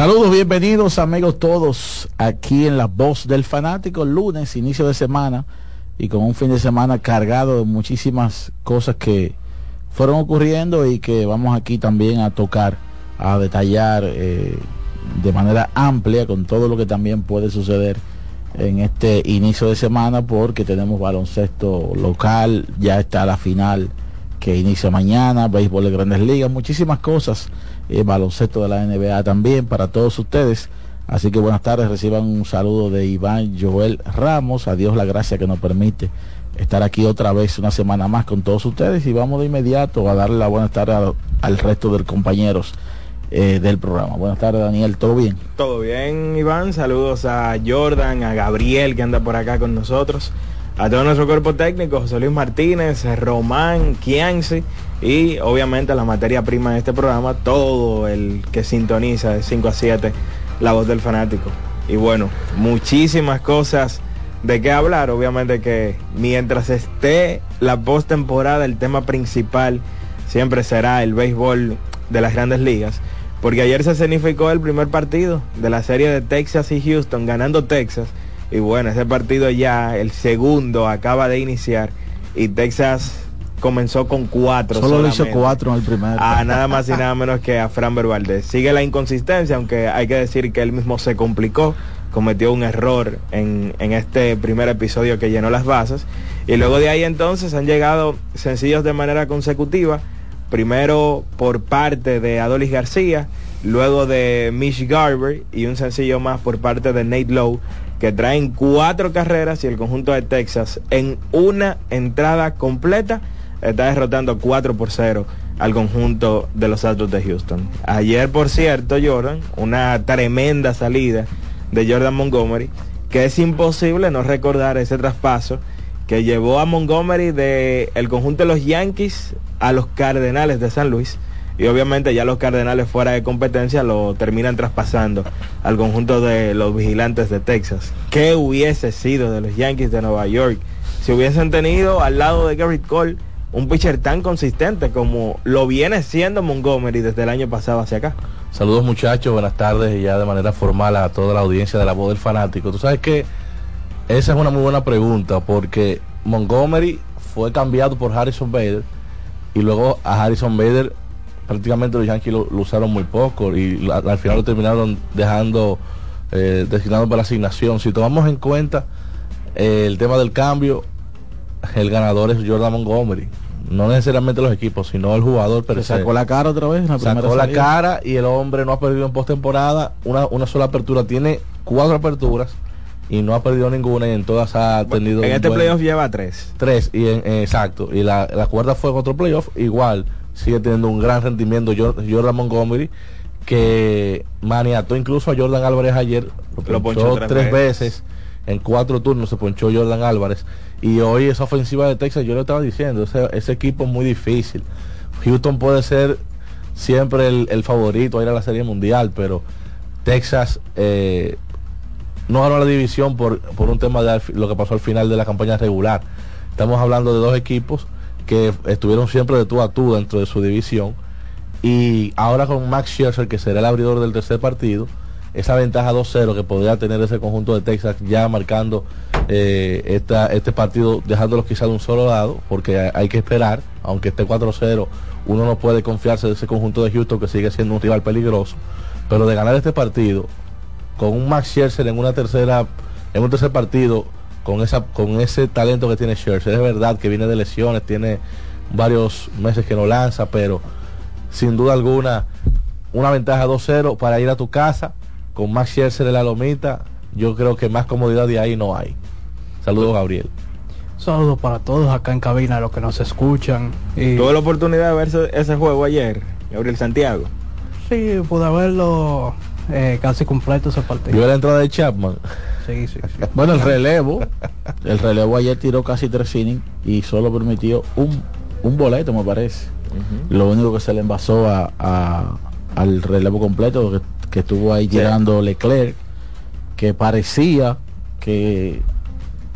Saludos, bienvenidos amigos todos aquí en La Voz del Fanático, lunes, inicio de semana y con un fin de semana cargado de muchísimas cosas que fueron ocurriendo y que vamos aquí también a tocar, a detallar eh, de manera amplia con todo lo que también puede suceder en este inicio de semana porque tenemos baloncesto local, ya está la final que inicia mañana, béisbol de grandes ligas, muchísimas cosas eh, baloncesto de la NBA también para todos ustedes. Así que buenas tardes, reciban un saludo de Iván Joel Ramos. A Dios la gracia que nos permite estar aquí otra vez una semana más con todos ustedes y vamos de inmediato a darle la buenas tardes al resto de compañeros eh, del programa. Buenas tardes Daniel, ¿todo bien? Todo bien Iván, saludos a Jordan, a Gabriel que anda por acá con nosotros, a todo nuestro cuerpo técnico, José Luis Martínez, Román, Kianci y obviamente la materia prima de este programa, todo el que sintoniza de 5 a 7 la voz del fanático. Y bueno, muchísimas cosas de qué hablar, obviamente que mientras esté la postemporada, el tema principal siempre será el béisbol de las grandes ligas. Porque ayer se significó el primer partido de la serie de Texas y Houston, ganando Texas. Y bueno, ese partido ya, el segundo, acaba de iniciar. Y Texas comenzó con cuatro. Solo le hizo cuatro en el primer. A nada más y nada menos que a Fran Valdez. Sigue la inconsistencia, aunque hay que decir que él mismo se complicó, cometió un error en, en este primer episodio que llenó las bases. Y luego de ahí entonces han llegado sencillos de manera consecutiva. Primero por parte de Adolis García, luego de Mitch Garber y un sencillo más por parte de Nate Lowe que traen cuatro carreras y el conjunto de Texas en una entrada completa está derrotando 4 por 0 al conjunto de los Astros de Houston. Ayer, por cierto, Jordan, una tremenda salida de Jordan Montgomery, que es imposible no recordar ese traspaso que llevó a Montgomery del el conjunto de los Yankees a los Cardenales de San Luis. Y obviamente ya los Cardenales fuera de competencia lo terminan traspasando al conjunto de los vigilantes de Texas. ¿Qué hubiese sido de los Yankees de Nueva York si hubiesen tenido al lado de Garrett Cole un pitcher tan consistente como lo viene siendo Montgomery desde el año pasado hacia acá. Saludos muchachos, buenas tardes y ya de manera formal a toda la audiencia de la voz del fanático. Tú sabes que esa es una muy buena pregunta porque Montgomery fue cambiado por Harrison Bader y luego a Harrison Bader prácticamente los Yankees lo, usaron muy poco y al final lo terminaron dejando eh, designado para la asignación. Si tomamos en cuenta eh, el tema del cambio, el ganador es Jordan Montgomery. No necesariamente los equipos, sino el jugador. Pero sacó la cara otra vez. sacó la cara y el hombre no ha perdido en postemporada una, una sola apertura. Tiene cuatro aperturas y no ha perdido ninguna y en todas ha tenido. En este playoff lleva tres. Tres, y en, exacto. Y la, la cuarta fue en otro playoff. Igual sigue teniendo un gran rendimiento Jordan Montgomery que maniató incluso a Jordan Álvarez ayer. Lo, ponchó tres, veces en cuatro turnos se ponchó Jordan Álvarez. Y hoy esa ofensiva de Texas, yo lo estaba diciendo, ese, equipo es muy difícil. Houston puede ser siempre el, favorito a ir a la Serie Mundial, pero Texas eh, no ganó la división por, por un tema de lo que pasó al final de la campaña regular. Estamos hablando de dos equipos que estuvieron siempre de tú a tú dentro de su división. Y ahora con Max Scherzer, que será el abridor del tercer partido, esa ventaja 2-0 que podría tener ese conjunto de Texas ya marcando eh, esta, este partido dejándolo quizá de un solo lado, porque hay que esperar, aunque esté 4-0, uno no puede confiarse de ese conjunto de Houston que sigue siendo un rival peligroso, pero de ganar este partido con un Max Scherzer en una tercera, en un tercer partido, con esa, con ese talento que tiene Scherzer, es verdad que viene de lesiones, tiene varios meses que no lanza, pero sin duda alguna una ventaja 2-0 para ir a tu casa con Max Scherzer en la lomita, yo creo que más comodidad de ahí no hay. Saludos, Gabriel. Saludos para todos acá en cabina, los que nos escuchan. Y... ¿Tuve la oportunidad de ver ese, juego ayer, Gabriel Santiago? Sí, pude verlo eh, casi completo ese partido. ¿Vio la entrada de Chapman? Sí, sí, Bueno, el relevo, el relevo ayer tiró casi tres innings y solo permitió un, un boleto, me parece. Lo único que se le envasó a, al relevo completo que, estuvo ahí tirando Leclerc, que parecía que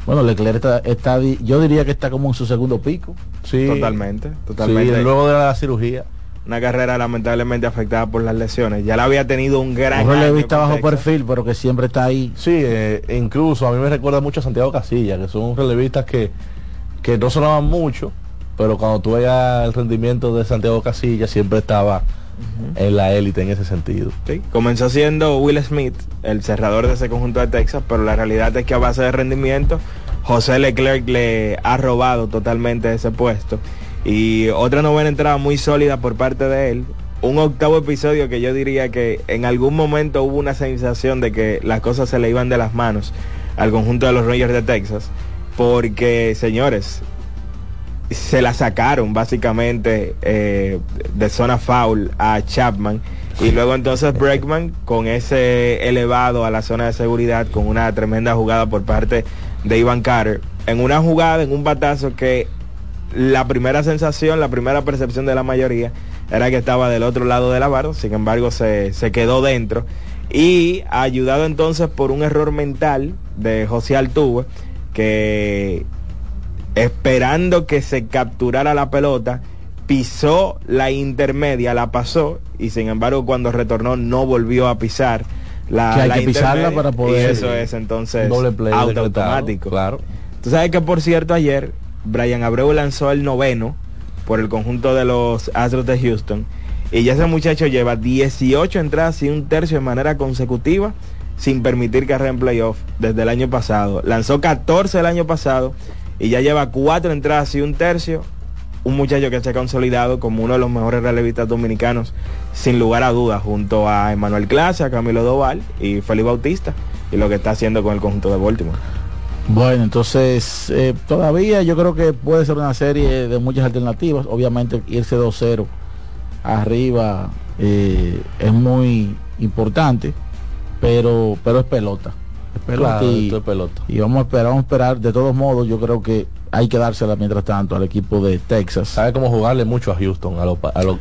bueno, Leclerc está, está, yo diría que está como en su segundo pico. Sí, totalmente, totalmente. luego de la cirugía. Una carrera lamentablemente afectada por las lesiones. Ya la había tenido un gran. Relevista bajo perfil, pero que siempre está ahí. Sí, eh, incluso a mí me recuerda mucho a Santiago Casilla, que son relevistas que, que no sonaban mucho, pero cuando tú veías el rendimiento de Santiago Casilla, siempre estaba en la élite en ese sentido. Comenzó siendo Will Smith, el cerrador de ese conjunto de Texas, pero la realidad es que a base de rendimiento, José Leclerc le ha robado totalmente ese puesto. Y otra novena entrada muy sólida por parte de él. Un octavo episodio que yo diría que en algún momento hubo una sensación de que las cosas se le iban de las manos al conjunto de los Rangers de Texas. Porque, señores, se la sacaron básicamente eh, de zona foul a Chapman y luego entonces Breckman con ese elevado a la zona de seguridad con una tremenda jugada por parte de Ivan Carter en una jugada, en un batazo que la primera sensación, la primera percepción de la mayoría era que estaba del otro lado de la barra, sin embargo se, se quedó dentro y ayudado entonces por un error mental de José Altuve que esperando que se capturara la pelota, pisó la intermedia, la pasó y sin embargo cuando retornó no volvió a pisar la, que hay que pisarla para poder y eso es entonces automático. Claro. Tú sabes que por cierto ayer Brian Abreu lanzó el noveno por el conjunto de los Astros de Houston y ya ese muchacho lleva 18 entradas y un tercio de manera consecutiva sin permitir carrera en playoff desde el año pasado. Lanzó 14 el año pasado y ya lleva cuatro entradas y un tercio. Un muchacho que se ha consolidado como uno de los mejores relevistas dominicanos, sin lugar a dudas, junto a Emanuel Clase, a Camilo Doval y Felipe Bautista, y lo que está haciendo con el conjunto de Baltimore. Bueno, entonces eh, todavía yo creo que puede ser una serie de muchas alternativas. Obviamente irse 2-0 arriba eh, es muy importante, pero, pero es pelota pelota, y, pelota. y vamos a esperar, vamos a esperar. De todos modos, yo creo que hay que dársela mientras tanto al equipo de Texas. Sabe cómo jugarle mucho a Houston, a lo, a lo,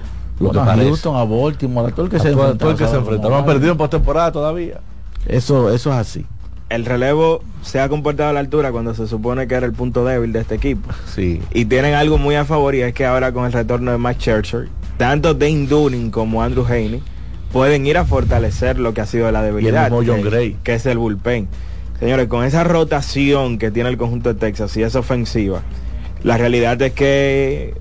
a Houston, a Baltimore, a todo el que se enfrenta. No han perdido en postemporada todavía. Eso, eso es así. El relevo se ha comportado a la altura cuando se supone que era el punto débil de este equipo. Sí. Y tienen algo muy a favor y es que ahora con el retorno de Max Scherzer, tanto Dane Dunning como Andrew Haney pueden ir a fortalecer lo que ha sido la debilidad, que, es el bullpen. Señores, con esa rotación que tiene el conjunto de Texas y esa ofensiva, la realidad es que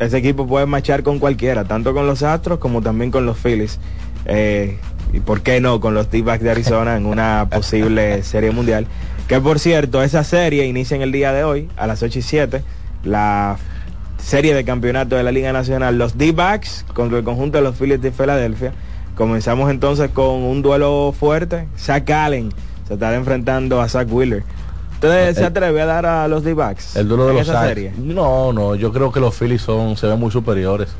ese equipo puede marchar con cualquiera, tanto con los Astros como también con los Phillies. Eh, y por qué no con los D-backs de Arizona en una posible serie mundial. Que por cierto, esa serie inicia en el día de hoy, a las 8 y 7, la serie de campeonato de la Liga Nacional, los D-backs contra el conjunto de los Phillies de Filadelfia. Comenzamos entonces con un duelo fuerte. Zach Allen se estará enfrentando a Zach Wheeler. ¿Usted se atreve a dar a los D-backs? El duelo de los serie? No, no, yo creo que los Phillies son, se ven muy superiores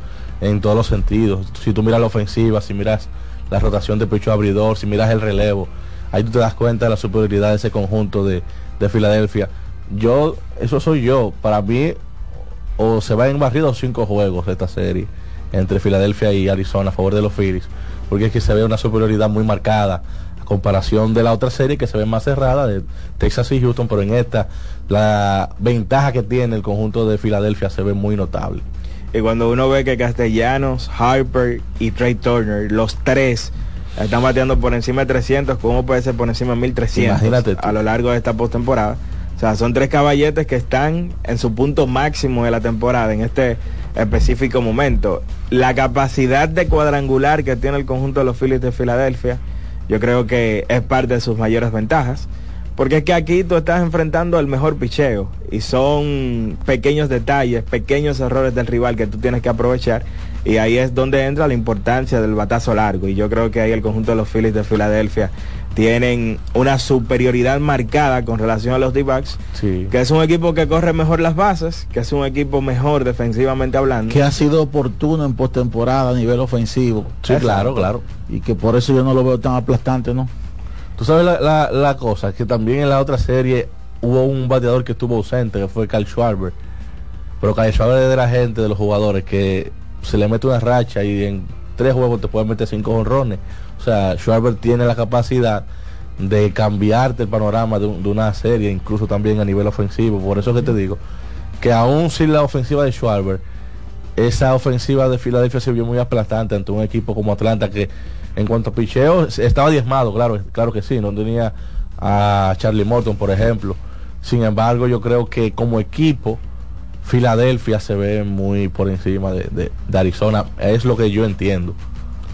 en todos los sentidos. Si tú miras la ofensiva, si miras la rotación de pecho abridor, si miras el relevo, ahí tú te das cuenta de la superioridad de ese conjunto de, de Filadelfia. Yo, eso soy yo. Para mí, o se va en barrido cinco juegos de esta serie entre Filadelfia y Arizona a favor de los Phillies porque es que se ve una superioridad muy marcada a comparación de la otra serie que se ve más cerrada de Texas y Houston, pero en esta la ventaja que tiene el conjunto de Filadelfia se ve muy notable. Y cuando uno ve que Castellanos, Harper y Trey Turner, los tres están bateando por encima de 300, ¿cómo puede ser por encima de 1300 Imagínate a lo largo de esta postemporada? sea, son tres caballetes que están en su punto máximo de la temporada en este específico momento. La capacidad de cuadrangular que tiene el conjunto de los Phillies de Filadelfia, yo creo que es parte de sus mayores ventajas. Porque es que aquí tú estás enfrentando al mejor picheo y son pequeños detalles, pequeños errores del rival que tú tienes que aprovechar y ahí es donde entra la importancia del batazo largo y yo creo que ahí el conjunto de los Phillies de Filadelfia tienen una superioridad marcada con relación a los D-backs, que es un equipo que corre mejor las bases, que es un equipo mejor defensivamente hablando. Que ha sido oportuno en postemporada a nivel ofensivo. Sí, claro, claro. Y que por eso yo no lo veo tan aplastante, ¿no? Tú sabes la, la, cosa, que también en la otra serie hubo un bateador que estuvo ausente, que fue Carl Schwarber. Pero Carl Schwarber es de la gente, de los jugadores, que se le mete una racha y en tres juegos te pueden meter cinco honrones. O sea, Schwarber tiene la capacidad de cambiarte el panorama de, una serie, incluso también a nivel ofensivo. Por eso que te digo que aún sin la ofensiva de Schwarber, esa ofensiva de Filadelfia se vio muy aplastante ante un equipo como Atlanta que en cuanto a picheo estaba diezmado, claro, claro que sí, no tenía a Charlie Morton, por ejemplo. Sin embargo, yo creo que como equipo, Filadelfia se ve muy por encima de Arizona. Es lo que yo entiendo.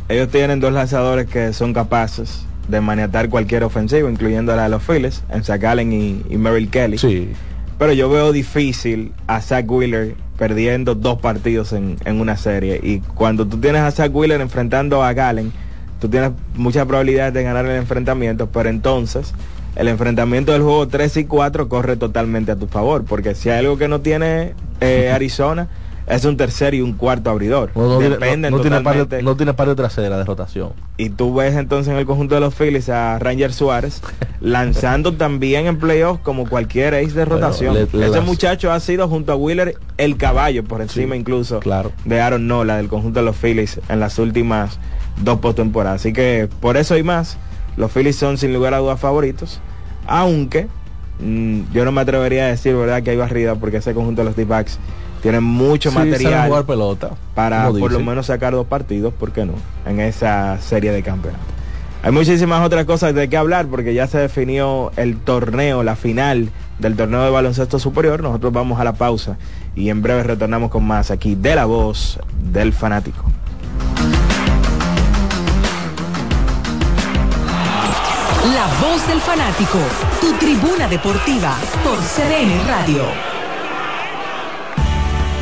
Ellos tienen dos lanzadores que son capaces de maniatar cualquier ofensivo, incluyendo la de los Phillies, en Zach Allen y, Merrill Kelly. Sí. Pero yo veo difícil a Zach Wheeler perdiendo dos partidos en, una serie. Y cuando tú tienes a Zach Wheeler enfrentando a Gallen, tú tienes muchas probabilidades de ganar el enfrentamiento, pero entonces el enfrentamiento del juego 3 y 4 corre totalmente a tu favor, porque si hay algo que no tiene eh, Arizona es un tercer y un cuarto abridor. No, Dependen no, tiene par de, no tiene par de trasera de rotación. Y tú ves entonces en el conjunto de los Phillies a Ranger Suárez lanzando también en playoffs como cualquier ace de rotación. Ese muchacho ha sido junto a Wheeler el caballo por encima incluso claro. de Aaron Nola del conjunto de los Phillies en las últimas dos postemporadas. Así que por eso y más, los Phillies son sin lugar a dudas favoritos, aunque mm, yo no me atrevería a decir verdad que hay barrida porque ese conjunto de los D-backs tienen mucho material pelota, para por lo menos sacar dos partidos, ¿por qué no? En esa serie de campeonato. Hay muchísimas otras cosas de qué hablar porque ya se definió el torneo, la final del torneo de baloncesto superior. Nosotros vamos a la pausa y en breve retornamos con más aquí de la voz del fanático. La voz del fanático, tu tribuna deportiva por CDN Radio.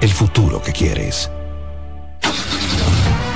el futuro que quieres.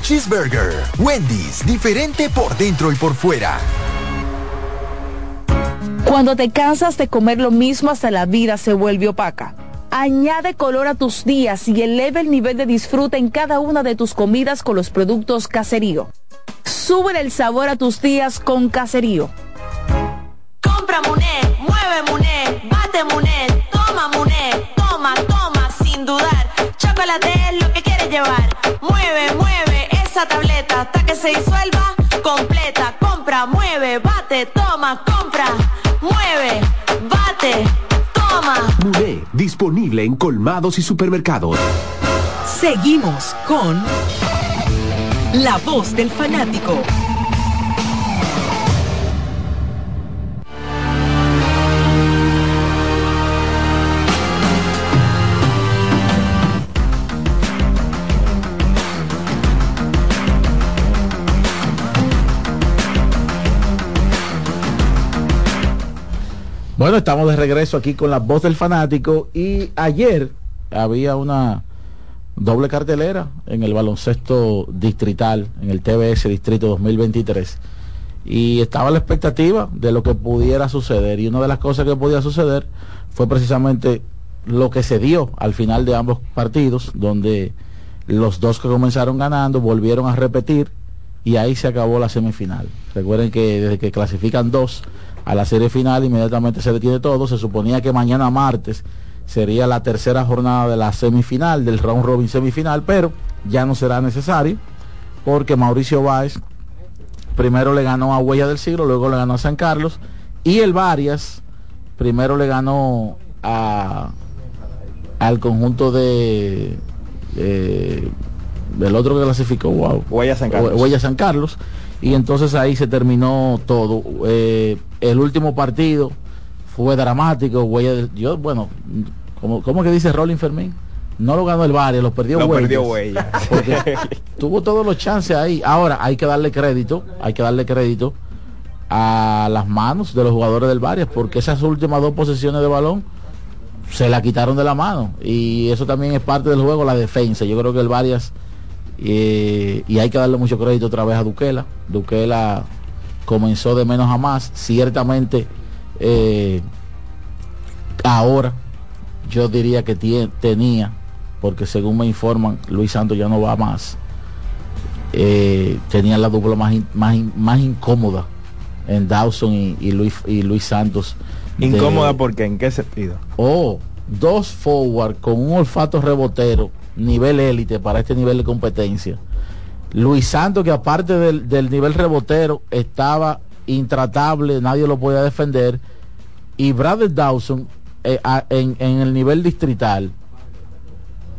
Cheeseburger. Wendy's, diferente por dentro y por fuera. Cuando te cansas de comer lo mismo hasta la vida se vuelve opaca. Añade color a tus días y eleva el nivel de disfrute en cada una de tus comidas con los productos Caserío. Sube el sabor a tus días con Caserío. Compra Muné, mueve Muné, bate Muné, toma Muné, toma, toma, sin dudar. Chocolate es lo que quieres llevar. Mueve, mueve esa tableta hasta que se disuelva completa. Compra, mueve, bate, toma, compra, mueve, bate, toma. Muné, disponible en colmados y supermercados. Seguimos con La Voz del Fanático. Bueno, estamos de regreso aquí con la voz del fanático y ayer había una doble cartelera en el baloncesto distrital, en el TBS Distrito 2023. Y estaba la expectativa de lo que pudiera suceder. Y una de las cosas que podía suceder fue precisamente lo que se dio al final de ambos partidos, donde los dos que comenzaron ganando volvieron a repetir y ahí se acabó la semifinal. Recuerden que desde que clasifican dos, a la serie final, inmediatamente se detiene todo. Se suponía que mañana martes sería la tercera jornada de la semifinal, del round robin semifinal, pero ya no será necesario porque Mauricio Báez primero le ganó a Huella del Siglo, luego le ganó a San Carlos y el Varias primero le ganó a al conjunto de, del otro que clasificó wow, Huella San Carlos. Huella San Carlos y entonces ahí se terminó todo. Eh, el último partido fue dramático, huella yo, bueno, como, ¿cómo que dice Rolling Fermín? No lo ganó el Valle, lo perdió lo perdió Huella. tuvo todos los chances ahí. Ahora hay que darle crédito, hay que darle crédito a las manos de los jugadores del Varias, porque esas últimas dos posesiones de balón se la quitaron de la mano. Y eso también es parte del juego, la defensa. Yo creo que el Varias eh, y hay que darle mucho crédito otra vez a Duquela. Duquela comenzó de menos a más. Ciertamente, eh, ahora yo diría que tenía, porque según me informan, Luis Santos ya no va más. Eh, tenía la dupla más, más, más incómoda en Dawson y, Luis, y Luis Santos. ¿Incómoda porque ¿En qué sentido? Oh, dos forward con un olfato rebotero nivel élite para este nivel de competencia. Luis Santos, que aparte del, nivel rebotero, estaba intratable, nadie lo podía defender. Y Bradley Dawson, eh, en, el nivel distrital,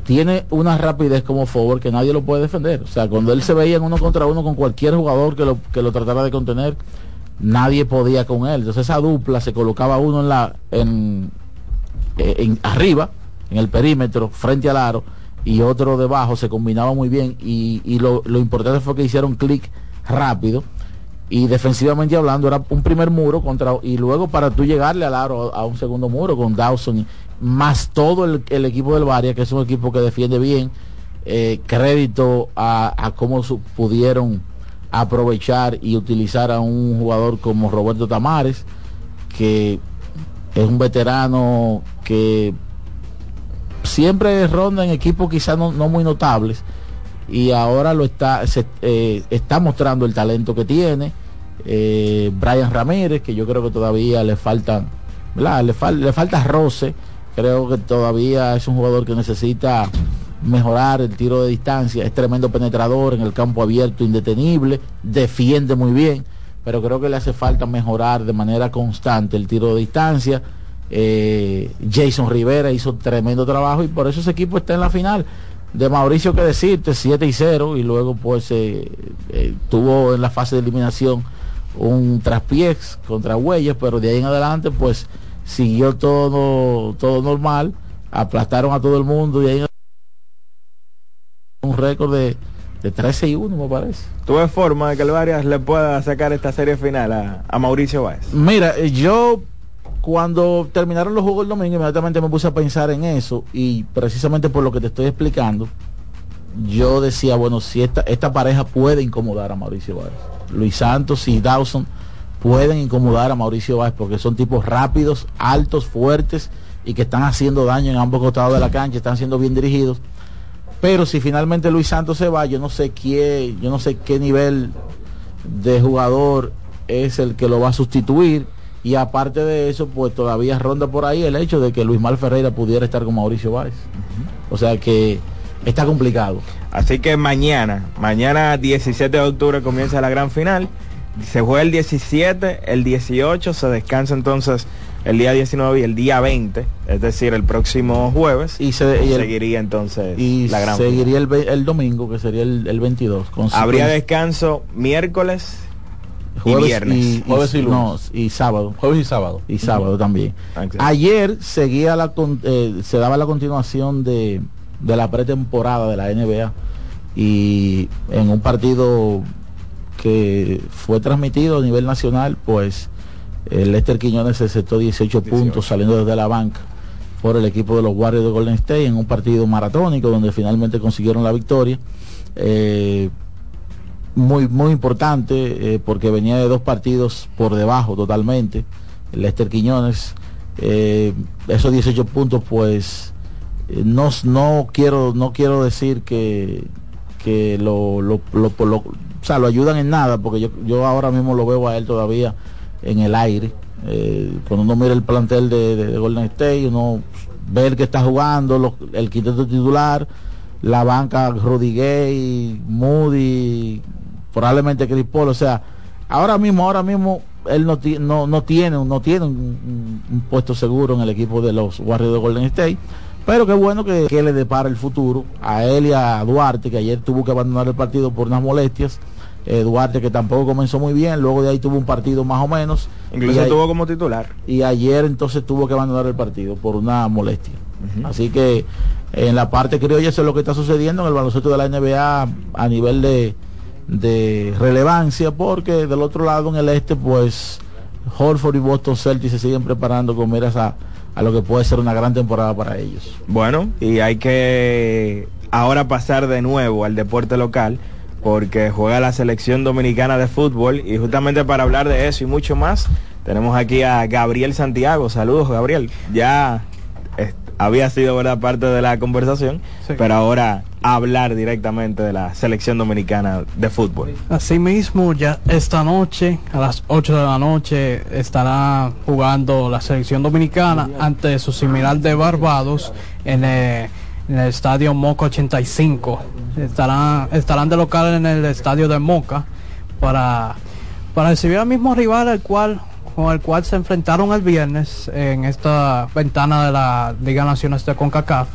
tiene una rapidez como forward que nadie lo puede defender. O sea, cuando él se veía en uno contra uno con cualquier jugador que lo, que lo tratara de contener, nadie podía con él. Entonces esa dupla se colocaba uno en la eh, arriba, en el perímetro, frente al aro y otro debajo se combinaba muy bien y, lo, importante fue que hicieron clic rápido y defensivamente hablando era un primer muro contra y luego para tú llegarle al aro a un segundo muro con Dawson más todo el, equipo del Varia que es un equipo que defiende bien eh, crédito a, cómo pudieron aprovechar y utilizar a un jugador como Roberto Tamares que es un veterano que siempre ronda en equipos quizás no, muy notables y ahora lo está, eh, está mostrando el talento que tiene. Eh, Brian Ramírez, que yo creo que todavía le faltan, Le, le falta roce. Creo que todavía es un jugador que necesita mejorar el tiro de distancia. Es tremendo penetrador en el campo abierto, indetenible, defiende muy bien, pero creo que le hace falta mejorar de manera constante el tiro de distancia. Eh, Jason Rivera hizo tremendo trabajo y por eso ese equipo está en la final de Mauricio que decirte 7 y 0 y luego pues eh, eh, tuvo en la fase de eliminación un traspiés contra Huellas pero de ahí en adelante pues siguió todo todo normal aplastaron a todo el mundo y ahí un récord de, de 13 y 1 me parece ¿Tuve forma de que el Varias le pueda sacar esta serie final a, a Mauricio Báez? Mira, yo cuando terminaron los juegos el domingo, inmediatamente me puse a pensar en eso y precisamente por lo que te estoy explicando, yo decía, bueno, si esta, esta pareja puede incomodar a Mauricio Báez. Luis Santos y Dawson pueden incomodar a Mauricio Báez porque son tipos rápidos, altos, fuertes y que están haciendo daño en ambos costados de la cancha, están siendo bien dirigidos. Pero si finalmente Luis Santos se va, yo no sé qué, yo no sé qué nivel de jugador es el que lo va a sustituir y aparte de eso, pues todavía ronda por ahí el hecho de que Luis Mal Ferreira pudiera estar con Mauricio Báez. O sea que está complicado. Así que mañana, mañana 17 de octubre comienza la gran final. Se juega el 17, el 18 se descansa entonces el día 19 y el día 20, es decir, el próximo jueves. Y, se, seguiría entonces y la gran seguiría el, el, domingo, que sería el, el 22. Habría descanso miércoles, jueves y viernes. Y, jueves y, lunes. y sábado. Jueves y sábado. Y sábado también. Ayer seguía la eh, se daba la continuación de, de la pretemporada de la NBA y en un partido que fue transmitido a nivel nacional, pues el Lester Quiñones se aceptó 18, puntos saliendo desde la banca por el equipo de los Warriors de Golden State en un partido maratónico donde finalmente consiguieron la victoria. Eh, muy, muy importante eh, porque venía de dos partidos por debajo totalmente. Lester Quiñones, eh, esos 18 puntos, pues eh, no, no, quiero, no quiero decir que, que lo, lo, lo, lo, lo ayudan en nada, porque yo, yo ahora mismo lo veo a él todavía en el aire. cuando uno mira el plantel de, de, Golden State, uno ve el que está jugando, el quinteto titular, la banca Gay, Moody, probablemente Chris Paul, o sea, ahora mismo, ahora mismo él no, no, no tiene, no tiene un, puesto seguro en el equipo de los Warriors de Golden State. Pero qué bueno que, le depara el futuro a él y a Duarte, que ayer tuvo que abandonar el partido por unas molestias. Eh, Duarte que tampoco comenzó muy bien, luego de ahí tuvo un partido más o menos. Incluso tuvo como titular. Y ayer entonces tuvo que abandonar el partido por una molestia. Así que en la parte criolla eso es lo que está sucediendo en el baloncesto de la NBA a nivel de, de relevancia porque del otro lado en el este pues Horford y Boston Celtics se siguen preparando con miras a, a lo que puede ser una gran temporada para ellos. Bueno, y hay que ahora pasar de nuevo al deporte local porque juega la selección dominicana de fútbol y justamente para hablar de eso y mucho más tenemos aquí a Gabriel Santiago. Saludos Gabriel. Ya había sido verdad parte de la conversación, pero ahora hablar directamente de la selección dominicana de fútbol. Asimismo, ya esta noche, a las 8 de la noche, estará jugando la selección dominicana ante su similar de Barbados en el, estadio Moca 85. Estarán, estarán de local en el estadio de Moca para, para recibir al mismo rival, el cual con el cual se enfrentaron el viernes en esta ventana de la Liga Nacional de CONCACAF.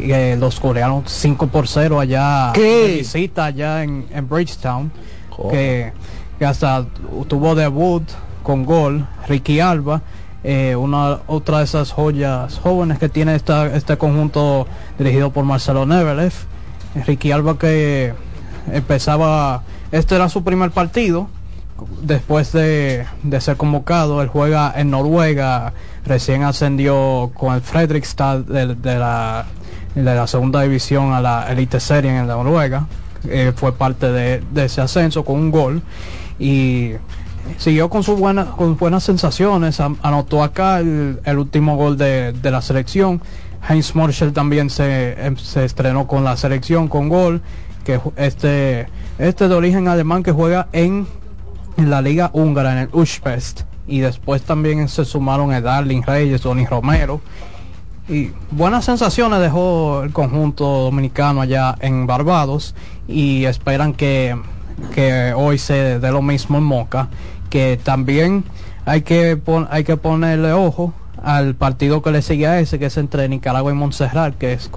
Eh, los coreanos 5 por 0 allá ¿Qué? visita allá en, Bridgetown que, hasta tuvo debut con gol Ricky Alba eh, una otra de esas joyas jóvenes que tiene esta, este conjunto dirigido por Marcelo Nevelev Ricky Alba que empezaba este era su primer partido después de, ser convocado, él juega en Noruega, recién ascendió con el Fredrikstad de, la, de la segunda división a la Elite Serie en Noruega, eh, fue parte de, ese ascenso con un gol y siguió con sus buenas con buenas sensaciones, anotó acá el, último gol de, la selección. Heinz Marshall también se, em, se estrenó con la selección con gol que este, este de origen alemán que juega en, en la liga húngara, en el Ushpest. Y después también se sumaron a Darling Reyes, Tony Romero. Y buenas sensaciones dejó el conjunto dominicano allá en Barbados y esperan que, que hoy se dé lo mismo en Moca, que también hay que, hay que ponerle ojo al partido que le sigue a ese, que es entre Nicaragua y Montserrat, que es,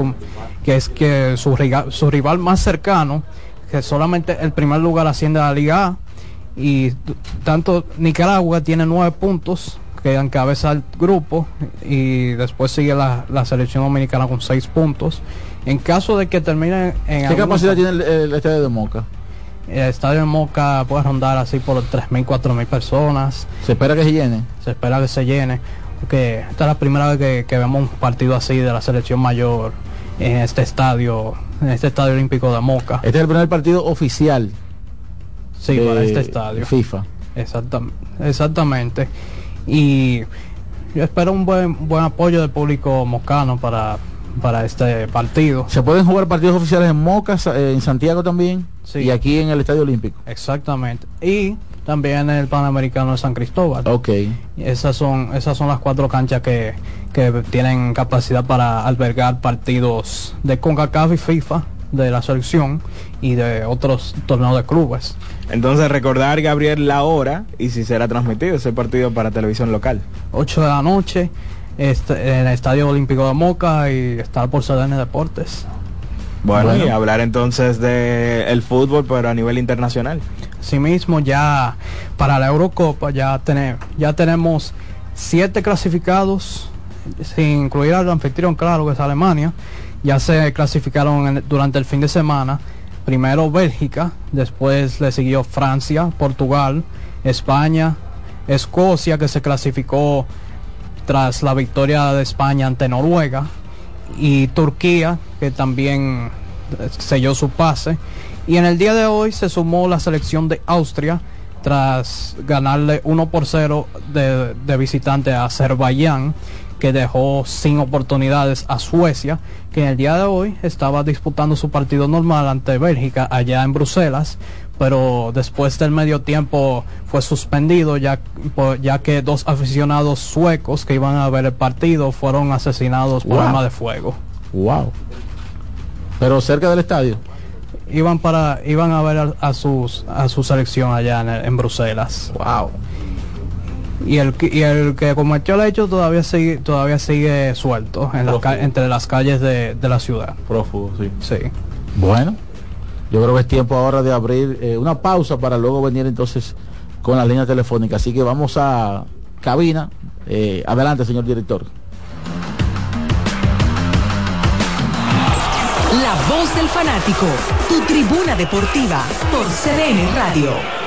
que, es que su, su rival más cercano, que solamente el primer lugar asciende a la Liga A, y tanto Nicaragua tiene nueve puntos, que encabeza el grupo, y después sigue la, selección dominicana con seis puntos. En caso de que termine en... ¿Qué capacidad tiene el, estadio de Moca? El estadio de Moca puede rondar así por 3.000, 4.000 personas. ¿Se espera que se llene? Se espera que se llene que esta es la primera vez que, vemos un partido así de la selección mayor en este estadio, en este estadio olímpico de Moca. Este es el primer partido oficial. Sí, para este estadio. FIFA. Exactamente. Y yo espero un buen, buen apoyo del público mocano para, para este partido. ¿Se pueden jugar partidos oficiales en Moca, eh, en Santiago también? Sí. Y aquí en el Estadio Olímpico. Exactamente. Y también el Panamericano de San Cristóbal. Ok. Esas son, esas son las cuatro canchas que, que tienen capacidad para albergar partidos de CONCACAF y FIFA de la selección y de otros torneos de clubes. Entonces recordar, Gabriel, la hora y si será transmitido ese partido para televisión local. 8 de la noche este, en el Estadio Olímpico de Moca y estar por CDN Deportes. Bueno, y hablar entonces de el fútbol, pero a nivel internacional. Asimismo, ya para la Eurocopa ya, tenemos ya tenemos siete clasificados, sin incluir al anfitrión, claro, que es Alemania. Ya se clasificaron durante el fin de semana. Primero Bélgica, después le siguió Francia, Portugal, España, Escocia, que se clasificó tras la victoria de España ante Noruega, y Turquía, que también selló su pase. Y en el día de hoy se sumó la selección de Austria tras ganarle 1 por 0 de, de visitante a Azerbaiyán, que dejó sin oportunidades a Suecia, que en el día de hoy estaba disputando su partido normal ante Bélgica allá en Bruselas, pero después del medio tiempo fue suspendido ya, ya que dos aficionados suecos que iban a ver el partido fueron asesinados por arma de fuego. Wow. Pero cerca del estadio. Iban para iban a ver a, sus a su selección allá en, Bruselas. Wow. Y el, y el que cometió el hecho todavía sigue todavía sigue suelto en entre las calles de, de la ciudad. Prófugo, sí. Sí. Bueno, yo creo que es tiempo ahora de abrir eh, una pausa para luego venir entonces con la línea telefónica. Así que vamos a cabina. Eh, adelante, señor director. La voz del fanático, tu tribuna deportiva por CDN Radio.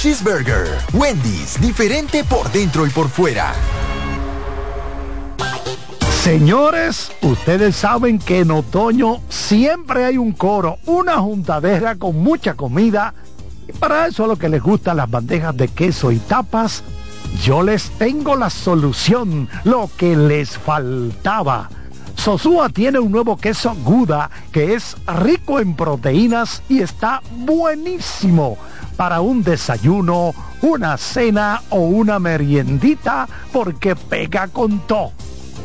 Cheeseburger. Wendy's, diferente por dentro y por fuera. Señores, ustedes saben que en otoño siempre hay un coro, una juntadera con mucha comida. Y para eso a lo que les gustan las bandejas de queso y tapas, yo les tengo la solución, lo que les faltaba. Sosúa tiene un nuevo queso Guda que es rico en proteínas y está buenísimo para un desayuno, una cena o una meriendita porque pega con todo.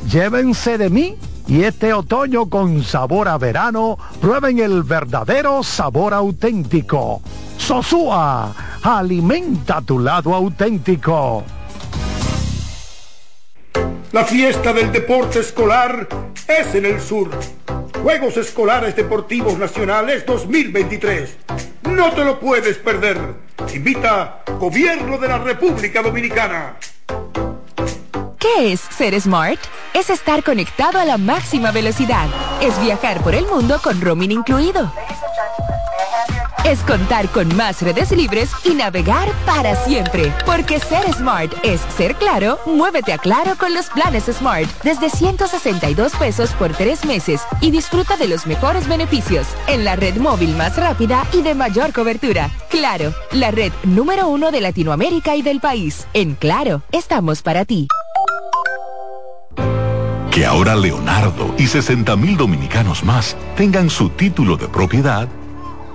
Llévense de mí y este otoño con sabor a verano, prueben el verdadero sabor auténtico. Sosúa, alimenta tu lado auténtico. La fiesta del deporte escolar es en el sur. Juegos Escolares Deportivos Nacionales 2023. No te lo puedes perder. Invita Gobierno de la República Dominicana. ¿Qué es ser smart? es estar conectado a la máxima velocidad. Es viajar por el mundo con roaming incluido. Es contar con más redes libres y navegar para siempre. Porque ser smart es ser claro, muévete a claro con los planes Smart desde 162 pesos por tres meses y disfruta de los mejores beneficios en la red móvil más rápida y de mayor cobertura. Claro, la red número uno de Latinoamérica y del país. En Claro, estamos para ti. Que ahora Leonardo y 60 mil dominicanos más tengan su título de propiedad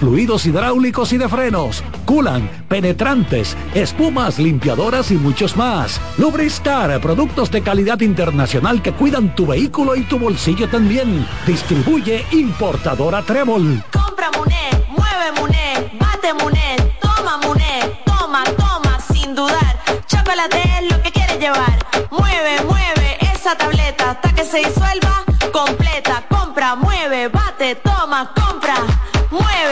fluidos hidráulicos y de frenos, culan, penetrantes, espumas, limpiadoras y muchos más. Lubristar, productos de calidad internacional que cuidan tu vehículo y tu bolsillo también. Distribuye importadora Trébol. Compra Muné, mueve Muné, bate Muné, toma Muné, toma, toma, sin dudar. Chocolate es lo que quieres llevar. Mueve, mueve esa tableta hasta que se disuelva completa. Compra, mueve, bate, toma, compra mueve,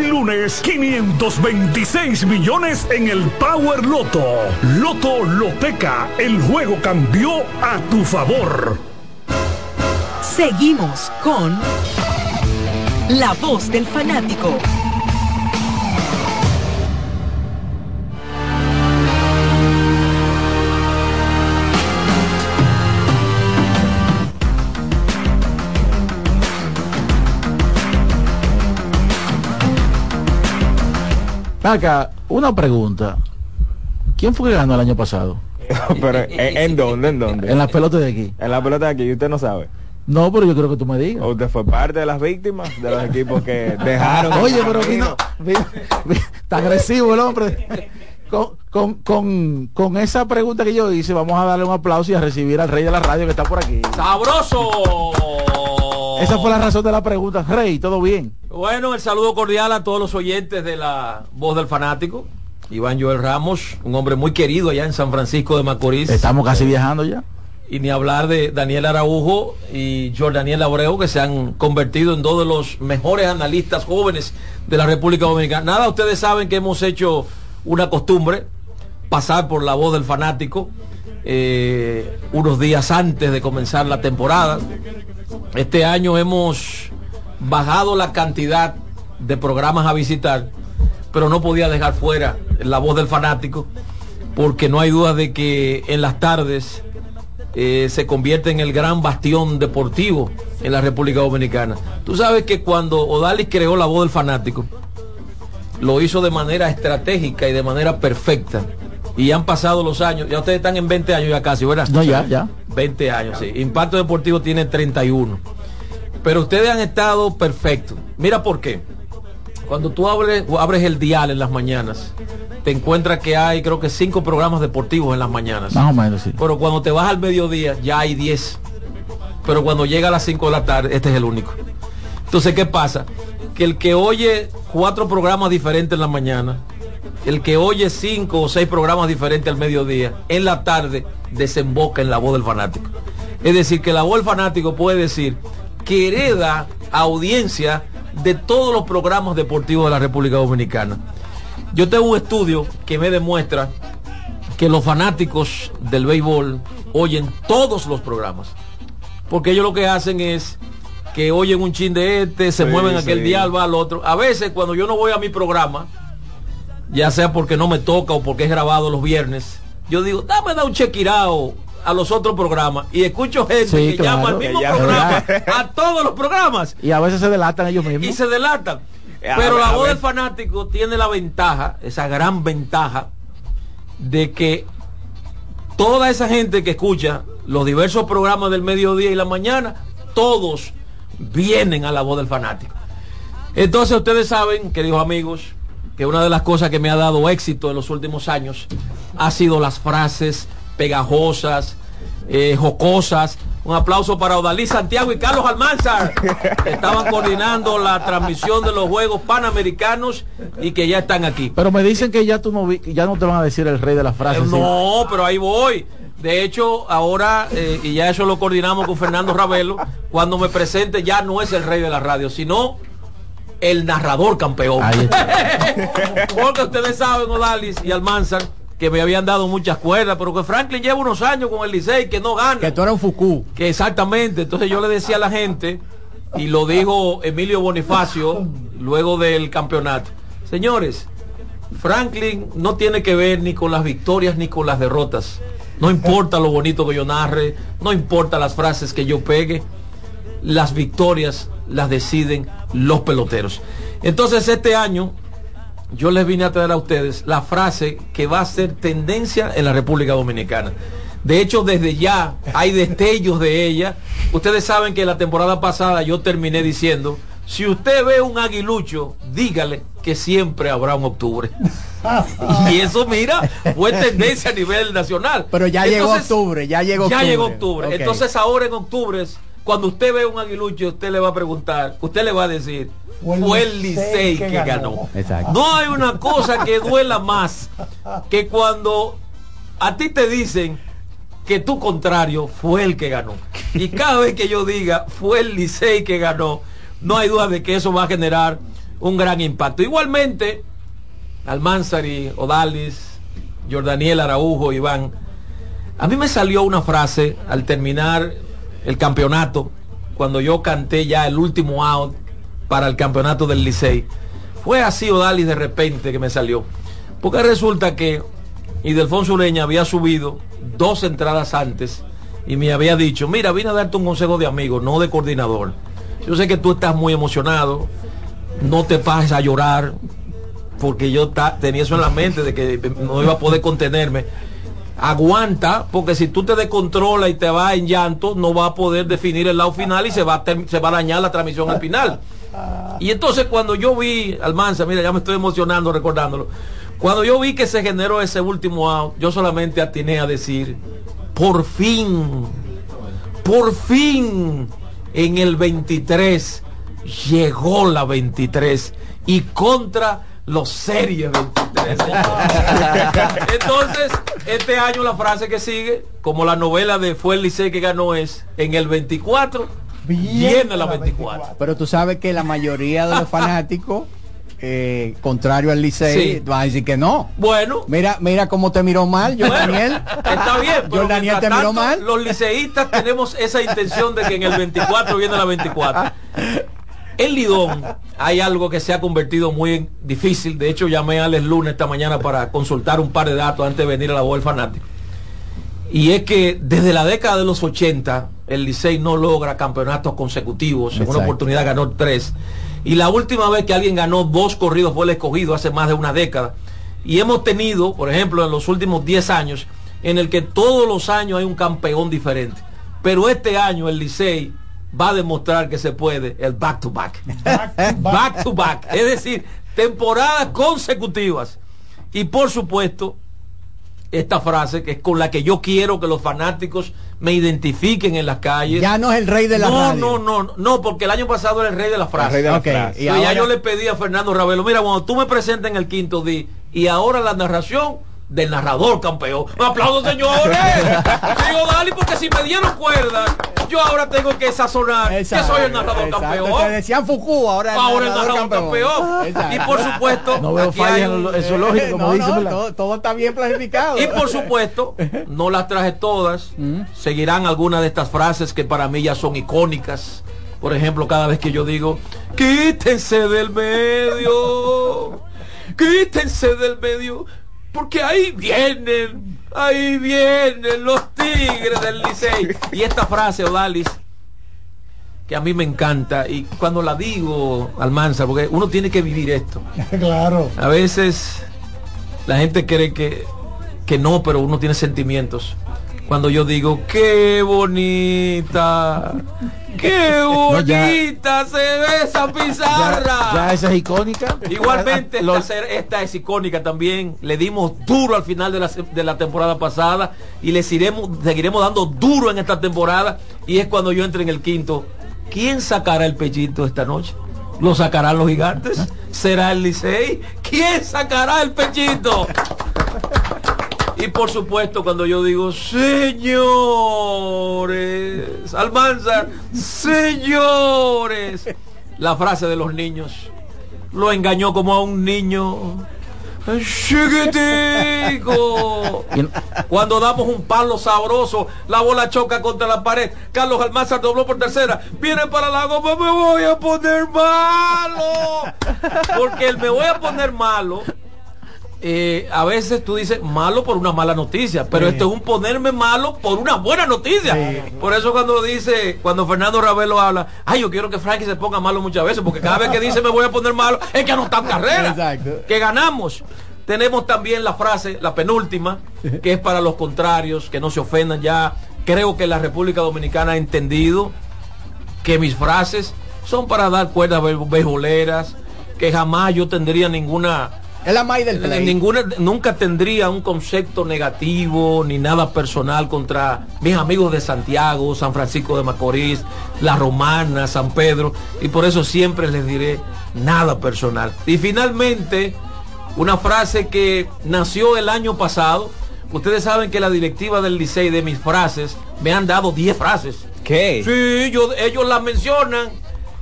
lunes, 526 millones en el Power Loto. Loto Loteca, el juego cambió a tu favor. Seguimos con La Voz del Fanático. Acá, una pregunta. ¿Quién fue que ganó el año pasado? pero ¿en, dónde? ¿En dónde? En las pelotas de aquí. En las pelotas de aquí, y usted no sabe. No, pero yo creo que tú me digas. ¿Usted fue parte de las víctimas de los equipos que dejaron? Oye, pero vino, está agresivo el hombre. Con, con, con, con, esa pregunta que yo hice, vamos a darle un aplauso y a recibir al rey de la radio que está por aquí. ¡Sabroso! Esa fue la razón de la pregunta. Rey, ¿todo bien? Bueno, el saludo cordial a todos los oyentes de la voz del fanático. Iván Joel Ramos, un hombre muy querido allá en San Francisco de Macorís. Estamos casi viajando ya. Y ni hablar de Daniel Araujo y Jordaniel Abreu, que se han convertido en dos de los mejores analistas jóvenes de la República Dominicana. Nada, ustedes saben que hemos hecho una costumbre, pasar por la voz del fanático eh, unos días antes de comenzar la temporada. Este año hemos bajado la cantidad de programas a visitar, pero no podía dejar fuera la voz del fanático, porque no hay duda de que en las tardes eh, se convierte en el gran bastión deportivo en la República Dominicana. Tú sabes que cuando Odalis creó la voz del fanático, lo hizo de manera estratégica y de manera perfecta. Y han pasado los años, ya ustedes están en 20 años ya casi, ¿verdad? No, ya, ya. 20 años, sí. Impacto Deportivo tiene 31. Pero ustedes han estado perfectos. Mira por qué. Cuando tú abres, abres el dial en las mañanas, te encuentras que hay creo que cinco programas deportivos en las mañanas. Más o menos, sí. Pero cuando te vas al mediodía ya hay 10. Pero cuando llega a las 5 de la tarde, este es el único. Entonces, ¿qué pasa? Que el que oye cuatro programas diferentes en la mañana, el que oye cinco o seis programas diferentes al mediodía, en la tarde desemboca en la voz del fanático. Es decir, que la voz del fanático puede decir que hereda audiencia de todos los programas deportivos de la República Dominicana. Yo tengo un estudio que me demuestra que los fanáticos del béisbol oyen todos los programas. Porque ellos lo que hacen es que oyen un chin de este, se Sí, mueven aquel sí. dial, va al otro. A veces cuando yo no voy a mi programa, ya sea porque no me toca o porque es grabado los viernes, yo digo, dame da un chequirao a los otros programas y escucho gente Sí, que claro. llama al mismo programa a todos los programas Y a veces se delatan ellos mismos. y se delatan. A Pero ver, la voz del fanático tiene la ventaja, esa gran ventaja, de que toda esa gente que escucha los diversos programas del mediodía y la mañana, todos vienen a la voz del fanático. Entonces ustedes saben, queridos amigos, que una de las cosas que me ha dado éxito en los últimos años ha sido las frases pegajosas, eh, jocosas. Un aplauso para Odalí Santiago y Carlos Almanzar, que estaban coordinando la transmisión de los Juegos Panamericanos y que ya están aquí. Pero me dicen que ya tú no ya no te van a decir el rey de las frases. Eh, No, pero ahí voy. De hecho, ahora, eh, y ya eso lo coordinamos con Fernando Ravelo, cuando me presente ya no es el rey de la radio, sino el narrador campeón. Porque ustedes saben, Odalis y Almanzar, que me habían dado muchas cuerdas, pero que Franklin lleva unos años con el Licey que no gana. Que tú eras un Fuku. Que exactamente. Entonces yo le decía a la gente, y lo dijo Emilio Bonifacio luego del campeonato. Señores, Franklin no tiene que ver ni con las victorias ni con las derrotas. No importa lo bonito que yo narre, no importa las frases que yo pegue, las victorias las deciden los peloteros. Entonces este año yo les vine a traer a ustedes la frase que va a ser tendencia en la República Dominicana. De hecho, desde ya hay destellos de ella. Ustedes saben que la temporada pasada yo terminé diciendo, si usted ve un aguilucho, dígale que siempre habrá un octubre. y eso, mira, fue tendencia a nivel nacional. Pero ya llegó octubre, ya llegó ya octubre. llegó octubre. Entonces ahora en octubre, cuando usted ve un aguilucho, usted le va a preguntar, usted le va a decir, fue el Licey que ganó. Exacto. No hay una cosa que duela más que cuando a ti te dicen que tu contrario fue el que ganó. Y cada vez que yo diga fue el Licey que ganó, no hay duda de que eso va a generar un gran impacto. Igualmente, Almanzari, Odalis, Jordaniel Araujo, Iván, a mí me salió una frase al terminar el campeonato, cuando yo canté ya el último out para el campeonato del Licey. Fue así Odalis de repente que me salió. Porque resulta que Idelfonso Ureña había subido dos entradas antes y me había dicho, mira, vine a darte un consejo de amigo, no de coordinador. Yo sé que tú estás muy emocionado, no te pases a llorar, porque yo tenía eso en la mente de que no iba a poder contenerme. Aguanta, porque si tú te descontrolas y te vas en llanto, no va a poder definir el lado final y se va a, se va a dañar la transmisión al final. Y entonces cuando yo vi, Almanza, mira, ya me estoy emocionando recordándolo. Cuando yo vi que se generó ese último out, yo solamente atiné a decir, por fin, por fin, en el 23, llegó la 23 y contra los series 23. Entonces, este año la frase que sigue, como la novela de Fue el Licey que ganó es, en el 24, viene la 24. Pero tú sabes que la mayoría de los fanáticos, eh, contrario al Licey, Sí. van a decir que no. Bueno. Mira, mira cómo te miró mal, yo Bueno, Daniel. Está bien, pero Yo Daniel te mientras miró tanto, mal. los liceístas tenemos esa intención de que en el 24 viene la 24. En Lidón hay algo que se ha convertido muy difícil. De hecho, llamé a Alex Luna esta mañana para consultar un par de datos antes de venir a la voz del fanático. Y es que desde la década de los 80, el Licey no logra campeonatos consecutivos. En una oportunidad ganó tres. Y la última vez que alguien ganó dos corridos fue el escogido hace más de una década. Y hemos tenido, por ejemplo, en los últimos 10 años, en el que todos los años hay un campeón diferente. Pero este año el Licey va a demostrar que se puede el back to back. Back to back. Es decir, temporadas consecutivas. Y por supuesto, esta frase que es con la que yo quiero que los fanáticos me identifiquen en las calles. Ya no es el rey de la no, radio. No, no, no, porque el año pasado era el rey de la frase. rey de la Ok, frase. y ya ahora- yo le pedí a Fernando Ravelo, mira, cuando tú me presentes en el quinto día y ahora la narración del narrador campeón. Un aplauso, señores. Digo, Dali, porque si me dieron cuerda, yo ahora tengo que sazonar que soy el narrador campeón. Te decían Fuku, ahora el ahora narrador, el narrador campeón. Y por supuesto, no veo fallas en eso lógico, como no, dice. no, todo, todo, está bien planificado. Y por supuesto, no las traje todas. Seguirán algunas de estas frases que para mí ya son icónicas. Por ejemplo, cada vez que yo digo, quítense del medio, quítense del medio, porque ahí vienen, ahí vienen los tigres del Licey. Y esta frase, Odalis, que a mí me encanta, y cuando la digo, Almanza, porque uno tiene que vivir esto. claro. A veces la gente cree que, que no, pero uno tiene sentimientos. Cuando yo digo, qué bonita, qué bonita se ve esa pizarra. Ya, ya, esa es icónica. Igualmente, esta, esta, es icónica también. Le dimos duro al final de la, de la temporada pasada y les iremos, seguiremos dando duro en esta temporada. Y es cuando yo entre en el quinto. ¿Quién sacará el pechito esta noche? ¿Lo sacarán los gigantes? ¿Será el Licey? ¿Quién sacará el pechito? Y por supuesto, cuando yo digo, señores, Almanzar, señores, la frase de los niños, lo engañó como a un niño. Chiquitico. Cuando damos un palo sabroso, la bola choca contra la pared. Carlos Almanzar dobló por tercera. Viene para la goma, me voy a poner malo. Porque el me voy a poner malo eh, a veces tú dices malo por una mala noticia, pero sí. esto es un ponerme malo por una buena noticia. Sí. Por eso cuando dice, cuando Fernando Ravelo habla, ay, yo quiero que Frankie se ponga malo muchas veces, porque cada vez que dice me voy a poner malo, es que en carrera, Exacto. que ganamos. Tenemos también la frase, la penúltima, que es para los contrarios, que no se ofendan ya. Creo que la República Dominicana ha entendido que mis frases son para dar cuerdas beisboleras, que jamás yo tendría ninguna es la maíz del play. Ninguna, nunca tendría un concepto negativo ni nada personal contra mis amigos de Santiago, San Francisco de Macorís, La Romana, San Pedro, y por eso siempre les diré nada personal. Y finalmente, una frase que nació el año pasado. Ustedes saben que la directiva del Licey de mis frases me han dado 10 frases. ¿Qué? Sí, yo, ellos las mencionan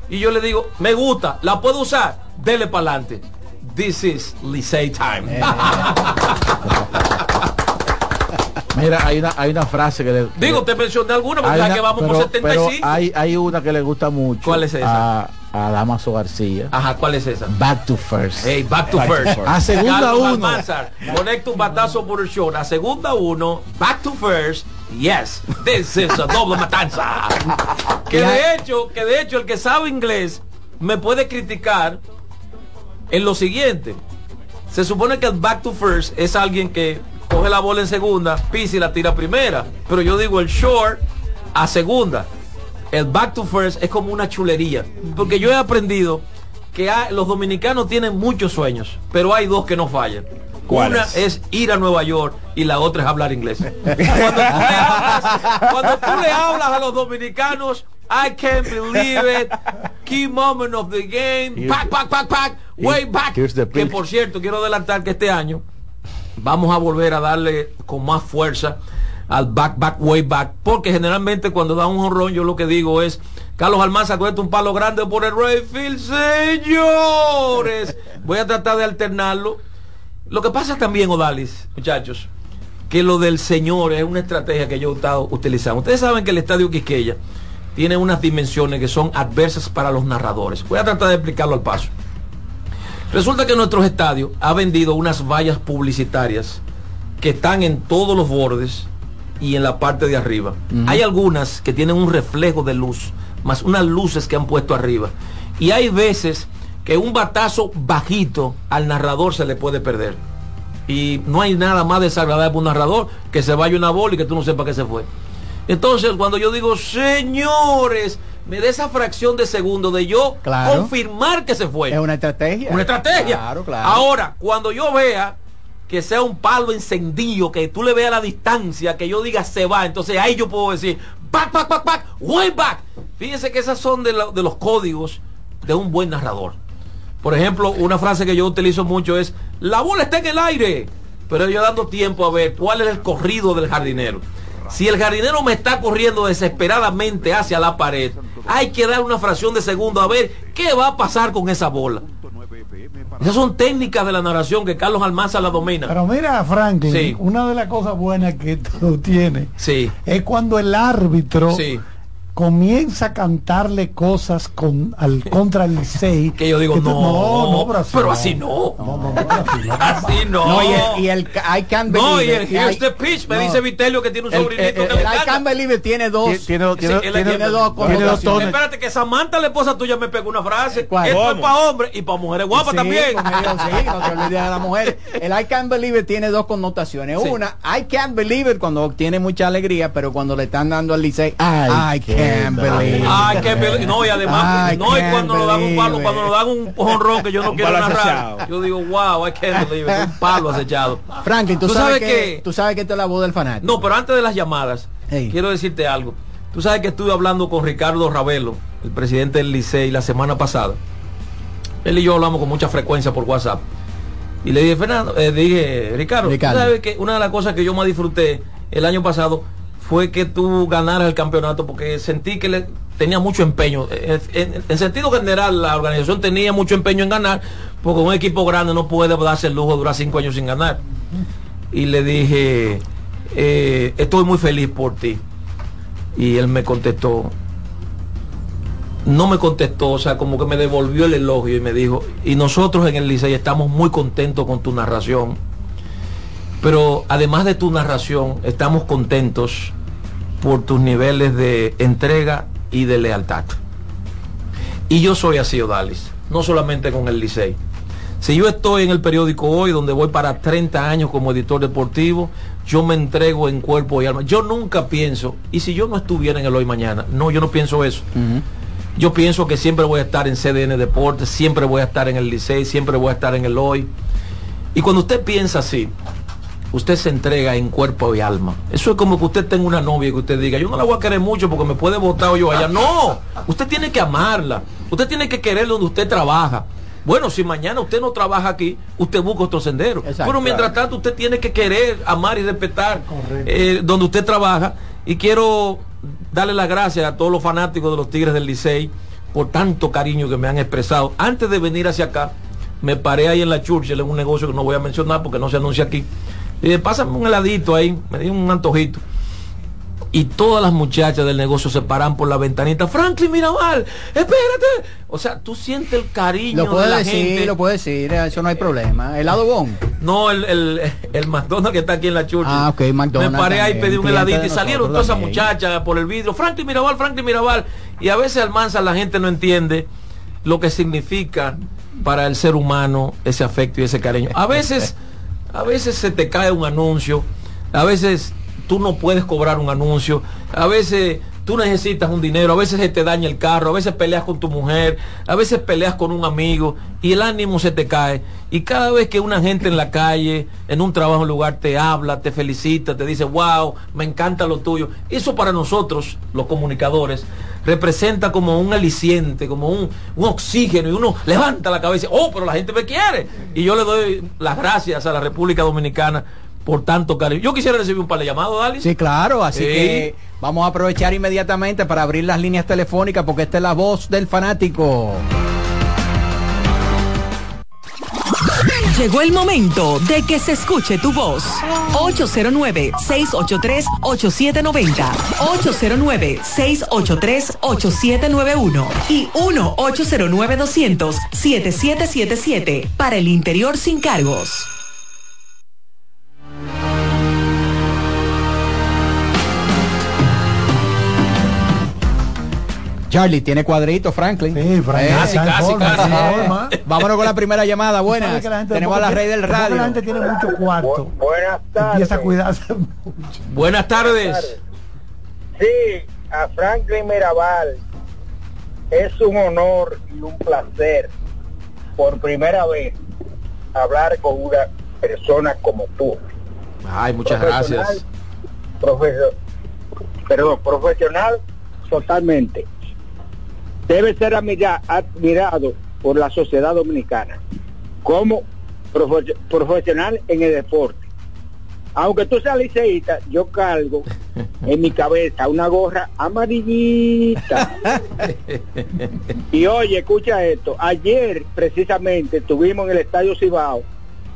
y yo les digo, me gusta, la puedo usar, dele para adelante. This is Licey time. Eh. Mira, hay una, hay una frase que le. Digo, te mencioné alguna porque una, que vamos pero, por 75. Pero hay, hay una que le gusta mucho. ¿Cuál es esa? A, a Damaso García. Ajá, ¿cuál es esa? Back to first. Hey, back to back first. First. A segunda Carlos uno. Almanzar, conecta un batazo por el show. A segunda uno, back to first. Yes, this is a doble matanza. que de hecho, que de hecho el que sabe inglés me puede criticar en lo siguiente. Se supone que el back to first es alguien que coge la bola en segunda, pisa y la tira primera. Pero yo digo el short a segunda. El back to first es como una chulería. Porque yo he aprendido que los dominicanos tienen muchos sueños, pero hay dos que no fallan. Una es ir a Nueva York y la otra es hablar inglés. Cuando tú le hablas, cuando tú le hablas a los dominicanos, I can't believe it. Key moment of the game. Pack, pack, pack, pack. Way back. Que por cierto, quiero adelantar que este año vamos a volver a darle con más fuerza al back, back, way back. Porque generalmente cuando da un honrón, yo lo que digo es, Carlos Almanza, cuesta un palo grande por el Rayfield. Señores, voy a tratar de alternarlo. Lo que pasa también, Odalis, muchachos, que lo del señor es una estrategia que yo he estado utilizando. Ustedes saben que el estadio Quisqueya tiene unas dimensiones que son adversas para los narradores. Voy a tratar de explicarlo al paso. Resulta que nuestros estadios ha vendido unas vallas publicitarias que están en todos los bordes y en la parte de arriba. Uh -huh. Hay algunas que tienen un reflejo de luz, más unas luces que han puesto arriba. Y hay veces que un batazo bajito al narrador se le puede perder. Y no hay nada más desagradable para un narrador que se vaya una bola y que tú no sepas que se fue. Entonces, cuando yo digo, señores, me da esa fracción de segundo de yo claro. confirmar que se fue. Es una estrategia. Una estrategia. Claro, claro. Ahora, cuando yo vea que sea un palo encendido, que tú le veas la distancia, que yo diga se va, entonces ahí yo puedo decir, back, back, back, back, way back. Fíjense que esas son de, la, de los códigos de un buen narrador. Por ejemplo, una frase que yo utilizo mucho es, la bola está en el aire. pero yo dando tiempo a ver cuál es el corrido del jardinero. Si el jardinero me está corriendo desesperadamente hacia la pared, hay que dar una fracción de segundo a ver qué va a pasar con esa bola. Esas son técnicas de la narración que Carlos Almanza la domina. Pero mira, Franklin, Sí. una de las cosas buenas que tú tienes Sí. es cuando el árbitro Sí. Comienza a cantarle cosas con al contra el Licey. Que yo digo, tú- no, no, no, pero así pero no. así no. No, no, no, pero así no. Así no. No, y el, y el I can't No, believe y el it. Here's I- the Pitch me no. dice Vitelio que tiene un El- sobrinito el- que el le I can't believe it tiene dos. Tiene, Sí, tiene, tiene, tiene dos tiene dos tonos. Espérate, que Samantha, la esposa tuya, me pegó una frase. ¿Cuál? Esto ¿Cómo? es para hombres y para mujeres guapas Sí, también. con ellos sí, no te olvides de la mujer. El I can't believe it tiene dos connotaciones. Sí. Una, I can't believe it cuando tiene mucha alegría, pero cuando le están dando al Licey, I, can't believe pel- no, y además, I no, y cuando lo dan un palo, cuando lo dan un honrón que yo no quiero narrar, yo digo, wow, I can't believe it, un palo acechado. Franklin, tú, Tú sabes, sabes que, que- tú sabes que esta es la voz del fanático. No, pero antes de las llamadas, Hey. quiero decirte algo. Tú sabes que estuve hablando con Ricardo Ravelo, el presidente del Licey, la semana pasada. Él y yo hablamos con mucha frecuencia por WhatsApp. Y le dije, Fernando, eh, dije, Ricardo, tú Ricardo. sabes que una de las cosas que yo más disfruté el año pasado fue que tú ganaras el campeonato porque sentí que le tenía mucho empeño. En, en- en sentido general, la organización tenía mucho empeño en ganar, porque un equipo grande no puede darse el lujo de durar cinco años sin ganar. Y le dije, eh, estoy muy feliz por ti. Y él me contestó, no me contestó, o sea, como que me devolvió el elogio y me dijo, y nosotros en el Licey estamos muy contentos con tu narración, pero además de tu narración, estamos contentos por tus niveles de entrega y de lealtad. Y yo soy así, Odalis, no solamente con el Licey. Si yo estoy en el periódico hoy, donde voy para 30 años como editor deportivo, yo me entrego en cuerpo y alma. Yo nunca pienso, y si yo no estuviera en el hoy mañana, no, yo no pienso eso. Yo pienso que siempre voy a estar en CDN Deportes, siempre voy a estar en el Licey, siempre voy a estar en el hoy. Y cuando usted piensa así, usted se entrega en cuerpo y alma. Eso es como que usted tenga una novia y que usted diga, yo no la voy a querer mucho porque me puede votar o yo allá. No, usted tiene que amarla. Usted tiene que querer donde usted trabaja. Bueno, si mañana usted no trabaja aquí, usted busca otro sendero. Exacto. Pero mientras tanto, usted tiene que querer, amar y respetar eh, donde usted trabaja. Y quiero darle las gracias a todos los fanáticos de los Tigres del Licey por tanto cariño que me han expresado. Antes de venir hacia acá, me paré ahí en la Churchill en un negocio que no voy a mencionar porque no se anuncia aquí. Y pásame un heladito ahí, me di un antojito. Y todas las muchachas del negocio se paran por la ventanita. Franklin Mirabal, espérate. O sea, tú sientes el cariño Lo de puede la decir, gente. lo puede decir, eso no hay problema. Helado bon. No, el, el, el McDonald's que está aquí en la Churchill. Ah, ok, McDonald's Me paré ahí, también, pedí un heladito de y salieron todas esas muchachas por el vidrio. Franklin Mirabal, Franklin Mirabal. Y a veces Almanza la gente no entiende lo que significa para el ser humano ese afecto y ese cariño. A veces, a veces se te cae un anuncio, a veces tú no puedes cobrar un anuncio, a veces tú necesitas un dinero, a veces se te daña el carro, a veces peleas con tu mujer, a veces peleas con un amigo y el ánimo se te cae. Y cada vez que una gente en la calle, en un trabajo, en un lugar, te habla, te felicita, te dice, wow, me encanta lo tuyo, eso para nosotros, los comunicadores, representa como un aliciente, como un, un oxígeno y uno levanta la cabeza, oh, pero la gente me quiere. Y yo le doy las gracias a la República Dominicana por tanto cariño. Yo quisiera recibir un par de llamados, Dali. Sí, claro, así Sí. que vamos a aprovechar inmediatamente para abrir las líneas telefónicas porque esta es la voz del fanático. Llegó el momento de que se escuche tu voz. 809-683-8790. 809-683-8791. Y 1-809-200-7777. Para el interior sin cargos. Charlie, tiene cuadrito, Franklin. Sí, Franklin, Eh, forma, está en forma. Vámonos con la primera llamada. Buenas. Tenemos a la rey del porque La radio. gente tiene mucho cuarto. Buenas tardes. Empieza a cuidarse. Buenas tardes. Sí, a Franklin Mirabal es un honor y un placer por primera vez hablar con una persona como tú. Ay, muchas gracias. profesor- perdón, profesional totalmente. Debe ser admira- admirado por la sociedad dominicana como profe- profesional en el deporte. aunque tú seas liceísta, yo cargo en mi cabeza una gorra amarillita. y oye, escucha esto. Ayer, precisamente, estuvimos en el Estadio Cibao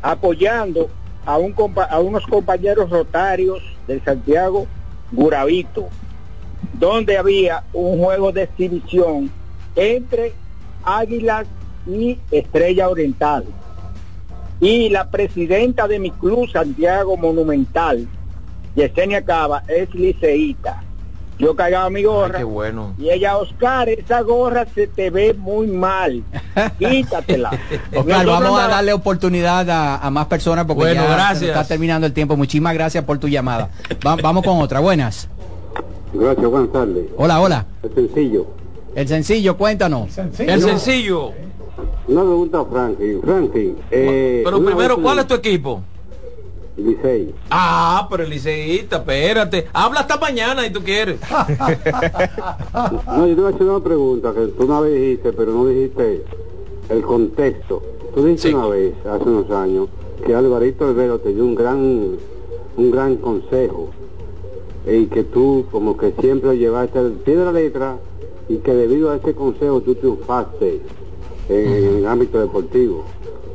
apoyando a, un a unos compañeros rotarios del Santiago Guravito, donde había un juego de exhibición entre Águilas y Estrella Oriental y la presidenta de mi club Santiago Monumental, Yesenia Cava, es liceíta. Yo cargaba mi gorra. qué bueno. Y ella, Oscar, esa gorra se te ve muy mal. Quítatela. Oscar, vamos a darle oportunidad a, más personas porque bueno, ya gracias. está terminando el tiempo. Muchísimas gracias por tu llamada. vamos con otra. Buenas. Gracias, buenas tardes. Hola, hola. El sencillo. El sencillo, cuéntanos. El sencillo. Una pregunta a Franklin. Franklin. Eh, pero primero, ¿cuál es tu equipo? Licey. Ah, pero el liceísta, espérate. Habla hasta mañana si tú quieres. no, yo te voy a hacer una pregunta que tú una vez dijiste, pero no dijiste el contexto. Tú dijiste una vez, hace unos años, que Alvarito Albero te dio un gran, un gran consejo y que tú como que siempre llevaste el pie de la letra y que debido a ese consejo tú triunfaste en, en el ámbito deportivo.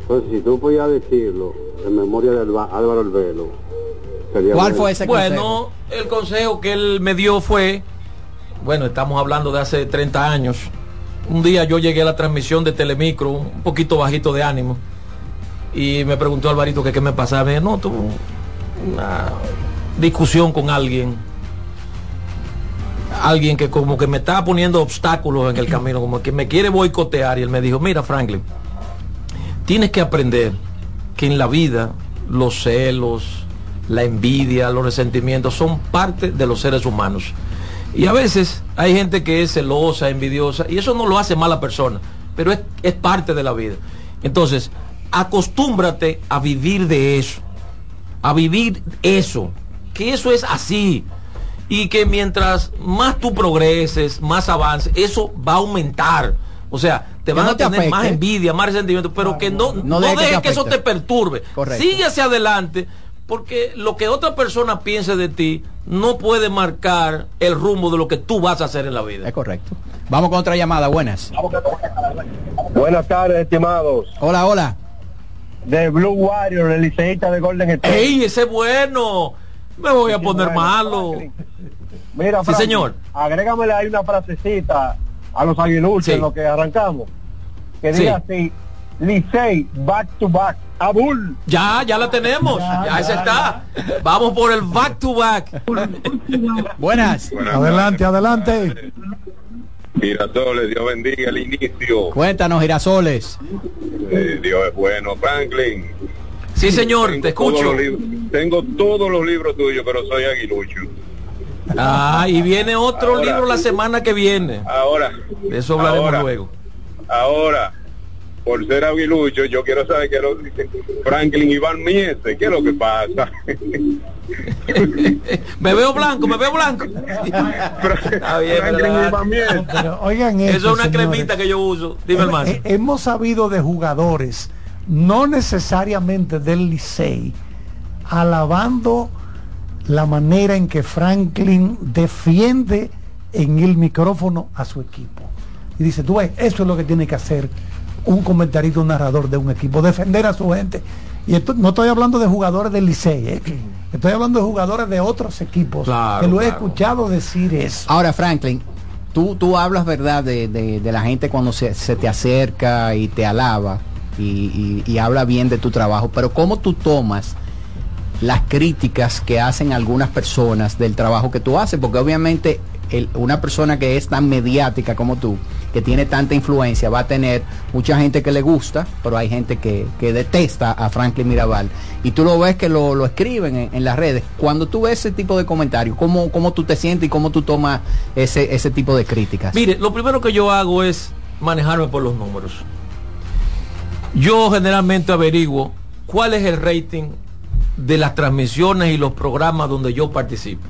Entonces, si tú podías decirlo en memoria de Álvaro Albelo, sería ¿cuál fue ese consejo? Bueno, el consejo que él me dio fue, bueno, estamos hablando de hace 30 años. Un día yo llegué a la transmisión de Telemicro, un poquito bajito de ánimo, y me preguntó Alvarito que qué me pasaba. Me no, tuve una discusión con alguien alguien que como que me estaba poniendo obstáculos en el camino, como que me quiere boicotear. Y él me dijo, mira Franklin, tienes que aprender que en la vida los celos, la envidia, los resentimientos son parte de los seres humanos. Y a veces hay gente que es celosa, envidiosa, y eso no lo hace mala persona, pero es, es parte de la vida. Entonces, acostúmbrate a vivir de eso, a vivir eso, que eso es así y que mientras más tú progreses, más avances, eso va a aumentar. O sea, te van a tener más envidia, más resentimiento, pero que no, no, dejes que, eso te perturbe. Sigue hacia adelante, porque lo que otra persona piense de ti no puede marcar el rumbo de lo que tú vas a hacer en la vida. Es correcto. Vamos con otra llamada, buenas. Buenas tardes, estimados. Hola, hola. De Blue Warrior, el liceísta de Golden State. ¡Ey, ese bueno! Me voy a poner malo. Mira, sí, señor. Agrégamele ahí una frasecita a los aguiluchos en lo que arrancamos. Que diga así, Licey, back to back. Abul. Ya, ya la tenemos. Ya, ese está. Vamos por el back to back. Buenas. adelante, adelante. Girasoles, Dios bendiga el inicio. Cuéntanos, Girasoles. Eh, Dios es bueno, Franklin. Sí, señor, te escucho. tengo todos los libros tuyos, pero soy aguilucho. Ah, y viene otro libro la semana que viene. Ahora. De eso hablaremos luego. Ahora, por ser aguilucho, yo quiero saber qué es lo que dice Franklin Iván Miete, qué es lo que pasa. me veo blanco, me veo blanco. Franklin Iván Miete. oigan eso es una cremita que yo uso. Dime, hermano. Hemos sabido de jugadores no necesariamente del Licey, alabando la manera en que Franklin defiende en el micrófono a su equipo. Y dice, tú ves, eso es lo que tiene que hacer un comentarista, un narrador de un equipo, defender a su gente. Y esto, no estoy hablando de jugadores del Licey, ¿eh? estoy hablando de jugadores de otros equipos, que lo he escuchado decir eso. Ahora, Franklin, tú, tú hablas, ¿verdad?, de, la gente cuando se, se te acerca y te alaba y, habla bien de tu trabajo, pero ¿cómo tú tomas las críticas que hacen algunas personas del trabajo que tú haces? Porque obviamente una persona que es tan mediática como tú, que tiene tanta influencia, va a tener mucha gente que le gusta, pero hay gente que, detesta a Franklin Mirabal. Y tú lo ves que lo, escriben en, las redes. Cuando tú ves ese tipo de comentarios, ¿cómo, ¿cómo tú te sientes y cómo tú tomas ese, ese tipo de críticas? Mire, lo primero que yo hago es manejarme por los números. Yo generalmente averiguo cuál es el rating de las transmisiones y los programas donde yo participo.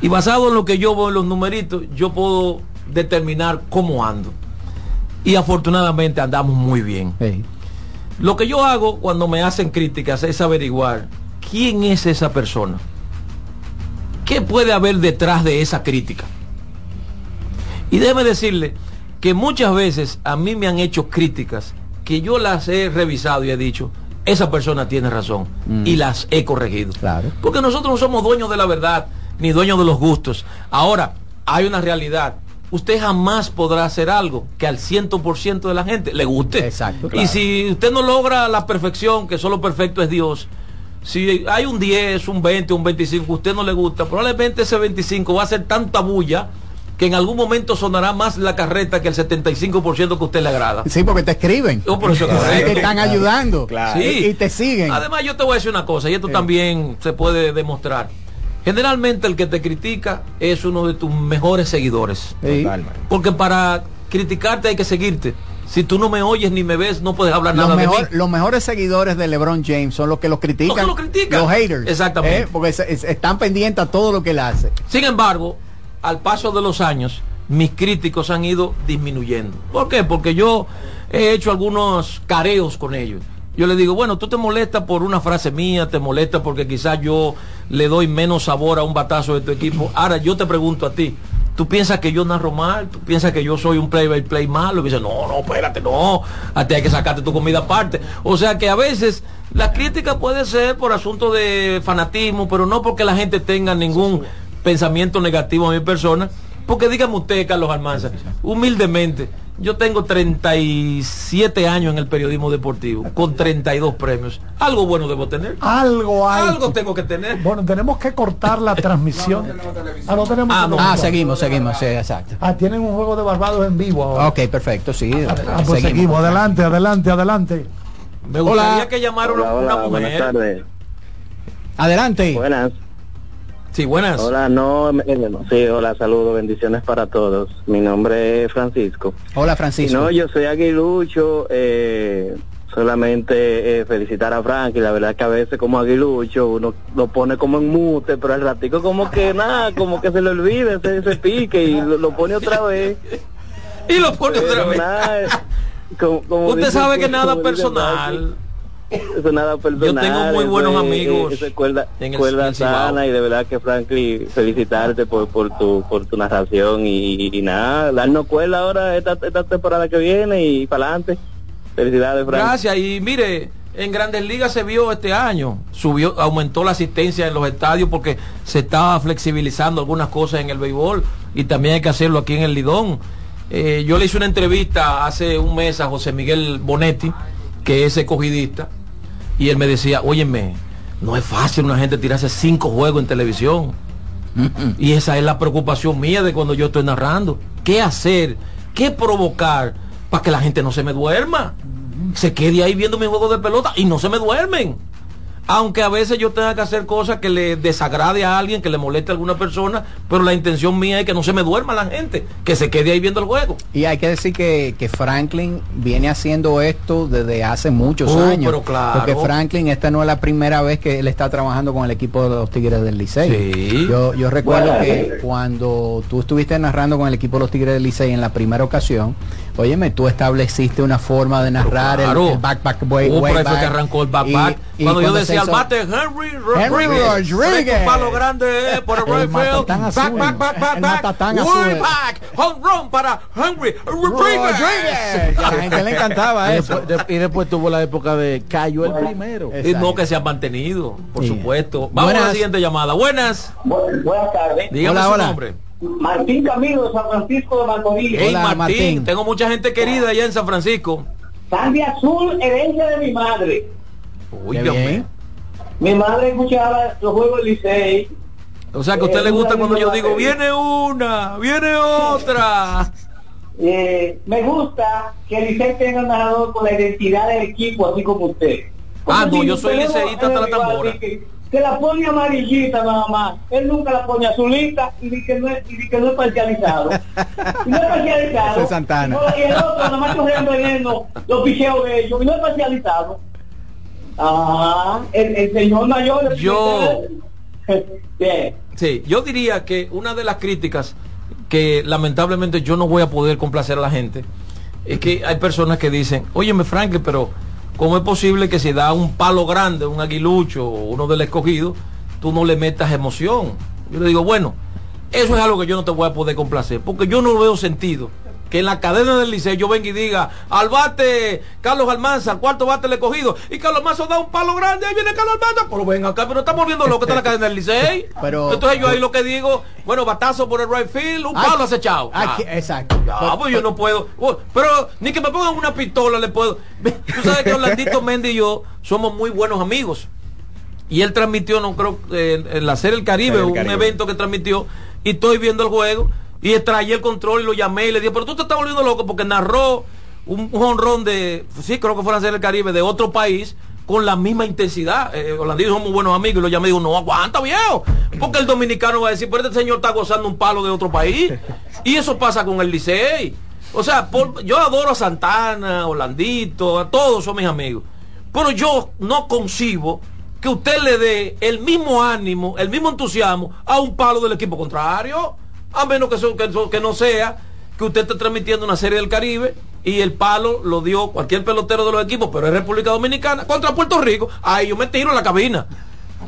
Y basado en lo que yo veo en los numeritos, yo puedo determinar cómo ando. Y afortunadamente andamos muy bien. Lo que yo hago cuando me hacen críticas es averiguar ¿quién es esa persona? ¿Qué puede haber detrás de esa crítica? Y déjeme decirle que muchas veces a mí me han hecho críticas que yo las he revisado y he dicho, esa persona tiene razón Mm. y las he corregido. Claro. Porque nosotros no somos dueños de la verdad ni dueños de los gustos. Ahora, hay una realidad. Usted jamás podrá hacer algo que al 100% de la gente le guste. Exacto. Y si usted no logra la perfección, que solo perfecto es Dios, si hay un 10, un 20, un 25 que usted no le gusta, probablemente ese 25 va a ser tanta bulla que en algún momento sonará más la carreta que el 75% que a usted le agrada. Sí, porque te escriben. Oh, por eso Sí, te están ayudando. Claro. Y, Sí. y te siguen. Además, yo te voy a decir una cosa, y esto también se puede demostrar. Generalmente el que te critica es uno de tus mejores seguidores. Porque para criticarte hay que seguirte. Si tú no me oyes ni me ves, no puedes hablar los, nada mejor- de mí. los mejores seguidores de LeBron James son los que los critican. Los que lo critican. Los haters. Exactamente. ¿eh? Porque es- están pendientes a todo lo que él hace. Sin embargo, al paso de los años, mis críticos han ido disminuyendo. ¿Por qué? Porque yo he hecho algunos careos con ellos. Yo le digo, bueno, tú te molestas por una frase mía, te molestas porque quizás yo le doy menos sabor a un batazo de tu equipo. Ahora yo te pregunto a ti, ¿tú piensas que yo narro mal? ¿Tú piensas que yo soy un play by play malo? Y dice, no, no, espérate, no, a ti hay que sacarte tu comida aparte. O sea que a veces la crítica puede ser por asunto de fanatismo, pero no porque la gente tenga ningún pensamiento negativo a mi persona. Porque dígame usted, Carlos Almanza, humildemente, yo tengo 37 años en el periodismo deportivo, con 32 premios. Algo bueno debo tener. Algo hay. Algo tengo que tener. Bueno, tenemos que cortar la transmisión. Ah, no tenemos. Ah, seguimos, seguimos, sí, exacto. Ah, tienen un juego de Barbados en vivo ahora. Ok, perfecto, sí. Ah, pues seguimos. Adelante, adelante, adelante. Me gustaría que llamara una, una mujer. Buenas tardes. Adelante. Buenas. Sí, buenas. Hola, no, no, sí, hola, saludos, bendiciones para todos. Mi nombre es Francisco. Hola, Francisco. Y no, yo soy aguilucho, eh, solamente eh, felicitar a Frank y la verdad que a veces como aguilucho uno lo pone como en mute, pero al ratico como que nada, como que se le olvida ese, ese pique y lo, lo pone otra vez. Y lo pone otra vez. nada, como- como Usted dice- sabe que nada dice personal. Eso es nada personal. Yo tengo muy buenos amigos Eso es cuerda, en el- cuerda en sana y de verdad que Franklin, felicitarte por, por tu por tu narración y, y nada, darnos cuerda ahora esta, esta temporada que viene y para adelante. Felicidades, Frank. Gracias. Y mire, en Grandes Ligas se vio este año, subió, aumentó la asistencia en los estadios porque se estaba flexibilizando algunas cosas en el béisbol y también hay que hacerlo aquí en el Lidón. Eh, yo le hice una entrevista hace un mes a José Miguel Bonetti, que es escogidista, y él me decía, óyeme, no es fácil una gente tirarse cinco juegos en televisión. Y esa es la preocupación mía de cuando yo estoy narrando. ¿Qué hacer? ¿Qué provocar para que la gente no se me duerma? Se quede ahí viendo mi juego de pelota y no se me duermen. Aunque a veces yo tenga que hacer cosas que le desagrade a alguien, que le moleste a alguna persona, pero la intención mía es que no se me duerma la gente, que se quede ahí viendo el juego. Y hay que decir que, que Franklin viene haciendo esto desde hace muchos Oh, años. pero claro. Porque Franklin, esta no es la primera vez que él está trabajando con el equipo de los Tigres del Licey. Sí. Yo, yo recuerdo Bueno. que cuando tú estuviste narrando con el equipo de los Tigres del Licey en la primera ocasión, óyeme, tú estableciste una forma de narrar el- Claro. el, back, back, way, Oh, way por eso back. que arrancó el back Y- back. y cuando yo decía al hizo- bate Henry Henry Rodríguez. Mete un palo grande eh, por el El right field. Back, back, back, back, El back. Way back. Home run para Henry Rodríguez. A la gente le encantaba Y eso. después, de- y después tuvo la época de cayó el primero. Y no que se han mantenido, por Sí. supuesto. Vamos a la siguiente llamada. Buenas. Buenas tardes. Dígame su nombre. Martín Camilo de San Francisco de Macorís. Hey, Martín, tengo mucha gente querida allá en San Francisco. Sangre azul, herencia de mi madre. Uy, Dios mío. Mi madre escuchaba los juegos del Licey. O sea que a usted Eh, le gusta una cuando yo digo, viene una, viene otra. Eh, me gusta que el Licey tenga un narrador con la identidad del equipo, así como usted. Ah, no, si yo soy liceísta hasta la rival tambora. Que, que la pone amarillita nada más. Él nunca la pone azulita y di que no es, y que no es parcializado. y no es parcializado. Ese es Santana. Y el otro, nada más corriendo veneno, los picheos de ellos, y no es parcializado. Ah, el, el señor mayor. Yo- Bien. Sí, yo diría que una de las críticas que lamentablemente yo no voy a poder complacer a la gente es que hay personas que dicen, óyeme Franklin, pero ¿cómo es posible que si da un palo grande, un aguilucho o uno del escogido, tú no le metas emoción? Yo le digo, bueno, eso es algo que yo no te voy a poder complacer, porque yo no veo sentido que en la cadena del liceo yo venga y diga, al bate Carlos Almanza, al cuarto bate le he cogido, y Carlos Almanza da un palo grande, ahí viene Carlos Almanza, pero venga acá, pero estamos viendo lo que está en la cadena del liceo. Pero, Entonces yo ahí lo que digo, bueno, batazo por el right field, un palo acechado. Aquí- exacto. Ya, pues yo no puedo. Oh, Pero ni que me pongan una pistola le puedo. Tú sabes que Orlandito Méndez y yo somos muy buenos amigos. Y él transmitió, no creo, eh, en la serie El Caribe, El un Caribe. evento que transmitió, y estoy viendo el juego, y extraí el control y lo llamé y le dije, pero tú te estás volviendo loco porque narró un jonrón de, sí, creo que fue la serie El Caribe, de otro país, con la misma intensidad. Eh, Orlandito somos buenos amigos y lo llamé y digo, no, aguanta viejo. Porque el dominicano va a decir, pero este señor está gozando un palo de otro país. Y eso pasa con el Licey. O sea, yo adoro a Santana, Orlandito, a todos son mis amigos. Pero yo no concibo que usted le dé el mismo ánimo, el mismo entusiasmo a un palo del equipo contrario. A menos que, no sea que usted esté transmitiendo una serie del Caribe y el palo lo dio cualquier pelotero de los equipos, pero es República Dominicana contra Puerto Rico. Ahí yo me tiro en la cabina.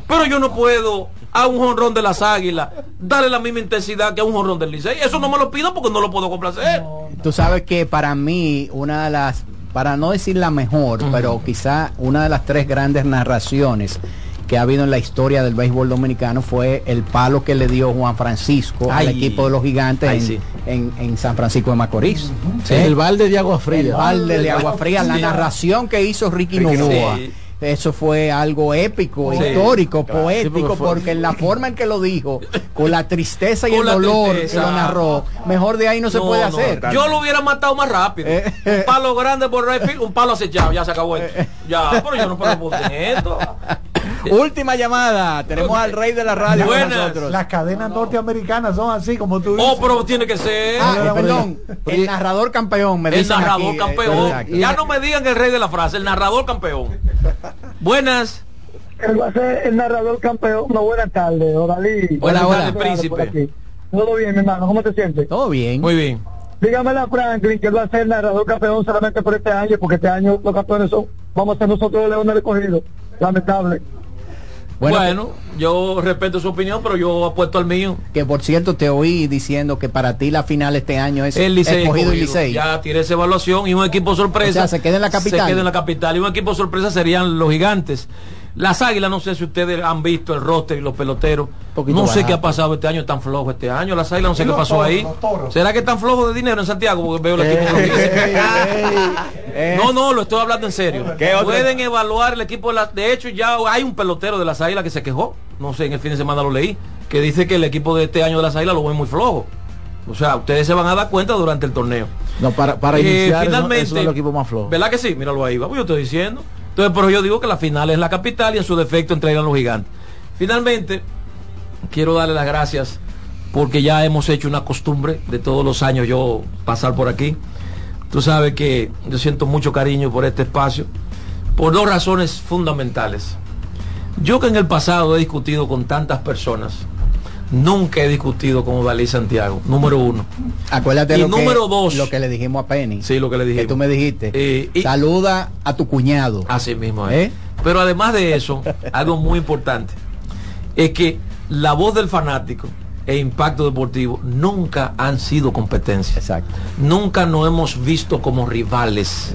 Pero yo no puedo a un jonrón de las águilas darle la misma intensidad que a un jonrón del Licey. Eso no me lo pido porque no lo puedo complacer. Tú sabes que para mí una de las, para no decir la mejor, pero quizá una de las tres grandes narraciones que ha habido en la historia del béisbol dominicano fue el palo que le dio Juan Francisco al equipo de los gigantes Ay, en, sí. en- en San Francisco de Macorís. Sí, el balde de agua fría. El balde de agua fría, la narración que hizo Ricky Ricky Novoa. Sí. Eso fue algo épico, Sí. histórico, Claro. poético, Sí, porque en la forma en que lo dijo, con la tristeza y Con el dolor tristeza. que lo narró, mejor de ahí no, se puede hacer. Eh, Yo lo hubiera matado más rápido. un palo grande por right field, un palo acechado, ya se acabó esto. Ya, pero yo no puedo poner esto. Última llamada. Tenemos al rey de la radio con Buenas. nosotros. Las cadenas norteamericanas son así como tú dices. Oh, pero tiene que ser. Ah, eh, perdón, el narrador campeón, me el dicen narrador aquí, eh, campeón. ya no me digan el rey de la frase, el narrador campeón. Buenas. Él va a ser el narrador campeón. No, buenas tardes, Odalí. Hola, Buenas hola, tardes, príncipe. Todo bien, mi hermano. ¿Cómo te sientes? Todo bien. Muy bien. Dígame a Franklin que él va a ser el narrador campeón solamente por este año, porque este año los campeones son, vamos a ser nosotros los leones recogidos. Lamentable. Bueno, yo respeto su opinión, pero yo apuesto al mío. Que por cierto te oí diciendo que para ti la final este año es El Licey escogido escogido. Licey. Ya tiré esa evaluación y un equipo sorpresa. O sea, se queda en la capital. Se queda en la capital. Y un equipo sorpresa serían los gigantes. Las águilas, no sé si ustedes han visto el roster y los peloteros. Poquito No sé qué ha pasado este año, tan flojo este año. Las águilas, no sé qué los pasó toros, ahí. los. ¿Será que están flojos de dinero en Santiago? Porque veo el equipo. que lo dice. No, no, lo estoy hablando en serio. ¿Qué otro? Pueden evaluar el equipo de las. De hecho, ya hay un pelotero de las águilas que se quejó. No sé, en el fin de semana lo leí. Que dice que el equipo de este año de las águilas lo ve muy flojo. O sea, ustedes se van a dar cuenta durante el torneo. No, para, para Eh, iniciar, eso- finalmente, eso es el equipo más flojo. ¿Verdad que sí? Míralo ahí, vamos, yo estoy diciendo. Entonces, pero yo digo que la final es la capital y en su defecto entregan los gigantes. Finalmente, quiero darle las gracias porque ya hemos hecho una costumbre de todos los años yo pasar por aquí. Tú sabes que yo siento mucho cariño por este espacio por dos razones fundamentales. Yo que en el pasado he discutido con tantas personas, nunca he discutido con Dalí Santiago, número uno. Acuérdate Y lo número que, dos. lo que le dijimos a Penny. Sí, lo que le dijimos. Que tú me dijiste. Eh, y- Saluda a tu cuñado. Así mismo es. ¿Eh? Pero además de eso, algo muy importante es que la voz del fanático e impacto deportivo nunca han sido competencia. Exacto. Nunca nos hemos visto como rivales.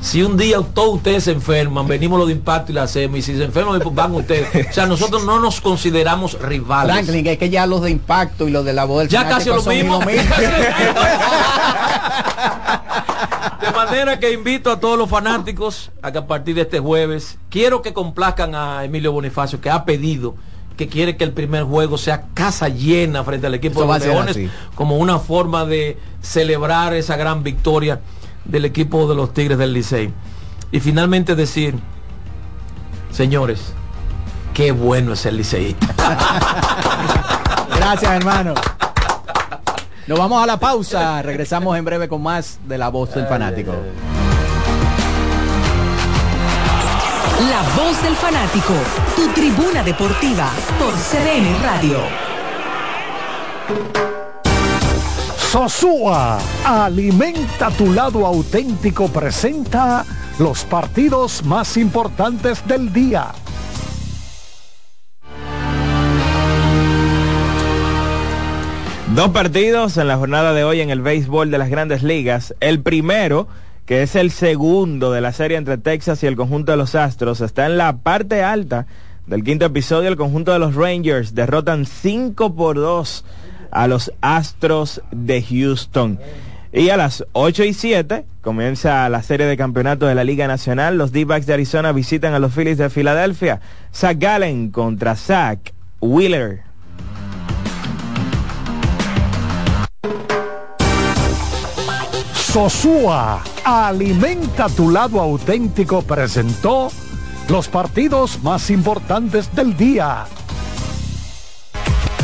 Si un día todos ustedes se enferman, venimos los de impacto y la hacemos, y si se enferman, pues van ustedes. O sea, nosotros no nos consideramos rivales. Franklin, es que ya los de impacto y los de la voz del Ya casi lo mismo. De manera que invito a todos los fanáticos a que a partir de este jueves quiero que complazcan a Emilio Bonifacio que ha pedido que quiere que el primer juego sea casa llena frente al equipo Eso de los Leones como una forma de celebrar esa gran victoria del equipo de los Tigres del Licey. Y finalmente decir, señores, qué bueno es el liceísta. Gracias, hermano. Nos vamos a la pausa. Regresamos en breve con más de la voz del fanático. La voz del fanático, tu tribuna deportiva por CDN Radio. Sosúa, alimenta tu lado auténtico, presenta los partidos más importantes del día. Dos partidos en la jornada de hoy en el béisbol de las grandes ligas. El primero, que es el segundo de la serie entre Texas y el conjunto de los Astros, está en la parte alta del quinto episodio. El conjunto de los Rangers derrotan 5 por 2 a los Astros de Houston. Y a las 8 y 7 comienza la serie de campeonato de la Liga Nacional. Los D-Backs de Arizona visitan a los Phillies de Filadelfia. Zach Gallen contra Zach Wheeler. Sosúa, alimenta tu lado auténtico, presentó los partidos más importantes del día.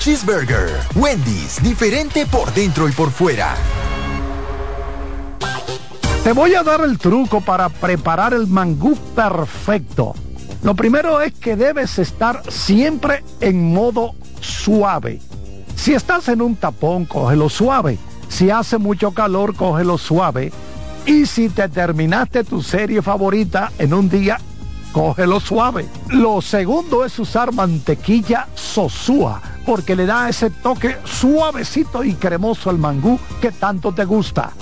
Cheeseburger. Wendy's, diferente por dentro y por fuera. Te voy a dar el truco para preparar el mangú perfecto. Lo primero es que debes estar siempre en modo suave. Si estás en un tapón, cógelo suave. Si hace mucho calor, cógelo suave. Y si te terminaste tu serie favorita en un día, cógelo suave. Lo segundo es usar mantequilla sosúa, porque le da ese toque suavecito y cremoso al mangú que tanto te gusta.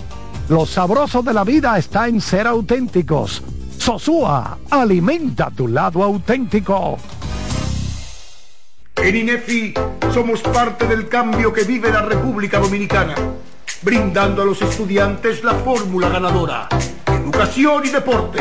Lo sabroso de la vida está en ser auténticos. Sosúa, alimenta tu lado auténtico. En INEFI somos parte del cambio que vive la República Dominicana, brindando a los estudiantes la fórmula ganadora. Educación y deporte,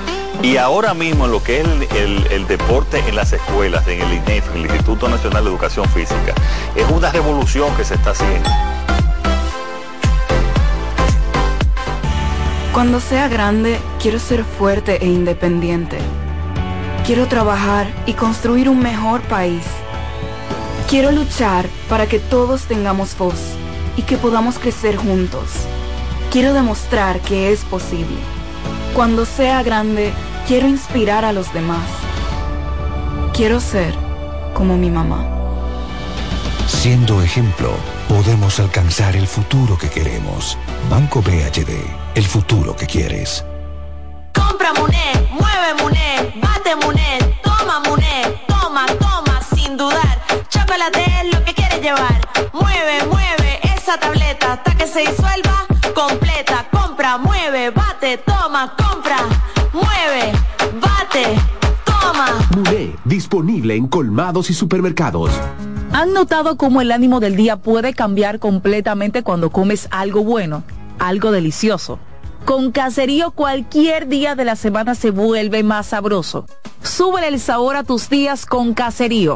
Y ahora mismo lo que es el, el- el deporte en las escuelas, en el INEF, en el Instituto Nacional de Educación Física, es una revolución que se está haciendo. Cuando sea grande, quiero ser fuerte e independiente. Quiero trabajar y construir un mejor país. Quiero luchar para que todos tengamos voz y que podamos crecer juntos. Quiero demostrar que es posible. Cuando sea grande, quiero inspirar a los demás. Quiero ser como mi mamá. Siendo ejemplo, podemos alcanzar el futuro que queremos. Banco BHD, el futuro que quieres. Compra Muné, mueve Muné, bate Muné, toma Muné, toma, toma, sin dudar. Chocolate es lo que quieres llevar. Mueve, mueve esa tableta hasta que se disuelva completa. Compra, mueve, bate, toma, compra, mueve, toma. Muné, disponible en colmados y supermercados. ¿Han notado cómo el ánimo del día puede cambiar completamente cuando comes algo bueno, algo delicioso? Con Caserío cualquier día de la semana se vuelve más sabroso. Súbele el sabor a tus días con Caserío.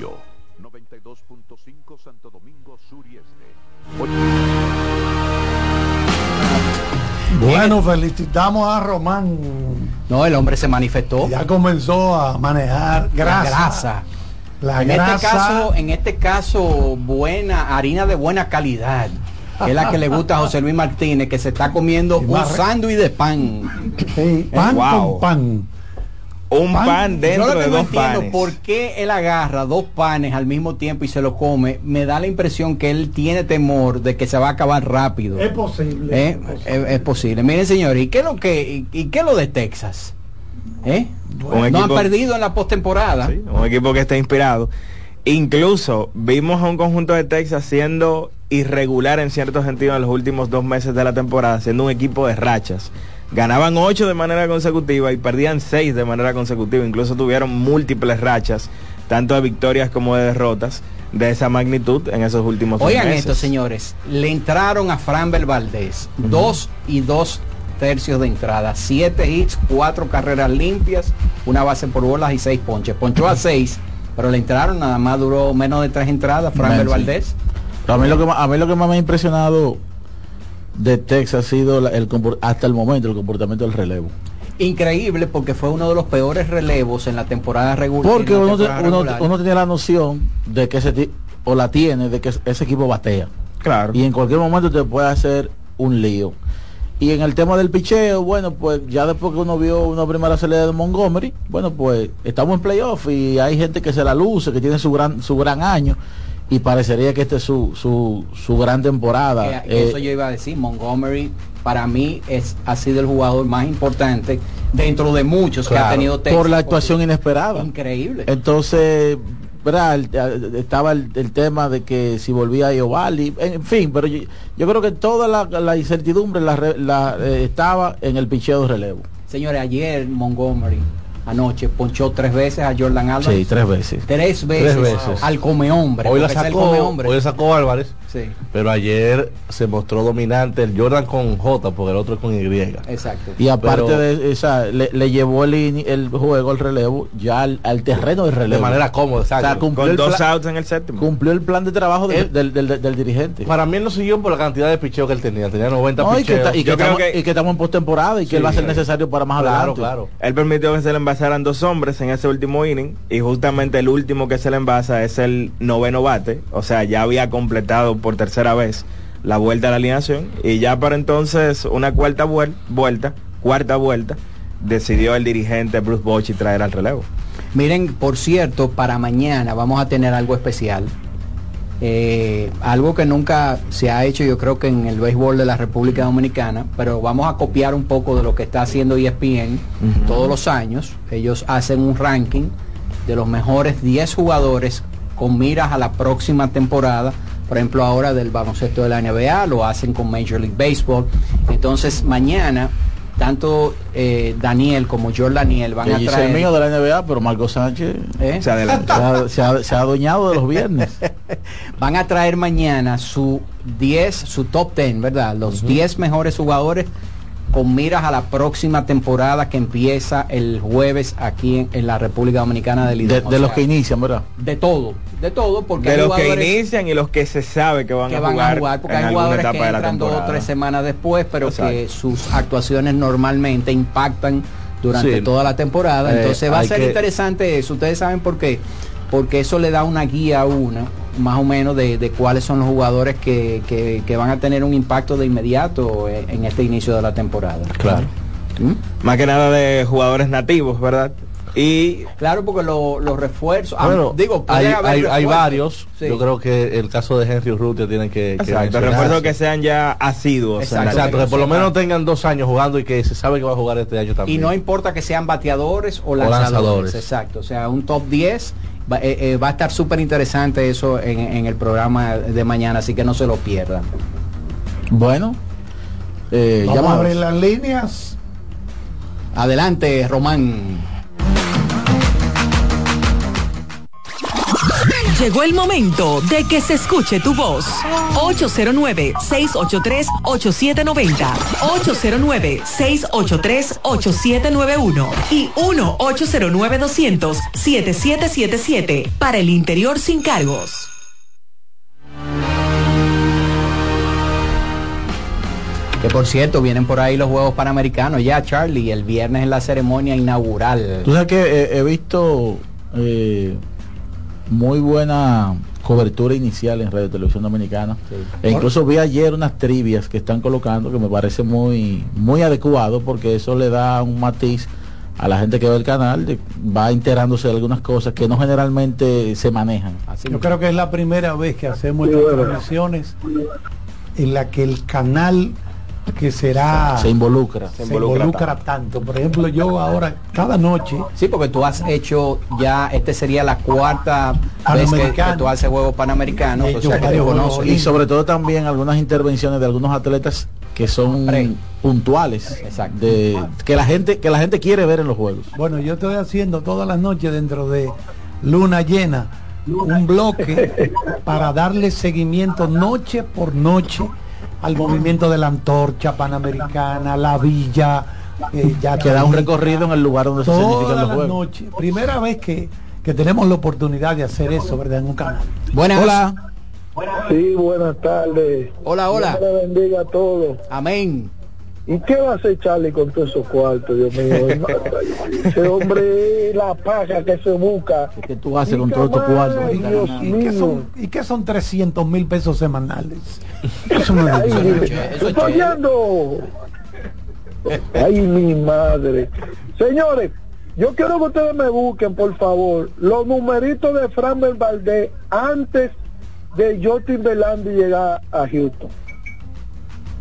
Bueno, felicitamos a Román. No, el hombre se manifestó. Ya comenzó a manejar grasa. La grasa. La en grasa. Este caso, en este caso, buena, harina de buena calidad. que es la que le gusta a José Luis Martínez, que se está comiendo un sándwich de pan. Sí, Eh, pan wow. con pan. Un pan, dentro lo que de no dos entiendo panes. por qué él agarra dos panes al mismo tiempo y se los come. Me da la impresión que él tiene temor de que se va a acabar rápido. Es posible. ¿Eh? Es, es posible. Miren, señores, ¿y qué es lo que y, y qué es lo de Texas? ¿Eh? No han perdido en la postemporada. un equipo que está inspirado. Incluso vimos a un conjunto de Texas siendo irregular en cierto sentido en los últimos dos meses de la temporada, siendo un equipo de rachas. Ganaban ocho de manera consecutiva y perdían seis de manera consecutiva. Incluso tuvieron múltiples rachas, tanto de victorias como de derrotas, de esa magnitud en esos últimos Oigan meses. esto, señores. Le entraron a Framber Valdés dos y dos tercios de entrada, siete hits, cuatro carreras limpias, una base por bolas y seis ponches. Ponchó a seis, pero le entraron, nada más duró menos de tres entradas, sí. Valdés. Pero a mí lo que a mí lo que más me ha impresionado de Texas ha sido la- el hasta el momento el comportamiento del relevo. Increíble porque fue uno de los peores relevos en la temporada regular. Porque uno, te- temporada uno, regular. uno tenía la noción de que ese o la tiene de que es- ese equipo batea. Claro. Y en cualquier momento te puede hacer un lío. Y en el tema del picheo, bueno, pues ya después que uno vio una primera salida de Montgomery, bueno, pues estamos en playoff y hay gente que se la luce, que tiene su gran su gran año y parecería que este es su, su, su gran temporada. Que- que Eh, eso yo iba a decir, Montgomery para mí es ha sido el jugador más importante dentro de muchos que ha tenido Texas. por la actuación inesperada. Increíble. Entonces, ¿verdad? Eh, estaba el, el tema de que si volvía a Iovali, en fin, pero yo, yo creo que toda la, la incertidumbre la, la, eh, estaba en el picheo de relevo. Señores, ayer Montgomery anoche ponchó tres veces a Jordan Álvarez. Sí, tres veces. Tres veces, Tres veces. al come hombre. Hoy la el sacó, come hombre. hoy sacó Álvarez. Sí. Pero ayer se mostró dominante el Jordan con J, porque el otro es con Y. Exacto. Y aparte Pero- de esa, le, le llevó el, el juego, el relevo, ya al, al terreno de relevo. De manera cómoda, exacto. O sea, cumplió Con el dos outs en el séptimo. Cumplió el plan de trabajo del, Él- del, del- del dirigente. Para mí él no siguió por la cantidad de picheo que él tenía. Tenía 90 No, y, que, picheos. y, que estamos, que- y que estamos en postemporada y que él va a ser necesario para más Claro, adelante. claro. Él permitió que se le envasaran dos hombres en ese último inning y justamente el último que se le envasa es el noveno bate, o sea, ya había completado por tercera vez la vuelta a la alineación y ya para entonces una cuarta vuel- vuelta, cuarta vuelta, decidió el dirigente Bruce Bochy traer al relevo. Miren, por cierto, para mañana vamos a tener algo especial. Eh, algo que nunca se ha hecho, yo creo que en el béisbol de la República Dominicana, pero vamos a copiar un poco de lo que está haciendo ESPN todos los años. Ellos hacen un ranking de los mejores 10 jugadores con miras a la próxima temporada. Por ejemplo, ahora del baloncesto de la NBA, lo hacen con Major League Baseball. Entonces, mañana, tanto eh, Daniel como Jordan Daniel van Que a traer... el mío de la NBA, pero Marco Sánchez ¿Eh? Se adelantó. se ha, se ha- adueñado de los viernes. van a traer mañana su 10, su top 10, ¿verdad? Los 10 mejores jugadores con miras a la próxima temporada que empieza el jueves aquí en, en la República Dominicana del De, de los que inician, ¿verdad? de todo, de todo, porque De hay los que inician y los que se sabe que van, que a, van jugar a jugar, porque en hay jugadores que etapa de la entran dos o temporada. tres semanas después, pero que sus actuaciones normalmente impactan durante Sí. toda la temporada. Eh, Entonces va a ser que- interesante eso. Ustedes saben por qué. Porque eso le da una guía a una, más o menos, de, de cuáles son los jugadores que, que- que van a tener un impacto de inmediato en, en este inicio de la temporada. Claro. ¿Mm? Más que nada de jugadores nativos, ¿verdad? Y Claro, porque lo- los refuerzos, ah, digo, hay, haber hay, hay varios. Sí. Yo creo que el caso de Henry Urrutia tiene que, que exacto, refuerzos que sean ya asiduos. Exacto. Exacto, que por lo menos tengan dos años jugando y que se sabe que va a jugar este año Y también. no importa que sean bateadores o lanzadores. lanzadores. Exacto. O sea, un top 10 va, eh, eh, va a estar súper interesante eso en, en el programa de mañana, así que no se lo pierdan. Bueno, eh, Vamos a abrir las líneas. Adelante, Román. Llegó el momento de que se escuche tu voz. 809-683-8790. 809-683-8791. Y 1-809-200-7777. Para el interior sin cargos. Que por cierto, vienen por ahí los Juegos Panamericanos ya, Charlie, el viernes en la ceremonia inaugural. Tú sabes que eh, he visto eh, muy buena cobertura inicial en Radio Televisión Dominicana. E incluso vi ayer unas trivias que están colocando que me parece muy, muy adecuado porque eso le da un matiz a la gente que ve el canal de- va enterándose de algunas cosas que no generalmente se manejan. Yo creo que es la primera vez que hacemos estas transmisiones en la que el canal que será Se involucra. se involucra, tanto. Por ejemplo, yo ahora cada noche Sí, porque tú has hecho ya, este sería la cuarta vez que, Panamericano. que tú haces juegos panamericanos, o sea que te conoces. y sobre todo también algunas intervenciones de algunos atletas que son puntuales de que la gente que la gente quiere ver en los juegos. Bueno, yo estoy haciendo todas las noches dentro de Luna Llena un bloque para darle seguimiento noche por noche al movimiento de la antorcha panamericana, la villa, eh, ya que da un recorrido en el lugar donde se significan los juegos. noches. Primera vez que, que tenemos la oportunidad de hacer eso, ¿verdad? En un canal. Buenas. Hola. Sí, buenas tardes. Hola, hola. Dios bendiga a todos. Amén. ¿Y qué va a hacer Charlie con todos esos cuartos, Dios mío? Ese hombre, la paga que se busca. ¿Qué tú haces con todo tu cuarto? Ay, Dios mío. ¿Y qué son, ¿y qué son 300 mil pesos semanales? Eso no es estoy oyendo. Ay, mi madre. Señores, yo quiero que ustedes me busquen, por favor, los numeritos de Framber Valdés antes de Justin Verlander llegar a Houston.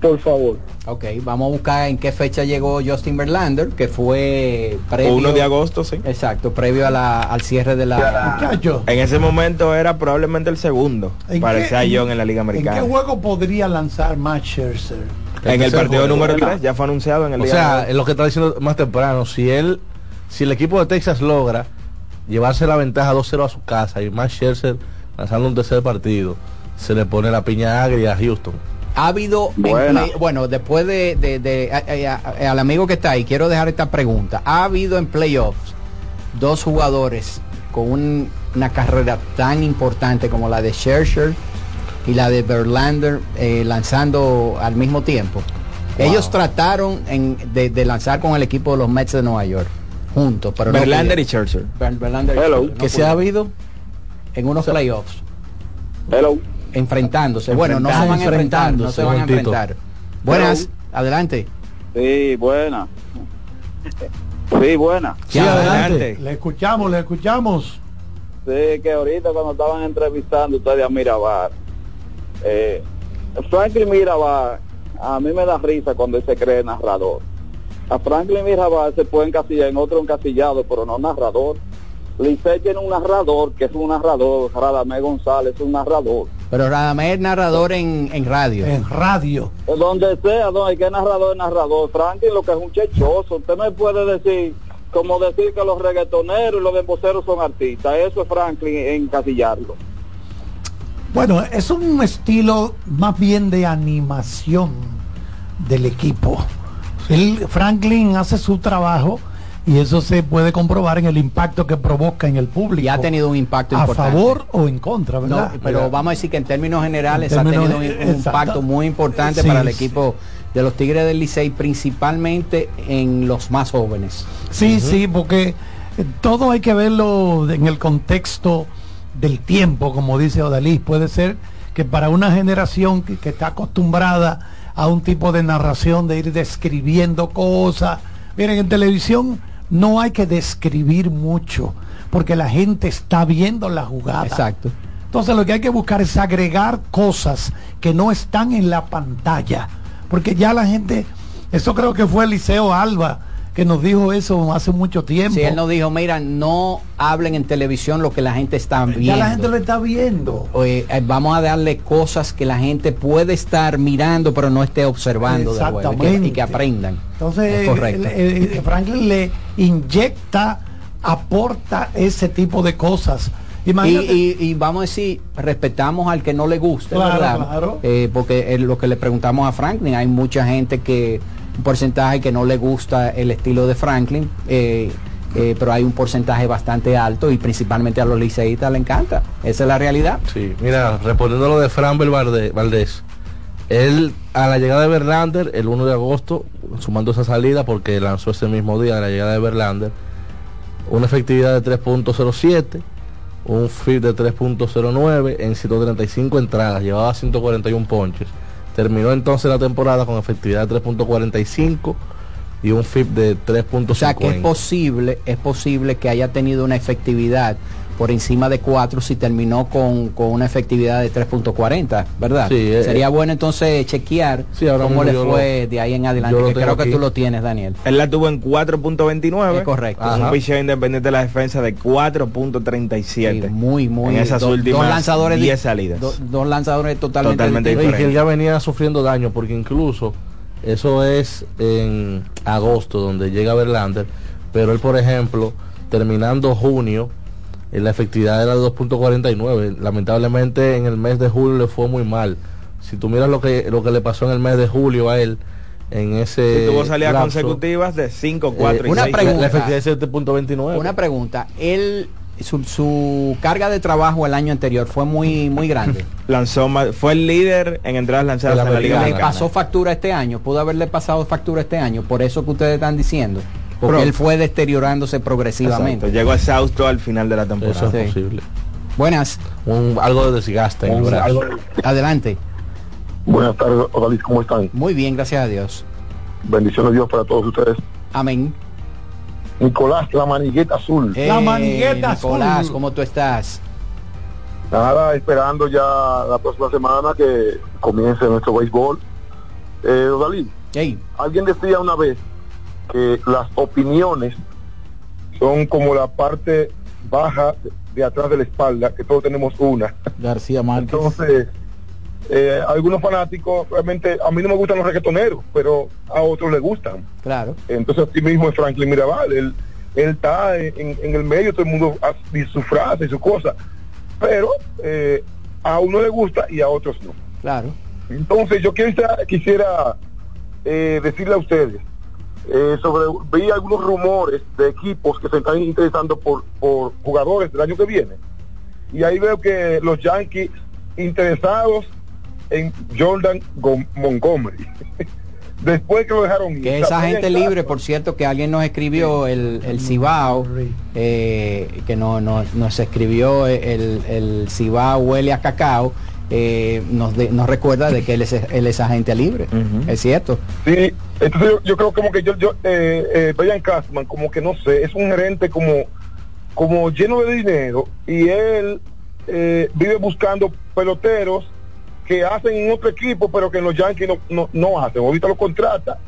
Por favor. Ok, vamos a buscar en qué fecha llegó Justin Verlander, que fue previo... 1 de agosto, sí. Exacto, previo a la- al cierre de la... En ese momento era probablemente el segundo ¿En para ese John en la Liga ¿En qué Americana. juego podría lanzar Matt Scherzer? En el partido juego, número ¿verdad? 3 ya fue anunciado en el O día sea, es lo que está diciendo más temprano, si él, si el equipo de Texas logra llevarse la ventaja 2-0 a su casa y Max Scherzer lanzando un tercer partido, se le pone la piña agria a Houston. Ha habido, bueno, después de, de- de- a- a- a- al amigo que está ahí, quiero dejar esta pregunta. ¿Ha habido en playoffs dos jugadores con un- una carrera tan importante como la de Scherzer y la de Verlander eh, lanzando al mismo tiempo? Ellos trataron en- de, de lanzar con el equipo de los Mets de Nueva York juntos, pero no Verlander y Hello. No Que se ha habido en unos playoffs. Hello. Enfrentándose. Bueno, no se van a enfrentar, no se van a enfrentar. Buenas, adelante. Sí, buena. Sí, buena. Sí, adelante. Le escuchamos, le escuchamos. Sí, que ahorita cuando estaban entrevistando ustedes a Mirabal, eh, Franklin Mirabal, a mí me da risa cuando él se cree narrador. A Franklin Mirabal se puede encasillar en otro encasillado, pero no narrador. Licey tiene un narrador que es un narrador, Radamé González es un narrador. Pero Radamés es narrador en, en radio. En radio. Donde sea, donde hay que narrador es narrador. Franklin lo que es un chechoso. Usted no puede decir, como decir que los reggaetoneros y los demboceros son artistas. Eso es Franklin encasillarlo. Bueno, es un estilo más bien de animación del equipo. Él, Franklin hace su trabajo y eso se puede comprobar en el impacto que provoca en el público. Y ha tenido un impacto a importante. favor o en contra, No, ¿verdad? pero vamos a decir que en términos generales En términos- ha tenido un, impacto muy importante Sí, para el sí. equipo de los Tigres del Licey, principalmente en los más jóvenes. Sí, sí, porque eh, todo hay que verlo en el contexto del tiempo, como dice Odalí. Puede ser que para una generación que, que está acostumbrada a un tipo de narración, de ir describiendo cosas. Miren, en televisión no hay que describir mucho, porque la gente está viendo la jugada. Exacto. Entonces lo que hay que buscar es agregar cosas que no están en la pantalla. Porque ya la gente, eso creo que fue Eliseo Alba que nos dijo eso hace mucho tiempo. Si él nos dijo, mira, no hablen en televisión lo que la gente está viendo. ya la gente lo está viendo. Eh, vamos a darle cosas que la gente puede estar mirando pero no esté observando juego y que, y que aprendan. Entonces, correcto. Franklin le inyecta, aporta ese tipo de cosas. Y, y- y vamos a decir, respetamos al que no le guste, Claro, ¿verdad? claro. Eh, porque es lo que le preguntamos a Franklin, hay mucha gente que, porcentaje que no le gusta el estilo de Franklin, eh, eh, pero hay un porcentaje bastante alto y principalmente a los liceístas le encanta. Esa es la realidad. Sí, mira, respondiendo a lo de Framber Valdés, él a la llegada de Verlander, el 1 de agosto, sumando esa salida porque lanzó ese mismo día de la llegada de Verlander, una efectividad de 3.07, un FIP de 3.09 en 135 entradas, llevaba 141 ponches. Terminó entonces la temporada con efectividad de 3.45, y un FIP de 3.50. O sea que es posible, es posible que haya tenido una efectividad por encima de 4 si terminó con, con una efectividad de 3.40, ¿verdad? Sí, eh, Sería bueno entonces chequear Sí, ahora cómo le fue lo- de ahí en adelante, que creo que tú lo tienes, Daniel. Él la tuvo en 4.29. Es correcto. Un picheo independiente de la defensa de 4.37. muy, muy En esas dos- últimas dos lanzadores di- 10 salidas. do- dos lanzadores totalmente, Totalmente distintos. Y que él ya venía sufriendo daño porque incluso eso es en agosto donde llega Verlander, pero él por ejemplo terminando junio eh, la efectividad era de 2.49, lamentablemente en el mes de julio le fue muy mal. Si tú miras lo que lo que le pasó en el mes de julio a él en ese Y tuvo salidas lapso, consecutivas de 5, 4 eh, y Una 6. pregunta. la efectividad es 7.29. Una pregunta, él su, su carga de trabajo el año anterior fue muy muy grande. Lanzó más- fue el líder en entradas lanzadas De la en la Liga Mexicana. pasó factura este año, pudo haberle pasado factura este año, por eso que ustedes están diciendo, porque Pro- él fue deteriorándose progresivamente. Exacto, Llegó exhausto al final de la temporada. Eso es Sí. posible. Buenas, Un, algo de desgaste Un- adelante. Buenas tardes, Odalis, ¿cómo están? Muy bien, gracias a Dios. Bendiciones de Dios para todos ustedes. Amén. Nicolás, la manigueta azul. Eh, Nicolás, ¿cómo tú estás? Nada, esperando ya la próxima semana que comience nuestro béisbol. Eh, Odalí, alguien decía una vez que las opiniones son como la parte baja de atrás de la espalda, que todos tenemos una. García Márquez. Entonces, eh, algunos fanáticos, realmente, a mí no me gustan los reggaetoneros, pero a otros les gustan. Claro. Entonces, así mismo es Franklin Mirabal. Él, él está en, en el medio, todo el mundo hace su frase y su cosa. Pero eh, a uno le gusta y a otros no. Claro. Entonces, yo quisiera, quisiera eh, decirle a ustedes eh, sobre. Vi algunos rumores de equipos que se están interesando por, por jugadores del año que viene. Y ahí veo que los Yankees interesados en Jordan Gom- Montgomery. Después que lo dejaron ir. Que esa gente en libre, por cierto, que alguien nos escribió, el, el Cibao, eh, que no, no- nos escribió el, el Cibao huele a cacao, eh, nos, de- nos recuerda de que él es, él es agente libre. Es cierto. Sí, entonces yo, yo creo como que yo, yo eh, eh, Brian Cashman, como que no sé, es un gerente como, como lleno de dinero y él eh, vive buscando peloteros que hacen en otro equipo, pero que en los Yankees no, no, no hacen. Ahorita lo contrata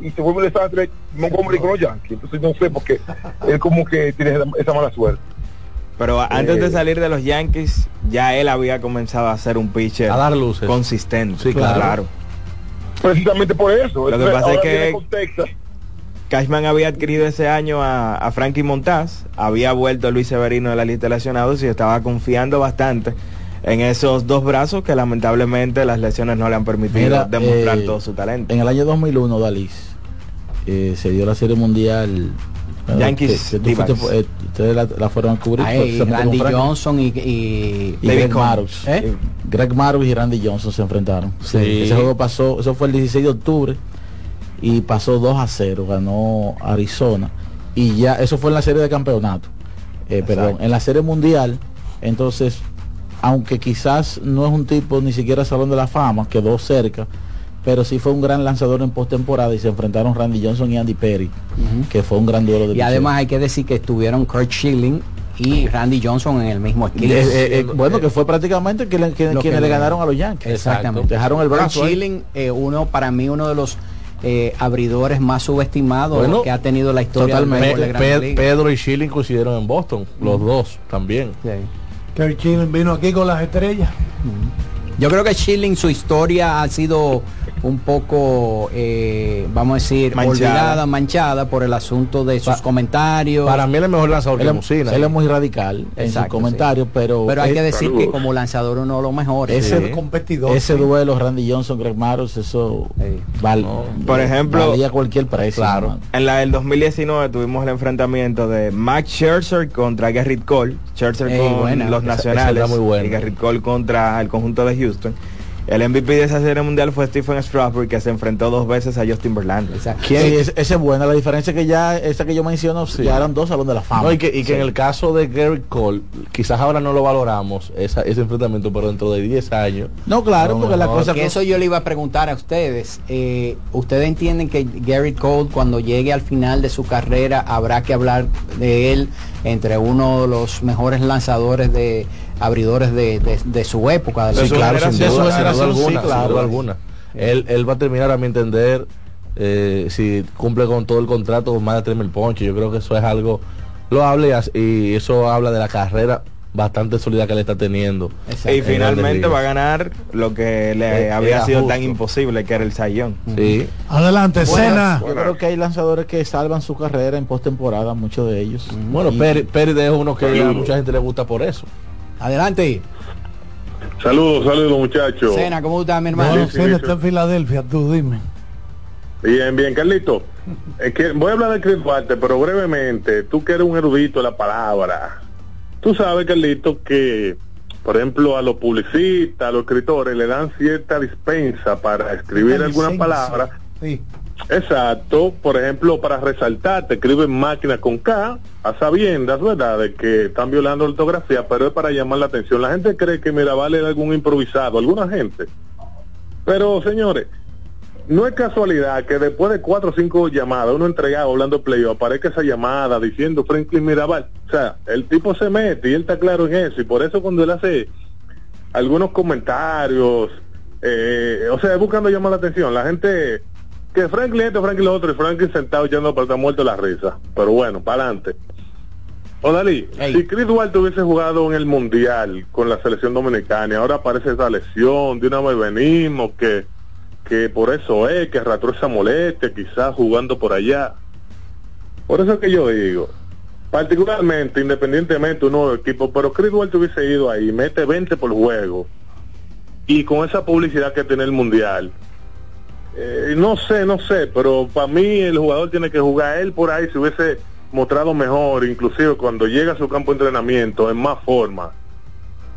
y se vuelve un desastre Montgomery con los Yankees. Entonces no sé porque él como que tiene esa, esa mala suerte. Pero antes de Eh. salir de los Yankees, ya él había comenzado a ser un pitcher A dar luces. consistente. Sí, claro. Precisamente por eso. Lo que pasa es que-. Cashman había adquirido ese año a, a Frankie Montaz, había vuelto Luis Severino de la lista de lesionados y estaba confiando bastante en esos dos brazos que lamentablemente las lesiones no le han permitido Mira, demostrar eh, todo su talento. En el año 2001, Dalis, eh, se dio la Serie Mundial. Eh, Yankees, que- que tú D-backs. fuiste, eh, ustedes la, la fueron a cubrir. Se Randy Johnson y, y, y David Greg Cohn. Maddux. ¿Eh? Greg Maddux y Randy Johnson se enfrentaron. Sí. Ese juego pasó, eso fue el 16 de octubre y pasó 2 a 0, ganó Arizona y ya eso fue en la serie de campeonato. Eh, perdón, en la serie mundial, entonces, aunque quizás no es un tipo ni siquiera salón de la fama, quedó cerca, pero sí fue un gran lanzador en postemporada y se enfrentaron Randy Johnson y Andy Perry, que fue un gran duelo de y además hay que decir que estuvieron Kurt Schilling y Randy Johnson en el mismo equipo. Eh, eh, eh, bueno, que fue prácticamente que que- quienes que le ganaron a los Yankees. Exactamente. Dejaron el Kurt brazo. ahí. Schilling, eh, uno para mí uno de los eh, abridores más subestimados Bueno, que ha tenido la historia del Totalmente. béisbol de Pe- Grandes Pe- Ligas. Pedro y Schilling coincidieron en Boston, los dos también. Kurt Schilling vino aquí con las estrellas. Yo creo que Schilling su historia ha sido un poco, eh, vamos a decir, Manchada. olvidada, manchada por el asunto de sus comentarios. Para mí él es mejor lanzador Él que es- Musina. él es muy radical en sus comentarios, pero Pero hay es- que decir que como lanzador uno de los mejores. ese, competidor, ese sí. duelo Randy Johnson, Greg Maros, eso val- Por ejemplo, valía cualquier precio. hermano. En la del 2019 tuvimos el enfrentamiento de Max Scherzer contra Garrett Cole. Scherzer Ey, con buena. los Esa- nacionales esa muy buena. y Garrett Cole contra el conjunto de Houston. El MVP de esa serie mundial fue Stephen Strasburg, que se enfrentó dos veces a Justin Verlander. Sí, es- esa es buena. La diferencia que ya, esa que yo menciono, ya eran dos salones de la fama. No, y que, y que Sí. en el caso de Gary Cole, quizás ahora no lo valoramos, esa, ese enfrentamiento, pero dentro de 10 años. No, claro, porque la cosa que eso yo le iba a preguntar a ustedes. Eh, ¿Ustedes entienden que Gary Cole cuando llegue al final de su carrera habrá que hablar de él entre uno de los mejores lanzadores de abridores de, de- de su época? De la- Sí, claro, sin su duda, sin duda generación, alguna, sí, sin claro. duda alguna. Él, él va a terminar, a mi entender, eh, si cumple con todo el contrato, con más de 3 mil ponches. Yo creo que eso es algo loable y as- y eso habla de la carrera bastante sólida que le está teniendo. Y finalmente va a ganar lo que le Eh, había sido justo. tan imposible, que era el sayón. Sí. Adelante, Cena. Yo creo que hay lanzadores que salvan su carrera en postemporada, muchos de ellos. Bueno, Y- Pérez, Pérez es uno que a mucha gente le gusta por eso. Adelante. Saludos, saludos muchachos. Cena, ¿cómo está mi hermano? No, Cena está en Filadelfia, tú dime. Bien, bien, Carlito. Es que voy a hablar de Chris Duarte, pero brevemente, tú que eres un erudito de la palabra. Tú sabes, Carlito, que, por ejemplo, a los publicistas, a los escritores, le dan cierta dispensa para escribir algunas licencia. palabras. Sí. Exacto, por ejemplo, para resaltar, te escriben máquina con K, a sabiendas, ¿verdad?, de que están violando la ortografía, pero es para llamar la atención. La gente cree que Mirabal es algún improvisado, alguna gente. Pero, señores, no es casualidad que después de cuatro o cinco llamadas, uno entregado hablando de playoff, aparezca esa llamada diciendo Franklin Mirabal. O sea, el tipo se mete y él está claro en eso, y por eso cuando él hace algunos comentarios, eh, o sea, buscando llamar la atención, la gente que Franklin esto, Franklin lo otro, y Franklin sentado echando para estar muerto la risa. Pero bueno, para adelante. Odalí, si Chris Duarte hubiese jugado en el Mundial con la selección dominicana y ahora aparece esa lesión, de una vez venimos, que, que por eso es, que arrastró esa molestia, quizás jugando por allá. Por eso es que yo digo, particularmente, independientemente un nuevo equipo, pero Chris Duarte hubiese ido ahí, mete 20 por juego, y con esa publicidad que tiene el Mundial, eh, no sé, no sé, pero para mí el jugador tiene que jugar él por ahí, si hubiese mostrado mejor, inclusive cuando llega a su campo de entrenamiento, en más forma.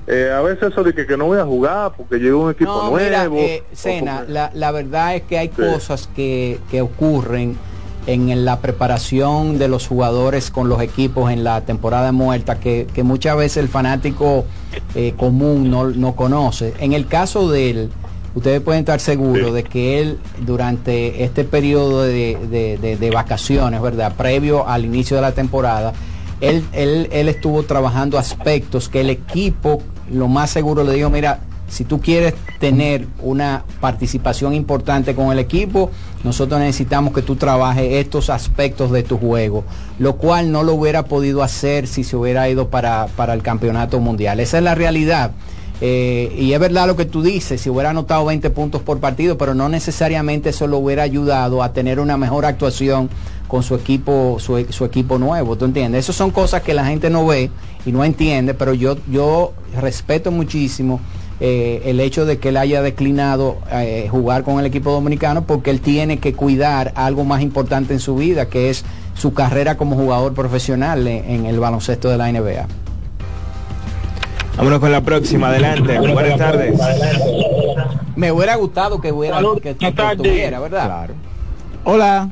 Eh, a veces eso de que, que no voy a jugar porque llegó un equipo No, nuevo. mira, eh, o Sena, porque- la, la verdad es que hay Sí. cosas que, que ocurren en la preparación de los jugadores con los equipos en la temporada muerta que, que muchas veces el fanático eh, común no, no conoce. En el caso de él, ustedes pueden estar seguros de que él durante este periodo de, de- de- de vacaciones, ¿verdad? Previo al inicio de la temporada, él, él, él estuvo trabajando aspectos que el equipo lo más seguro le dijo, mira, si tú quieres tener una participación importante con el equipo, nosotros necesitamos que tú trabajes estos aspectos de tu juego, lo cual no lo hubiera podido hacer si se hubiera ido para, para el campeonato mundial. Esa es la realidad. Eh, y es verdad lo que tú dices, si hubiera anotado 20 puntos por partido, pero no necesariamente eso lo hubiera ayudado a tener una mejor actuación con su equipo, su, equipo nuevo, ¿tú entiendes? Esas son cosas que la gente no ve y no entiende, pero yo, yo respeto muchísimo eh, el hecho de que él haya declinado eh, jugar con el equipo dominicano porque él tiene que cuidar algo más importante en su vida, que es su carrera como jugador profesional en el baloncesto de la NBA. Vámonos con la próxima, adelante. Buenas tardes. Me hubiera gustado que hubiera que, ¿verdad? Hola.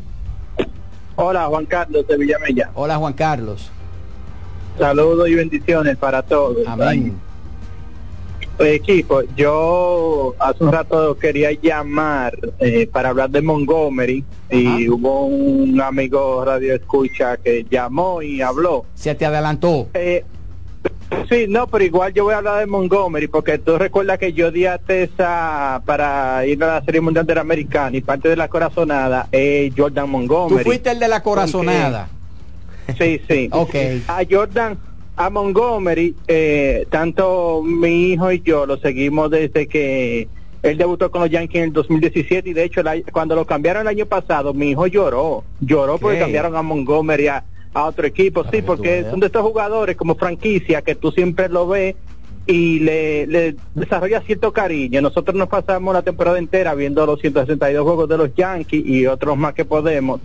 Hola, Juan Carlos de Villamella. Hola, Juan Carlos. Saludos y bendiciones para todos. Amén. Ay, Equipo, yo hace un rato quería llamar eh, para hablar de Montgomery y hubo un amigo radio escucha que llamó y habló. Se te adelantó. Eh, sí, no, pero igual yo voy a hablar de Montgomery porque tú recuerdas que yo di a Tessa para ir a la Serie Mundial de la Americana y parte de la corazonada es Jordan Tú Montgomery. fuiste el de la corazonada. Sí, sí. Ok. A Jordan, a Montgomery, eh, tanto mi hijo y yo lo seguimos desde que él debutó con los Yankees en el 2017 y de hecho cuando lo cambiaron el año pasado, mi hijo lloró, lloró porque cambiaron a Montgomery a, a otro equipo, sí, porque son de estos jugadores como franquicia que tú siempre lo ves y le, le desarrolla cierto cariño. Nosotros nos pasamos la temporada entera viendo los 162 juegos de los Yankees y otros más que podemos.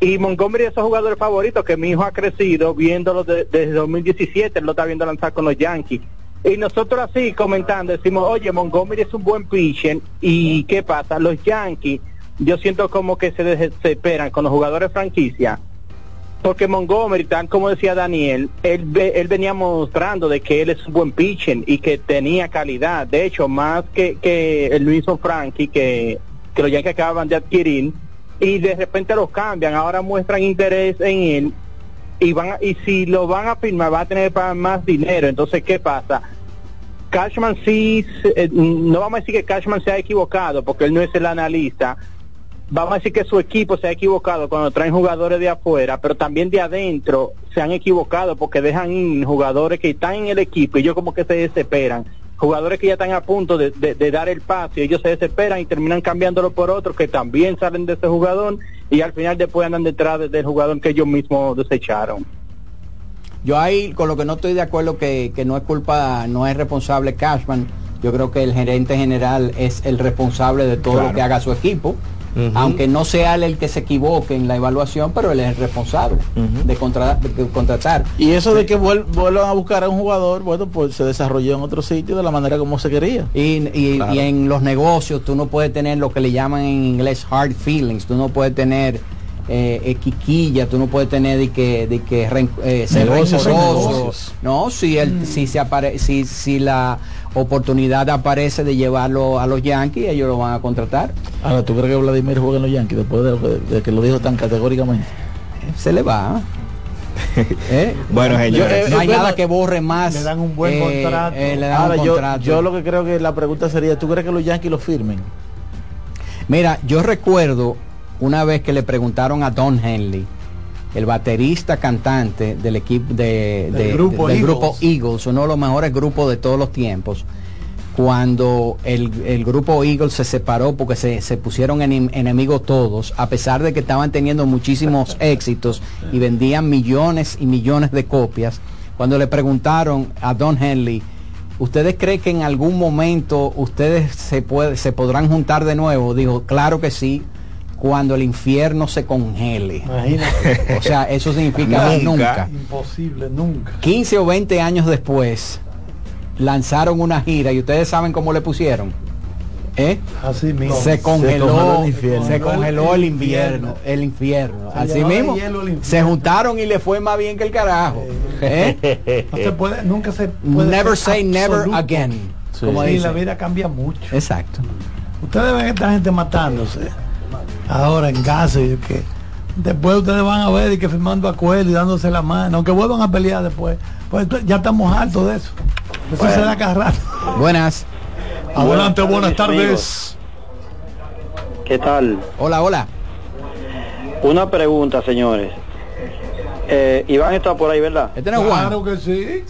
Y Montgomery es esos jugadores favoritos que mi hijo ha crecido viéndolo de- desde 2017, él lo está viendo lanzar con los Yankees. Y nosotros así comentando, decimos, oye, Montgomery es un buen pitcher. ¿Y qué pasa? Los Yankees, yo siento como que se desesperan con los jugadores franquicia. Porque Montgomery, tal como decía Daniel, él, él venía mostrando de que él es un buen pitcher y que tenía calidad. De hecho, más que, que el mismo Frankie, que, que los Yankees acaban de adquirir, y de repente los cambian, ahora muestran interés en él y van y si lo van a firmar va a tener que más dinero entonces qué pasa Cashman sí eh, no vamos a decir que Cashman se ha equivocado porque él no es el analista vamos a decir que su equipo se ha equivocado cuando traen jugadores de afuera pero también de adentro se han equivocado porque dejan jugadores que están en el equipo y ellos como que se desesperan jugadores que ya están a punto de, de- de dar el paso y ellos se desesperan y terminan cambiándolo por otros que también salen de ese jugador y al final después andan detrás de- del jugador que ellos mismos desecharon. Yo ahí con lo que no estoy de acuerdo que, que no es culpa, no es responsable Cashman. Yo creo que el gerente general es el responsable de todo lo que haga su equipo. Aunque no sea él el que se equivoque en la evaluación, pero él es el responsable de, contra- de contratar. Y eso de que vuel- vuelvan a buscar a un jugador, bueno, pues se desarrolló en otro sitio de la manera como se quería. Y, y- Claro. y en los negocios tú no puedes tener lo que le llaman en inglés hard feelings, tú no puedes tener eh, eh, quiquilla, tú no puedes tener de que, de que eh, ser rencoroso. No, si, el, si, se apare si, si la oportunidad aparece de llevarlo a los Yankees, ellos lo van a contratar. Ahora, ¿tú crees que Vladimir juega en los Yankees después de, que, de que lo dijo tan categóricamente? Se le va. ¿Eh? Bueno, señores. no hay Bueno, nada que borre más. Le dan un buen eh, contrato. eh, le dan Ahora, un yo, contrato. yo lo que creo que la pregunta sería, ¿tú crees que los Yankees lo firmen? Mira, yo recuerdo una vez que le preguntaron a Don Henley, el baterista cantante del equipo de, Del de- grupo del Eagles. grupo Eagles, uno de los mejores grupos de todos los tiempos, cuando el, el grupo Eagles se separó porque se, se pusieron enem- enemigos todos, a pesar de que estaban teniendo muchísimos éxitos y vendían millones y millones de copias, cuando le preguntaron a Don Henley, ¿Ustedes creen que en algún momento ustedes se, puede, se podrán juntar de nuevo? Dijo, claro que sí, cuando el infierno se congele. Imagínate. O sea, eso significa Nunca. nunca. Imposible, nunca. 15 o 20 años después, lanzaron una gira y ustedes saben cómo le pusieron. ¿Eh? Así mismo. Se congeló, congeló el infierno. se congeló el invierno, el infierno. Se Así mismo, hielo el infierno. se juntaron y le fue más bien que el carajo. ¿Eh? No se puede, nunca se puede Never say never again. Sí. Como Sí, dicen. la vida cambia mucho. Exacto. Ustedes ven a esta gente matándose ahora en casa y que después ustedes van a ver y que firmando acuerdos y dándose la mano, aunque vuelvan a pelear después. Pues ya estamos hartos de eso. Eso se da cada rato. Buenas. Adelante, Buenas buenas tardes. ¿Qué tal? Hola, hola. Una pregunta, señores. Eh, Iván está por ahí, ¿verdad? Este no es Juan. Claro que sí.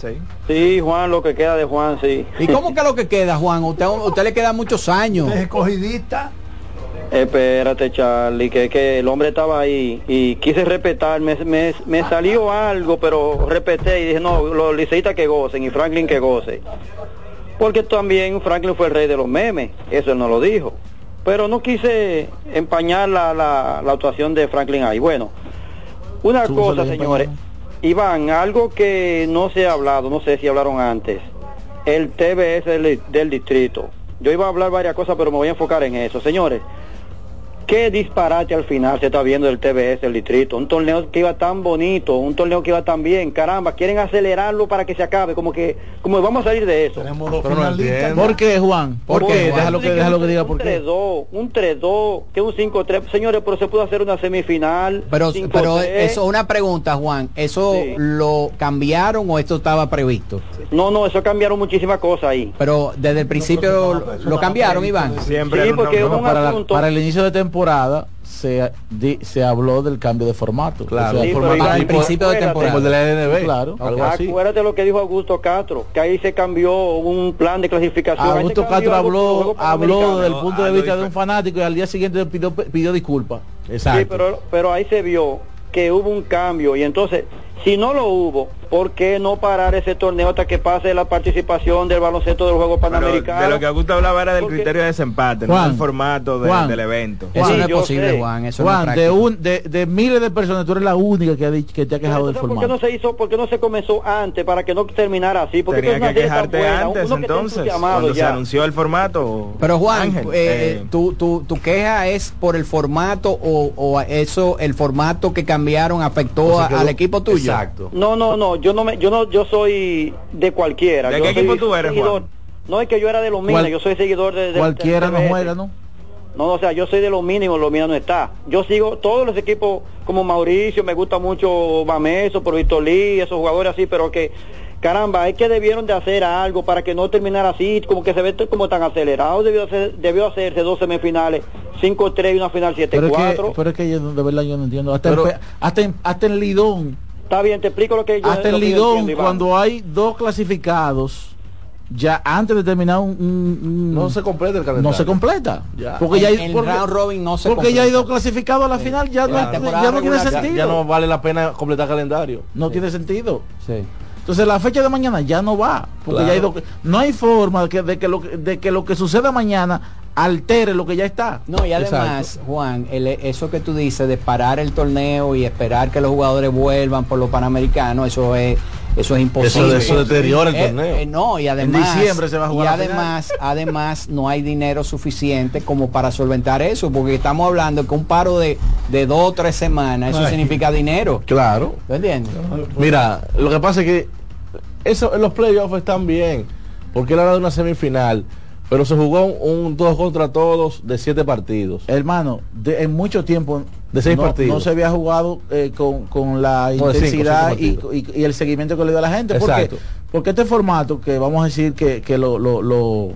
Sí, Juan, lo que queda de Juan, sí. ¿Y cómo que lo que queda, Juan? Usted, usted le queda muchos años. Es escogidista. Espérate, Charlie, que, que el hombre estaba ahí y quise respetar, me, me, me salió algo, pero respeté y dije, no, los liceístas que gocen y Franklin que goce. Porque también Franklin fue el rey de los memes, eso él no lo dijo. Pero no quise empañar la, la, la actuación de Franklin ahí. Bueno, una cosa, señores. Iván, algo que no se ha hablado, no sé si hablaron antes, el TBS del, del distrito. Yo iba a hablar varias cosas, pero me voy a enfocar en eso. Señores, qué disparate al final se está viendo el TBS del distrito. Un torneo que iba tan bonito, un torneo que iba tan bien. Caramba, quieren acelerarlo para que se acabe, como que como vamos a salir de eso. Tenemos dos Pero no finalistas. entiendo. ¿Por qué, Juan? ¿Por, ¿Por qué? qué, Juan? Déjalo que, déjalo que diga por un qué. 3-2, un 3-2, que un 5-3. Señores, pero se pudo hacer una semifinal. Pero, 5-3. pero eso, una pregunta, Juan. ¿Eso Sí. lo cambiaron o esto estaba previsto? No, no, eso cambiaron muchísimas cosas ahí. Pero desde el principio lo, lo cambiaron, Iván. Siempre Sí, porque para, la- para el inicio de temporada se, di- se habló del cambio de formato. Claro, O sea, Sí, formato pero al tipo- principio de temporada. como el de la NB. Claro. algo así. Acuérdate lo que dijo Augusto Castro, que ahí se cambió un plan de clasificación. Augusto Castro habló, habló desde el punto de algo vista de un fanático y al día siguiente pidió, pidió disculpas. Sí, pero, pero ahí se vio que hubo un cambio y entonces, si no lo hubo, ¿por qué no parar ese torneo hasta que pase la participación del baloncesto del juego panamericano? de lo que Augusto hablaba era del criterio de desempate, no del formato de- Juan, del evento. Eso no es posible, sé. Juan. Eso no es Juan, de, un, de, de miles de personas, tú eres la única que, ha dicho, que te ha quejado del ¿Por qué formato. no se hizo, por qué no se comenzó antes para que no terminara así? Porque Tenía que quejarte buena, antes, que entonces, cuando se anunció el formato. Pero Juan, Ángel, eh, eh, tu, tu, tu queja es por el formato o, o eso, el formato que cambiaron afectó a- al equipo tuyo. Exacto. No, no, no, yo no me, yo no, yo soy de cualquiera. ¿De yo qué soy equipo tú eres, seguidor- Juan? No es que yo era de los minas, yo soy seguidor de, de Cualquiera de no juega, ¿no? No, o sea, yo soy de los mínimos, los míos no está. Yo sigo todos los equipos como Mauricio, me gusta mucho Bameso, Lee, esos jugadores así, pero que caramba, es que debieron de hacer algo para que no terminara así, como que se ve como tan acelerado, debió, hacer, debió hacerse dos semifinales, 5-3 y una final Pero es, que, 7-4. pero es que yo, de verdad yo no entiendo. Hasta, Pero- en, pe- hasta, en, hasta en Lidón, Está bien, te explico lo que yo hasta yo Lidón, cuando hay dos clasificados, ya antes de terminar un... un- un- No se completa el calendario. no se completa. Ya. Porque ya El- hay, el porque, round robin no se porque ya hay completa. dos clasificados a la final, ya, no, La ya no tiene regular ya- Ya, sentido. ya no vale la pena completar calendario. no tiene sentido. Sí. Entonces la fecha de mañana ya no va, porque Claro. ya hay dos- no hay forma de que, de que lo, que- de que lo que suceda mañana altere lo que ya está. No, y además, Juan, el- eso que tú dices de parar el torneo y esperar que los jugadores vuelvan por los panamericanos, eso es eso es imposible. Eso- eso deteriora el Eh, torneo. eh, no, y además diciembre se va a jugar y además, además no hay dinero suficiente como para solventar eso, porque estamos hablando que un paro de, de dos o tres semanas, eso Ay. significa dinero. Claro. ¿Tú entiendes? Mira, lo que pasa es que eso, los playoffs están bien, porque era de una semifinal, pero se jugó un, un todos contra todos de siete partidos. Hermano, de- en mucho tiempo De seis no, partidos. no se había jugado eh, con, con la No, de cinco, intensidad cinco y, y- y el seguimiento que le dio a la gente. ¿Por qué? Exacto. Porque este formato que vamos a decir que, que lo, lo, lo,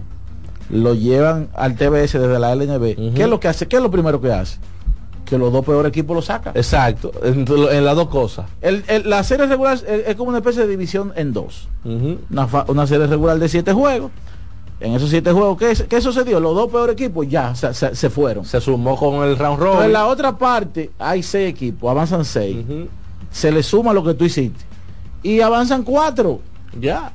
lo llevan al TBS desde la LNB. ¿qué es lo que hace? ¿Qué es lo primero que hace? Que los dos peores equipos lo sacan. Exacto, en, en las dos cosas. El- el- la serie regular es, es como una especie de división en dos. Una, fa- una serie regular de siete juegos. En esos siete juegos, ¿qué, qué sucedió? Los dos peores equipos ya se, se- se fueron. Se sumó con el round Pero robin. en la otra parte hay seis equipos, avanzan seis. Se le suma lo que tú hiciste. Y avanzan cuatro. Ya.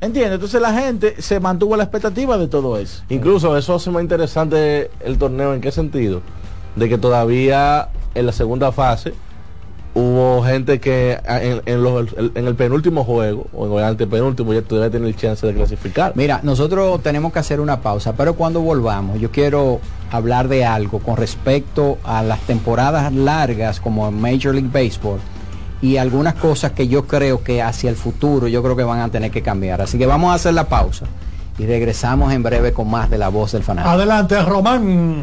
¿Entiendes? Entonces la gente se mantuvo a la expectativa de todo eso. Incluso eso hace más interesante el torneo. ¿En qué sentido? De que todavía en la segunda fase hubo gente que a- en, en los- en el penúltimo juego o en el antepenúltimo ya todavía tiene el chance de clasificar. Mira, nosotros tenemos que hacer una pausa, pero cuando volvamos, yo quiero hablar de algo con respecto a las temporadas largas como en Major League Baseball y algunas cosas que yo creo que hacia el futuro yo creo que van a tener que cambiar. Así que vamos a hacer la pausa y regresamos en breve con más de la voz del fanático. Adelante, Román.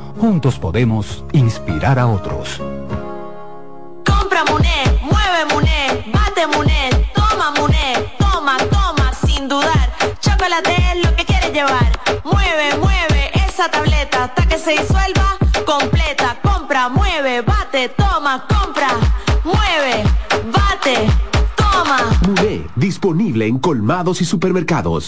Juntos podemos inspirar a otros. Compra Muné, mueve Muné, bate Muné, toma Muné, toma, toma, sin dudar. Chocolate es lo que quieres llevar. Mueve, mueve esa tableta hasta que se disuelva completa. Compra, mueve, bate, toma, compra, mueve, bate, toma. Muné, disponible en colmados y supermercados.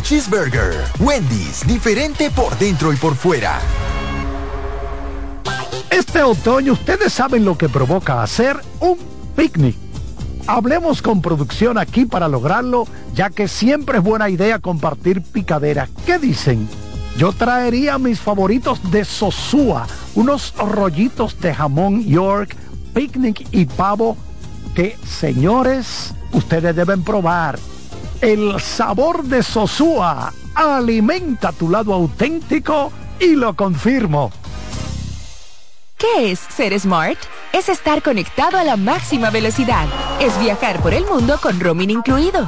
Cheeseburger. Wendy's, diferente por dentro y por fuera. Este otoño ustedes saben lo que provoca hacer un picnic. Hablemos con producción aquí para lograrlo, ya que siempre es buena idea compartir picadera. ¿Qué dicen? Yo traería mis favoritos de Sosúa, unos rollitos de jamón York, picnic y pavo que, señores, ustedes deben probar. El sabor de Sosúa alimenta tu lado auténtico y lo confirmo. ¿Qué es ser smart? Es estar conectado a la máxima velocidad. Es viajar por el mundo con roaming incluido.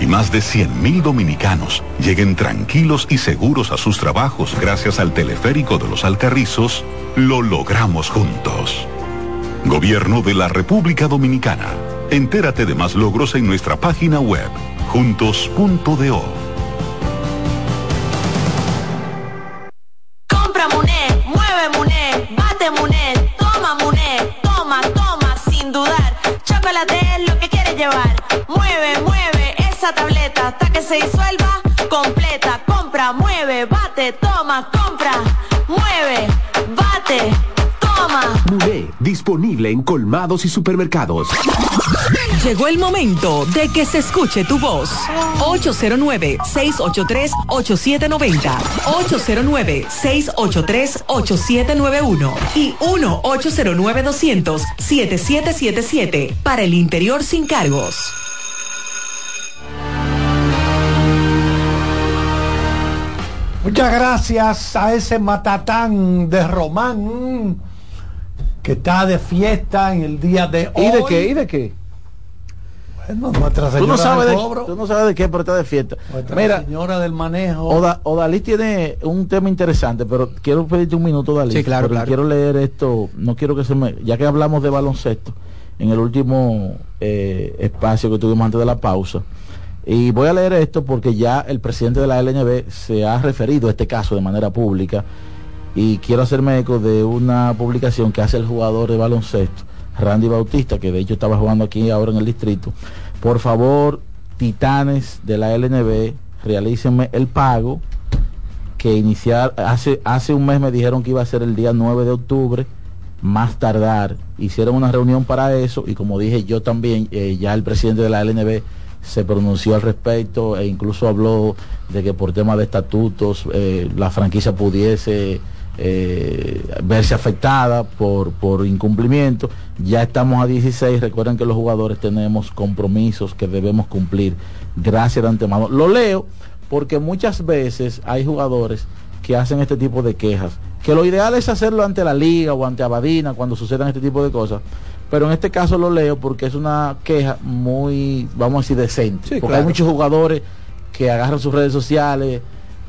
y más de 100.000 dominicanos lleguen tranquilos y seguros a sus trabajos gracias al teleférico de los Alcarrizos, lo logramos juntos. Gobierno de la República Dominicana. Entérate de más logros en nuestra página web, juntos.do. Compra mueve bate toma toma, toma, sin dudar. Chocolate es lo que quieres llevar. Mueve, mueve hasta que se disuelva completa. Compra, mueve, bate, toma, compra, mueve, bate, toma. Muné, disponible en colmados y supermercados. Llegó el momento de que se escuche tu voz. 809-683-8790. 809-683-8791. Y 1-809-200-7777. Para el interior sin cargos. Muchas gracias a ese matatán de Román que está de fiesta en el día de hoy. ¿Y de qué? ¿Y de qué? Bueno, Nuestra Tú no, Señora sabes del de, Cobro. tú no sabes de qué, pero está de fiesta. Nuestra Mira, Señora del Manejo. Oda, Odalí tiene un tema interesante, pero quiero pedirte un minuto, Odalí. Sí, claro, claro. Quiero leer esto, no quiero que se me... Ya que hablamos de baloncesto, en el último eh, espacio que tuvimos antes de la pausa, y voy a leer esto porque ya el presidente de la LNB se ha referido a este caso de manera pública y quiero hacerme eco de una publicación que hace el jugador de baloncesto, Randy Bautista, que de hecho estaba jugando aquí ahora en el distrito. Por favor, titanes de la LNB, realícenme el pago que iniciar hace hace un mes me dijeron que iba a ser el día 9 de octubre más tardar hicieron una reunión para eso y como dije yo también eh, ya el presidente de la LNB se pronunció al respecto e incluso habló de que por tema de estatutos eh, la franquicia pudiese eh, verse afectada por, por incumplimiento. Ya estamos a 16, recuerden que los jugadores tenemos compromisos que debemos cumplir. Gracias de antemano. Lo leo porque muchas veces hay jugadores que hacen este tipo de quejas, que lo ideal es hacerlo ante la liga o ante Abadina cuando sucedan este tipo de cosas. Pero en este caso lo leo porque es una queja muy, vamos a decir, decente. porque hay muchos jugadores que agarran sus redes sociales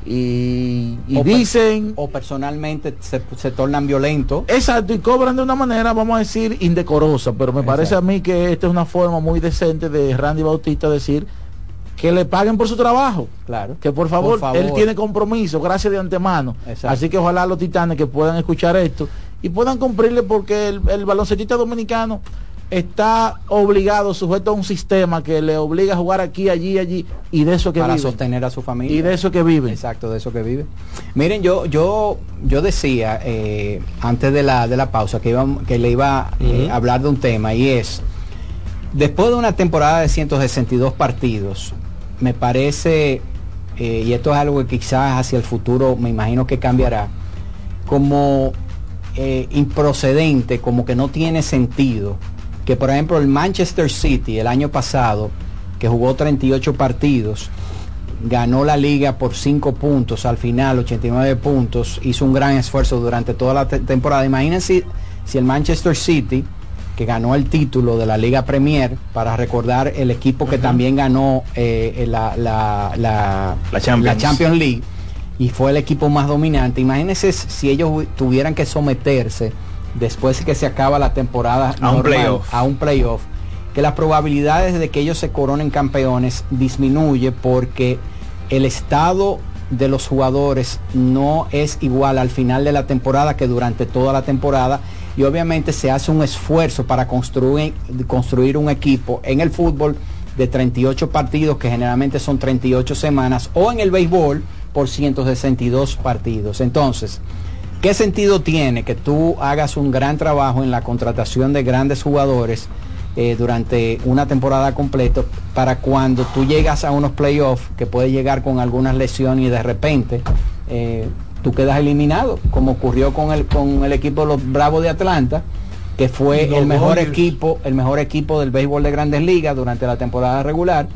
y, y O per- dicen o personalmente se, se tornan violentos. Exacto, y cobran de una manera, vamos a decir, indecorosa, pero me parece a mí que esta es una forma muy decente de Randy Bautista decir que le paguen por su trabajo. Claro. Que por favor, Por favor. él tiene compromiso, gracias de antemano. Exacto. Así que ojalá los titanes que puedan escuchar esto y puedan cumplirle porque el, el baloncetista dominicano está obligado, sujeto a un sistema que le obliga a jugar aquí, allí, allí, y de eso que para vive. sostener a su familia. Y de eso que vive. Exacto, de eso que vive. Miren, yo yo yo decía eh, antes de la de la pausa que iba, que le iba eh, a hablar de un tema y es después de una temporada de 162 partidos, me parece eh, y esto es algo que quizás hacia el futuro me imagino que cambiará como eh, improcedente, como que no tiene sentido que por ejemplo el Manchester City el año pasado que jugó 38 partidos ganó la liga por 5 puntos al final 89 puntos hizo un gran esfuerzo durante toda la te- temporada. Imagínense si el Manchester City que ganó el título de la Liga Premier para recordar el equipo que también ganó eh, la, la, la, La Champions. Champions League y fue el equipo más dominante. Imagínense si ellos tuvieran que someterse después que se acaba la temporada A un normal, playoff. a un playoff, que las probabilidades de que ellos se coronen campeones disminuye porque el estado de los jugadores no es igual al final de la temporada que durante toda la temporada y obviamente se hace un esfuerzo para construir, construir un equipo en el fútbol de 38 partidos que generalmente son 38 semanas o en el béisbol por 162 partidos. Entonces, ¿qué sentido tiene que tú hagas un gran trabajo en la contratación de grandes jugadores eh, durante una temporada completa para cuando tú llegas a unos playoffs que puede llegar con algunas lesiones y de repente eh, tú quedas eliminado, como ocurrió con el, con el equipo de los Bravos de Atlanta, que fue el mejor Dodgers. equipo, el mejor equipo del béisbol de grandes ligas durante la temporada regular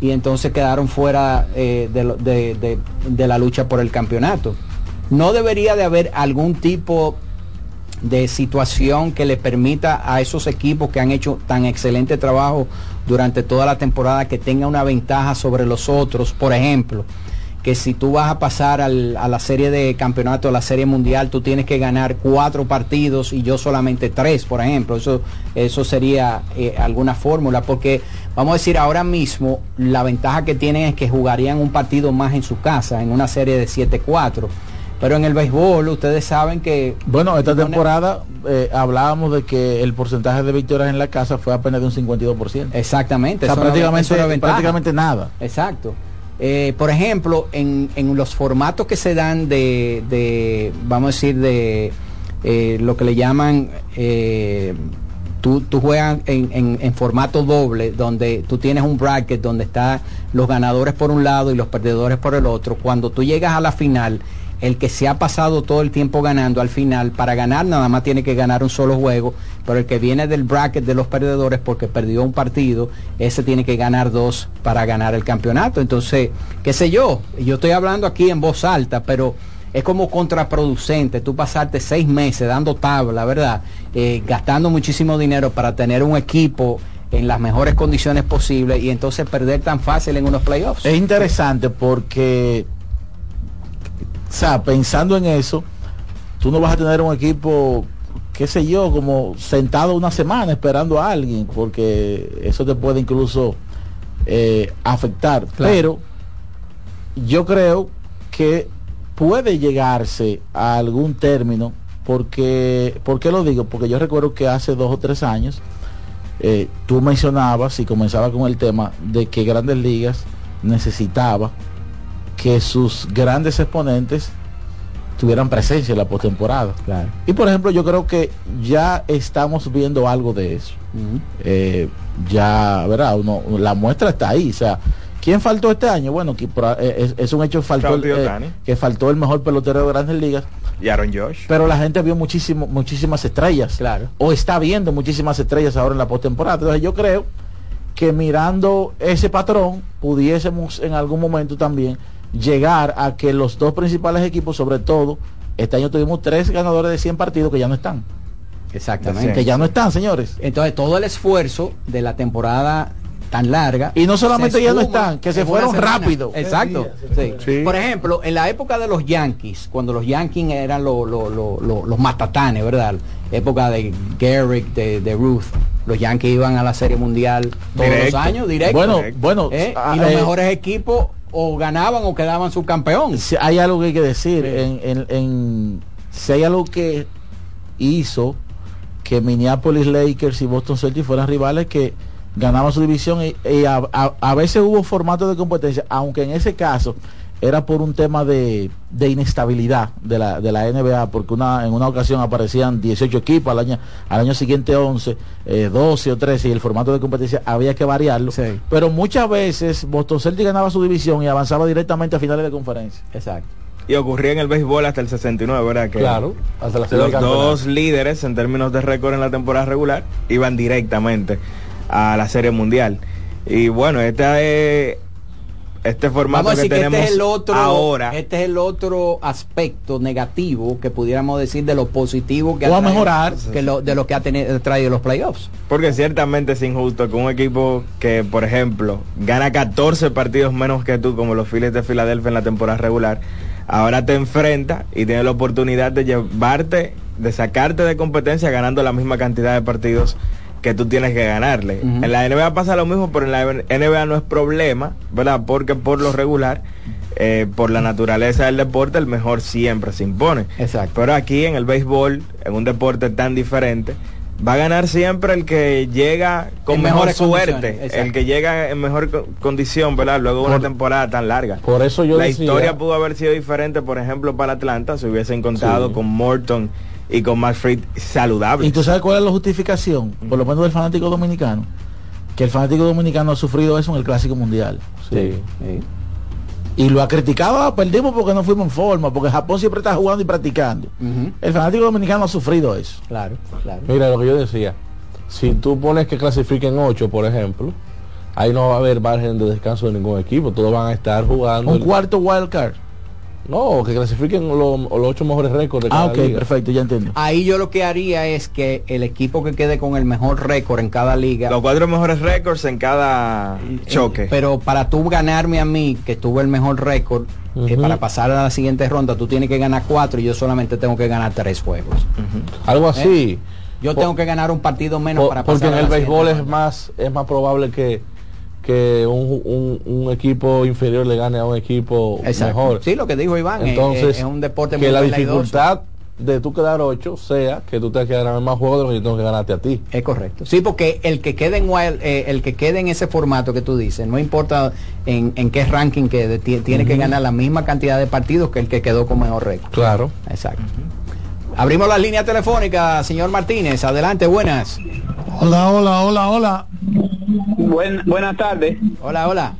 y entonces quedaron fuera eh, de, de- de- de la lucha por el campeonato. No debería de haber algún tipo de situación que le permita a esos equipos que han hecho tan excelente trabajo durante toda la temporada que tenga una ventaja sobre los otros. Por ejemplo, que si tú vas a pasar al- a la serie de campeonato, a la serie mundial, tú tienes que ganar cuatro partidos y yo solamente tres, por ejemplo. Eso, eso sería eh, alguna fórmula, porque vamos a decir ahora mismo la ventaja que tienen es que jugarían un partido más en su casa, en una serie de 7-4. Pero en el béisbol ustedes saben que... Bueno, esta temporada eh, hablábamos de que el porcentaje de victorias en la casa fue apenas de un 52%. Exactamente. O sea, prácticamente, no prácticamente nada. Exacto. Eh, por ejemplo, en, en los formatos que se dan de, de, vamos a decir, de eh, lo que le llaman, eh, tú, tú juegas en, en- en formato doble, donde tú tienes un bracket donde están los ganadores por un lado y los perdedores por el otro. Cuando tú llegas a la final, el que se ha pasado todo el tiempo ganando al final, para ganar nada más tiene que ganar un solo juego, pero el que viene del bracket de los perdedores porque perdió un partido, ese tiene que ganar dos para ganar el campeonato. Entonces, qué sé yo, yo estoy hablando aquí en voz alta, pero es como contraproducente tú pasarte seis meses dando tabla, ¿verdad? Eh, gastando muchísimo dinero para tener un equipo en las mejores condiciones posibles y entonces perder tan fácil en unos playoffs. Es interesante porque, o sea, pensando en eso, tú no vas a tener un equipo, qué sé yo, como sentado una semana esperando a alguien, porque eso te puede incluso eh, afectar. Claro. Pero yo creo que puede llegarse a algún término, porque, ¿por qué lo digo? Porque yo recuerdo que hace dos o tres años, eh, tú mencionabas y comenzaba con el tema de que Grandes Ligas necesitaba que sus grandes exponentes tuvieran presencia en la postemporada. Y por ejemplo, yo creo que ya estamos viendo algo de eso. Eh, ya, ¿verdad? Uno, la muestra está ahí. O sea, ¿quién faltó este año? Bueno, que eh, es, es un hecho faltó el, eh, que faltó el mejor pelotero de grandes ligas. Y Aaron Josh. Pero la gente vio muchísimo, muchísimas estrellas. Claro. O está viendo muchísimas estrellas ahora en la postemporada. Entonces yo creo que mirando ese patrón pudiésemos en algún momento también llegar a que los dos principales equipos, sobre todo, este año tuvimos tres ganadores de 100 partidos que ya no están. Exactamente. Que ya no están, señores. Entonces todo el esfuerzo de la temporada tan larga. Y no solamente ya no están, que se fueron semana. rápido. Exacto. sí. Sí. Por ejemplo, en la época de los Yankees, cuando los Yankees eran lo- lo- lo- lo- los matatanes, ¿verdad? Época de Garrick, de, de Ruth. Los Yankees iban a la Serie Mundial todos Directo. los años, directo. Bueno, bueno, ¿Eh? ah, y los eh, mejores equipos o ganaban o quedaban subcampeón. Si hay algo que hay que decir. En, en- en- si hay algo que hizo que Minneapolis Lakers y Boston Celtics fueran rivales que ganaban su división y, y a, a- a veces hubo formatos de competencia, aunque en ese caso era por un tema de, de inestabilidad de la, de la NBA, porque una, en una ocasión aparecían 18 equipos, al año, al año siguiente 11, eh, 12 o 13, y el formato de competencia había que variarlo. Pero muchas veces Boston Celtics ganaba su división y avanzaba directamente a finales de conferencia. Exacto. Y ocurría en el béisbol hasta el 69, ¿verdad? Que Claro, hasta la final los dos líderes en términos de récord en la temporada regular iban directamente a la Serie Mundial. Y bueno, este es este formato Vamos a que decir que tenemos este es el otro ahora. este es el otro aspecto negativo que pudiéramos decir de lo positivo que O a traído- mejorar. que lo, de lo que ha tenido, traído los playoffs. Porque ciertamente es injusto que un equipo que, por ejemplo, gana 14 partidos menos que tú, como los Phillies de Filadelfia en la temporada regular, ahora te enfrenta y tiene la oportunidad de llevarte, de sacarte de competencia ganando la misma cantidad de partidos que tú tienes que ganarle. En la NBA pasa lo mismo, pero en la NBA no es problema, ¿verdad? Porque por lo regular, eh, por la naturaleza del deporte, el mejor siempre se impone. Exacto. Pero aquí en el béisbol, en un deporte tan diferente, va a ganar siempre el que llega con En mejor suerte, el que llega en mejor co- condición, ¿verdad? Luego de una Por- temporada tan larga. Por eso yo La decía- historia pudo haber sido diferente, por ejemplo, para Atlanta, si hubiesen contado Sí. con Morton y con Matt Fried saludables. ¿Y tú sabes cuál es la justificación? Por lo menos del fanático dominicano. Que el fanático dominicano ha sufrido eso en el Clásico Mundial. Sí. Y lo ha criticado, "Ah, perdimos porque no fuimos en forma, porque Japón siempre está jugando y practicando. El fanático dominicano ha sufrido eso. Claro, claro. Mira lo que yo decía. Si tú pones que clasifiquen 8, por ejemplo, ahí no va a haber margen de descanso de ningún equipo. Todos van a estar jugando. Un cuarto wild card. No, que clasifiquen lo- los ocho mejores récords de cada Ah, ok, liga. perfecto, ya entiendo. Ahí yo lo que haría es que el equipo que quede con el mejor récord en cada liga. Los cuatro mejores récords en cada choque. Pero para tú ganarme a mí, que tuve el mejor récord, eh, Ujú. para pasar a la siguiente ronda, tú tienes que ganar cuatro y yo solamente tengo que ganar tres juegos. Algo así. Yo Por- tengo que ganar un partido menos Por- para porque pasar en a el béisbol es más es más probable que que un, un- un equipo inferior le gane a un equipo Exacto. mejor. Sí, lo que dijo Iván, Entonces, es un deporte que muy la dificultad de tú quedar 8 sea que tú te que ganar más juegos de lo que yo tengo que ganarte a ti. Es correcto. Sí, porque el que quede en wild, eh, el que quede en ese formato que tú dices, no importa en, en qué ranking quede, ti- tiene que ganar la misma cantidad de partidos que el que quedó con mejor récord. Claro. Exacto. Abrimos la línea telefónica, señor Martínez. Adelante, buenas. Hola, hola, hola, hola. Buen, buenas tardes. Hola, hola.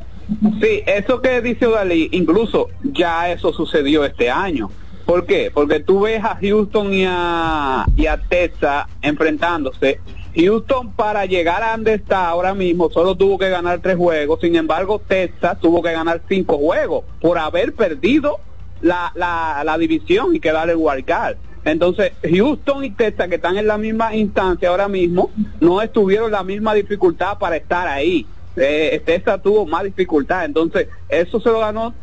Sí, eso que dice Odalí, incluso ya eso sucedió este año. ¿Por qué? Porque tú ves a Houston y a, y a Texas enfrentándose. Houston para llegar a donde está ahora mismo solo tuvo que ganar tres juegos, sin embargo Texas tuvo que ganar cinco juegos por haber perdido la, la, la división y quedar el wild card. Entonces, Houston y Texas, que están en la misma instancia ahora mismo, no estuvieron la misma dificultad para estar ahí. Eh, Texas tuvo más dificultad. Entonces, eso se lo ganó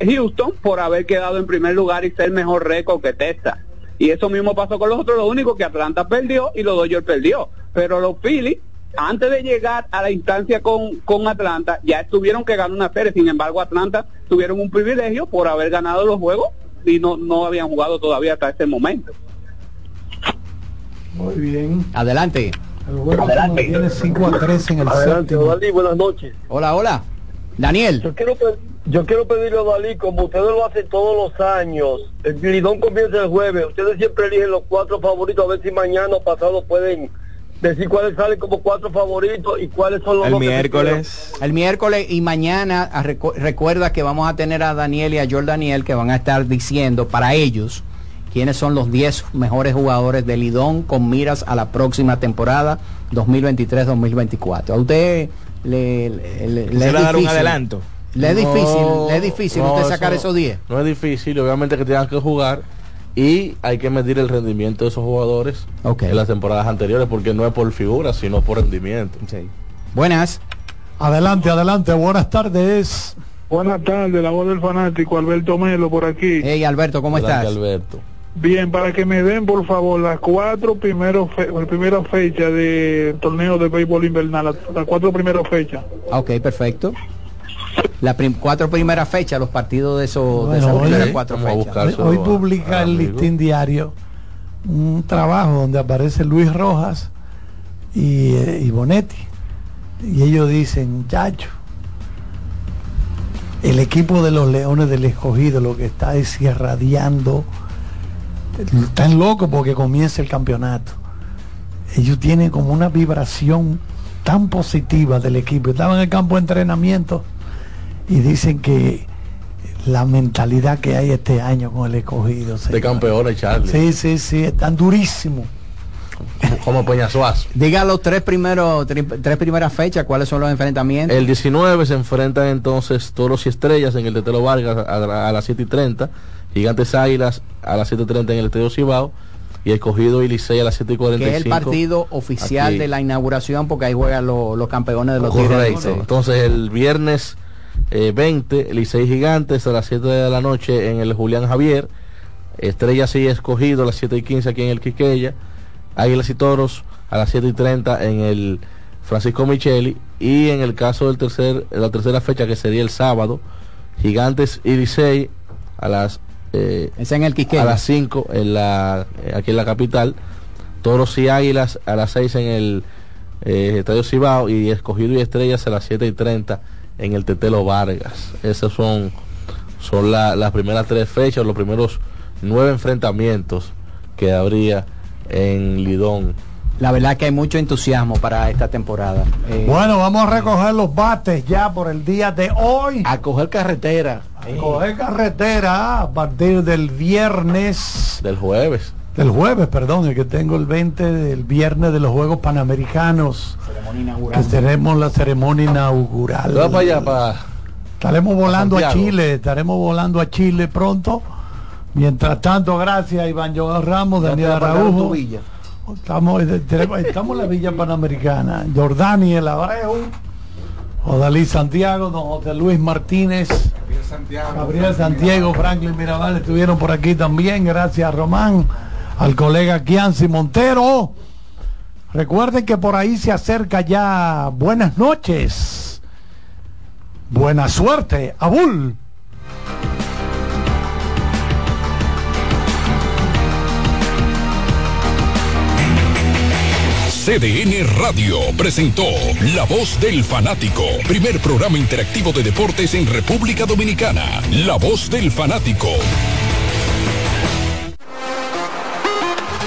Houston por haber quedado en primer lugar y ser mejor récord que Texas. Y eso mismo pasó con los otros, lo único que Atlanta perdió y los Dodgers perdió. Pero los Phillies, antes de llegar a la instancia con, con Atlanta, ya tuvieron que ganar una serie. Sin embargo, Atlanta tuvieron un privilegio por haber ganado los juegos y no, no habían jugado todavía hasta ese momento. Muy bien. Adelante. Tiene 5 a 3 en el Adelante, buenas noches. Hola, hola. Daniel. Yo quiero, yo quiero pedirle a Odalí, como ustedes lo hacen todos los años, el Lidón comienza el jueves, ustedes siempre eligen los cuatro favoritos, a ver si mañana o pasado pueden decir cuáles salen como cuatro favoritos y cuáles son los El dos que se miércoles. El miércoles y mañana recu- recuerda que vamos a tener a Daniel y a Joel Daniel que van a estar diciendo para ellos quiénes son los 10 mejores jugadores del Lidón con miras a la próxima temporada 2023-2024. A usted le, le, le- le dar un difícil. adelanto. Le es No, difícil, le es difícil no, usted sacar eso esos 10. No es difícil, obviamente que tengan que jugar y hay que medir el rendimiento de esos jugadores en las temporadas anteriores porque no es por figura, sino por rendimiento. Buenas. Adelante, adelante, buenas tardes. Buenas tardes, la voz del fanático Alberto Melo por aquí. Hey Alberto, ¿cómo Adelante, estás? Alberto. Bien, para que me den por favor las cuatro primeros fe primeras fechas de torneo de béisbol invernal, las, las cuatro primeras fechas. Ok, perfecto. Las prim- cuatro primeras fechas, los partidos de, esos de Bueno, esas hoy- primeras cuatro fechas. buscar Hoy, eso, hoy publica el listín diario un trabajo donde aparece Luis Rojas y, eh, y Bonetti. Y ellos dicen, Yacho, el equipo de los Leones del Escogido lo que está es irradiando, están locos porque comienza el campeonato. Ellos tienen como una vibración tan positiva del equipo. Estaban en el campo de entrenamiento y dicen que la mentalidad que hay este año con el escogido. De campeones, Charlie. Sí, sí, sí, están durísimos. Como, Peñasuazo. Diga los tres primeros, tri- tres primeras fechas, cuáles son los enfrentamientos. El 19 se enfrentan entonces Toros y Estrellas en el Tetelo Vargas a, a las 7 y 30, Gigantes Águilas a las 7 y 30 en el Estadio Cibao y Escogido y Licey a las 7 y 45. que es el partido oficial aquí. de la inauguración, porque ahí juegan los, los campeones de los Correcto. Entonces el viernes eh, 20, Licey Gigantes a las 7 de la noche en el Julián Javier, Estrellas y Escogido a las 7 y 15 aquí en el Quiqueya, Águilas y Toros a las 7 y 30 en el Francisco Micheli. Y en el caso del tercer, la tercera fecha que sería el sábado, Gigantes y Licey a las eh, Es en el Quiqueya. a las 5 en la eh, aquí en la capital. Toros y Águilas a las 6 en el eh, Estadio Cibao. Y Escogido y Estrellas a las 7 y 30 en el Tetelo Vargas esas son son la- las primeras tres fechas los primeros nueve enfrentamientos que habría en Lidón La verdad que hay mucho entusiasmo para esta temporada. Eh, Bueno, vamos a recoger los bates ya por el día de hoy. A coger carretera. A coger carretera a partir del viernes, del jueves del jueves, perdón, el que tengo el 20 del viernes de los Juegos Panamericanos, ceremonia que inaugural. tenemos la ceremonia inaugural. Vas para allá para Estaremos volando a Santiago. Chile, estaremos volando a Chile pronto. Mientras tanto, gracias Iván Joel Ramos, Daniel Araujo. Estamos, eh, tenemos- estamos en la Villa Panamericana. Jordaniel Abreu, Odalí Santiago, don José Luis Martínez, Gabriel Santiago, Franklin Mirabal estuvieron por aquí también. Gracias Román, al colega Kianci Montero. Recuerden que por ahí se acerca ya buenas noches. Buena suerte, Abul. CDN Radio presentó La Voz del Fanático, primer programa interactivo de deportes en República Dominicana. La Voz del Fanático.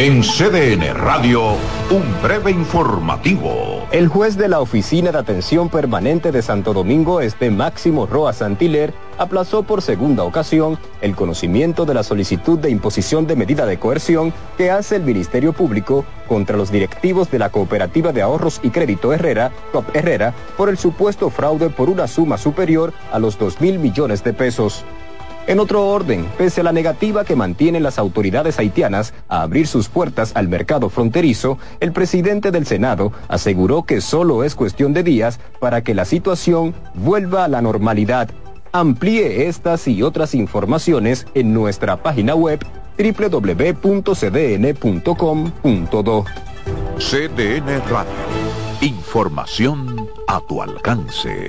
En CDN Radio, un breve informativo. El juez de la Oficina de Atención Permanente de Santo Domingo Este, Máximo Roa Santiler, aplazó por segunda ocasión el conocimiento de la solicitud de imposición de medida de coerción que hace el Ministerio Público contra los directivos de la Cooperativa de Ahorros y Crédito Herrera, COP Herrera, por el supuesto fraude por una suma superior a los 2 mil millones de pesos. En otro orden, pese a la negativa que mantienen las autoridades haitianas a abrir sus puertas al mercado fronterizo, el presidente del Senado aseguró que solo es cuestión de días para que la situación vuelva a la normalidad. Amplíe estas y otras informaciones en nuestra página web www.cdn.com.do. CDN Radio. Información a tu alcance.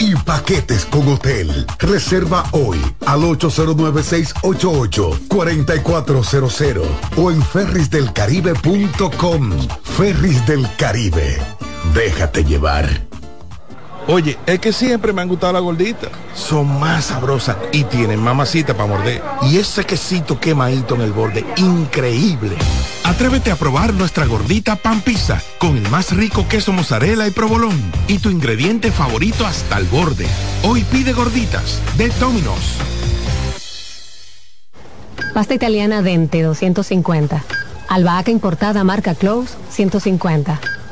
y paquetes con hotel. Reserva hoy al 809-688-4400 o en ferrisdelcaribe.com. Ferris del Caribe. Déjate llevar. Oye, es que siempre me han gustado las gorditas. Son más sabrosas y tienen mamacita para morder. Y ese quesito quemadito en el borde, increíble. Atrévete a probar nuestra gordita pan pizza con el más rico queso mozzarella y provolón y tu ingrediente favorito hasta el borde. Hoy pide gorditas de Domino's. Pasta italiana Dente 250. Albahaca importada marca Close 150.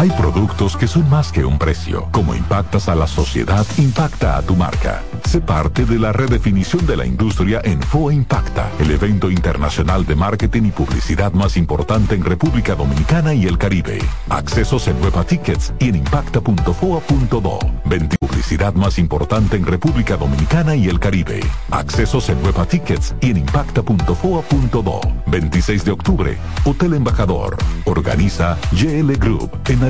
Hay productos que son más que un precio. Como impactas a la sociedad, impacta a tu marca. Sé parte de la redefinición de la industria en FOA Impacta, el evento internacional de marketing y publicidad más importante en República Dominicana y el Caribe. Accesos en Nueva Tickets y en impacta.foa.do. 20 publicidad más importante en República Dominicana y el Caribe. Accesos en Nueva Tickets y en impacta.foa.do. 26 de octubre, Hotel Embajador. Organiza GL Group en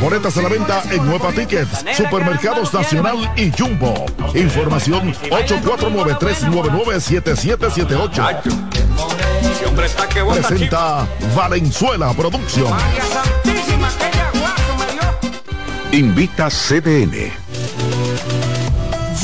Boletas a la venta en Nueva Tickets, Supermercados Nacional y Jumbo. Información 849-399-7778. Presenta Valenzuela Producción. Invita CDN.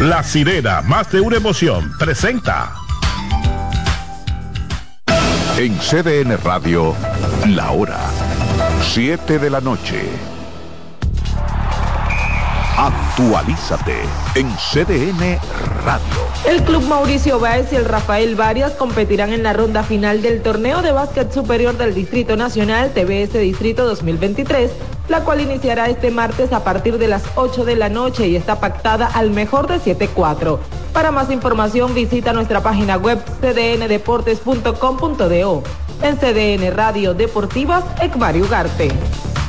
La Sirena, más de una emoción, presenta. En CDN Radio, la hora 7 de la noche. Actualízate en CDN Radio. El Club Mauricio Báez y el Rafael Varias competirán en la ronda final del torneo de básquet superior del Distrito Nacional TBS Distrito 2023, la cual iniciará este martes a partir de las 8 de la noche y está pactada al mejor de 7-4. Para más información visita nuestra página web cdndeportes.com.do. En CDN Radio Deportivas, Ecmario Ugarte.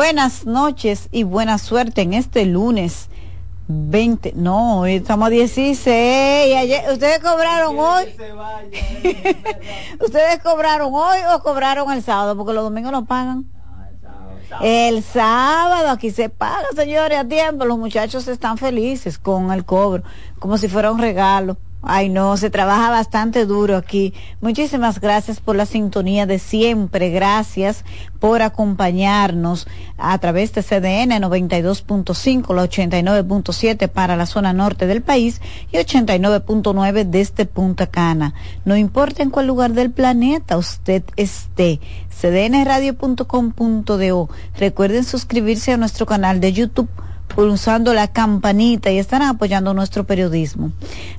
Buenas noches y buena suerte en este lunes 20. No, hoy estamos a 16. Ayer, ¿Ustedes cobraron hoy? ¿Ustedes cobraron hoy o cobraron el sábado? Porque los domingos no pagan. El sábado aquí se paga, señores, a tiempo. Los muchachos están felices con el cobro, como si fuera un regalo. Ay, no, se trabaja bastante duro aquí. Muchísimas gracias por la sintonía de siempre. Gracias por acompañarnos a través de CDN 92.5, la 89.7 para la zona norte del país y 89.9 desde Punta Cana. No importa en cuál lugar del planeta usted esté. cdnradio.com.do. Recuerden suscribirse a nuestro canal de YouTube pulsando la campanita y estarán apoyando nuestro periodismo.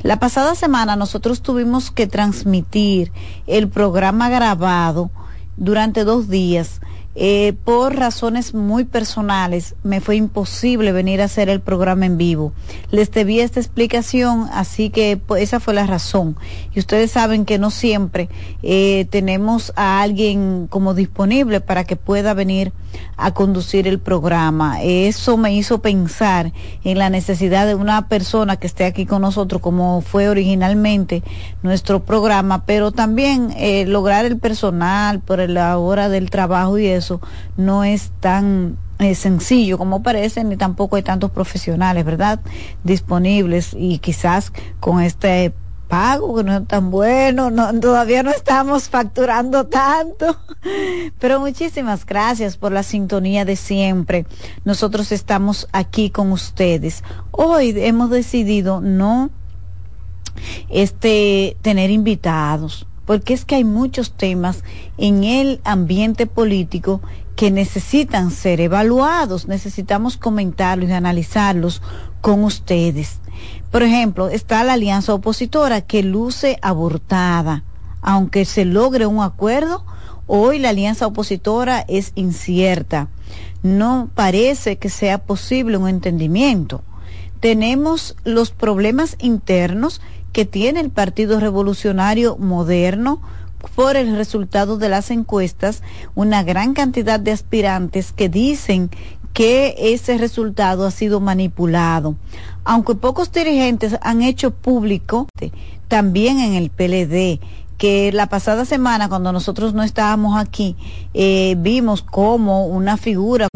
La pasada semana nosotros tuvimos que transmitir el programa grabado durante dos días eh, por razones muy personales me fue imposible venir a hacer el programa en vivo. Les debí esta explicación, así que pues, esa fue la razón. Y ustedes saben que no siempre eh, tenemos a alguien como disponible para que pueda venir a conducir el programa. Eso me hizo pensar en la necesidad de una persona que esté aquí con nosotros, como fue originalmente nuestro programa, pero también eh, lograr el personal por la hora del trabajo y eso no es tan eh, sencillo como parece, ni tampoco hay tantos profesionales, ¿verdad? Disponibles y quizás con este pago que no es tan bueno, no, todavía no estamos facturando tanto, pero muchísimas gracias por la sintonía de siempre. Nosotros estamos aquí con ustedes. Hoy hemos decidido no este tener invitados porque es que hay muchos temas en el ambiente político que necesitan ser evaluados, necesitamos comentarlos y analizarlos con ustedes. Por ejemplo, está la alianza opositora que luce abortada. Aunque se logre un acuerdo, hoy la alianza opositora es incierta. No parece que sea posible un entendimiento. Tenemos los problemas internos que tiene el Partido Revolucionario Moderno por el resultado de las encuestas, una gran cantidad de aspirantes que dicen que ese resultado ha sido manipulado. Aunque pocos dirigentes han hecho público, también en el PLD, que la pasada semana, cuando nosotros no estábamos aquí, eh, vimos como una figura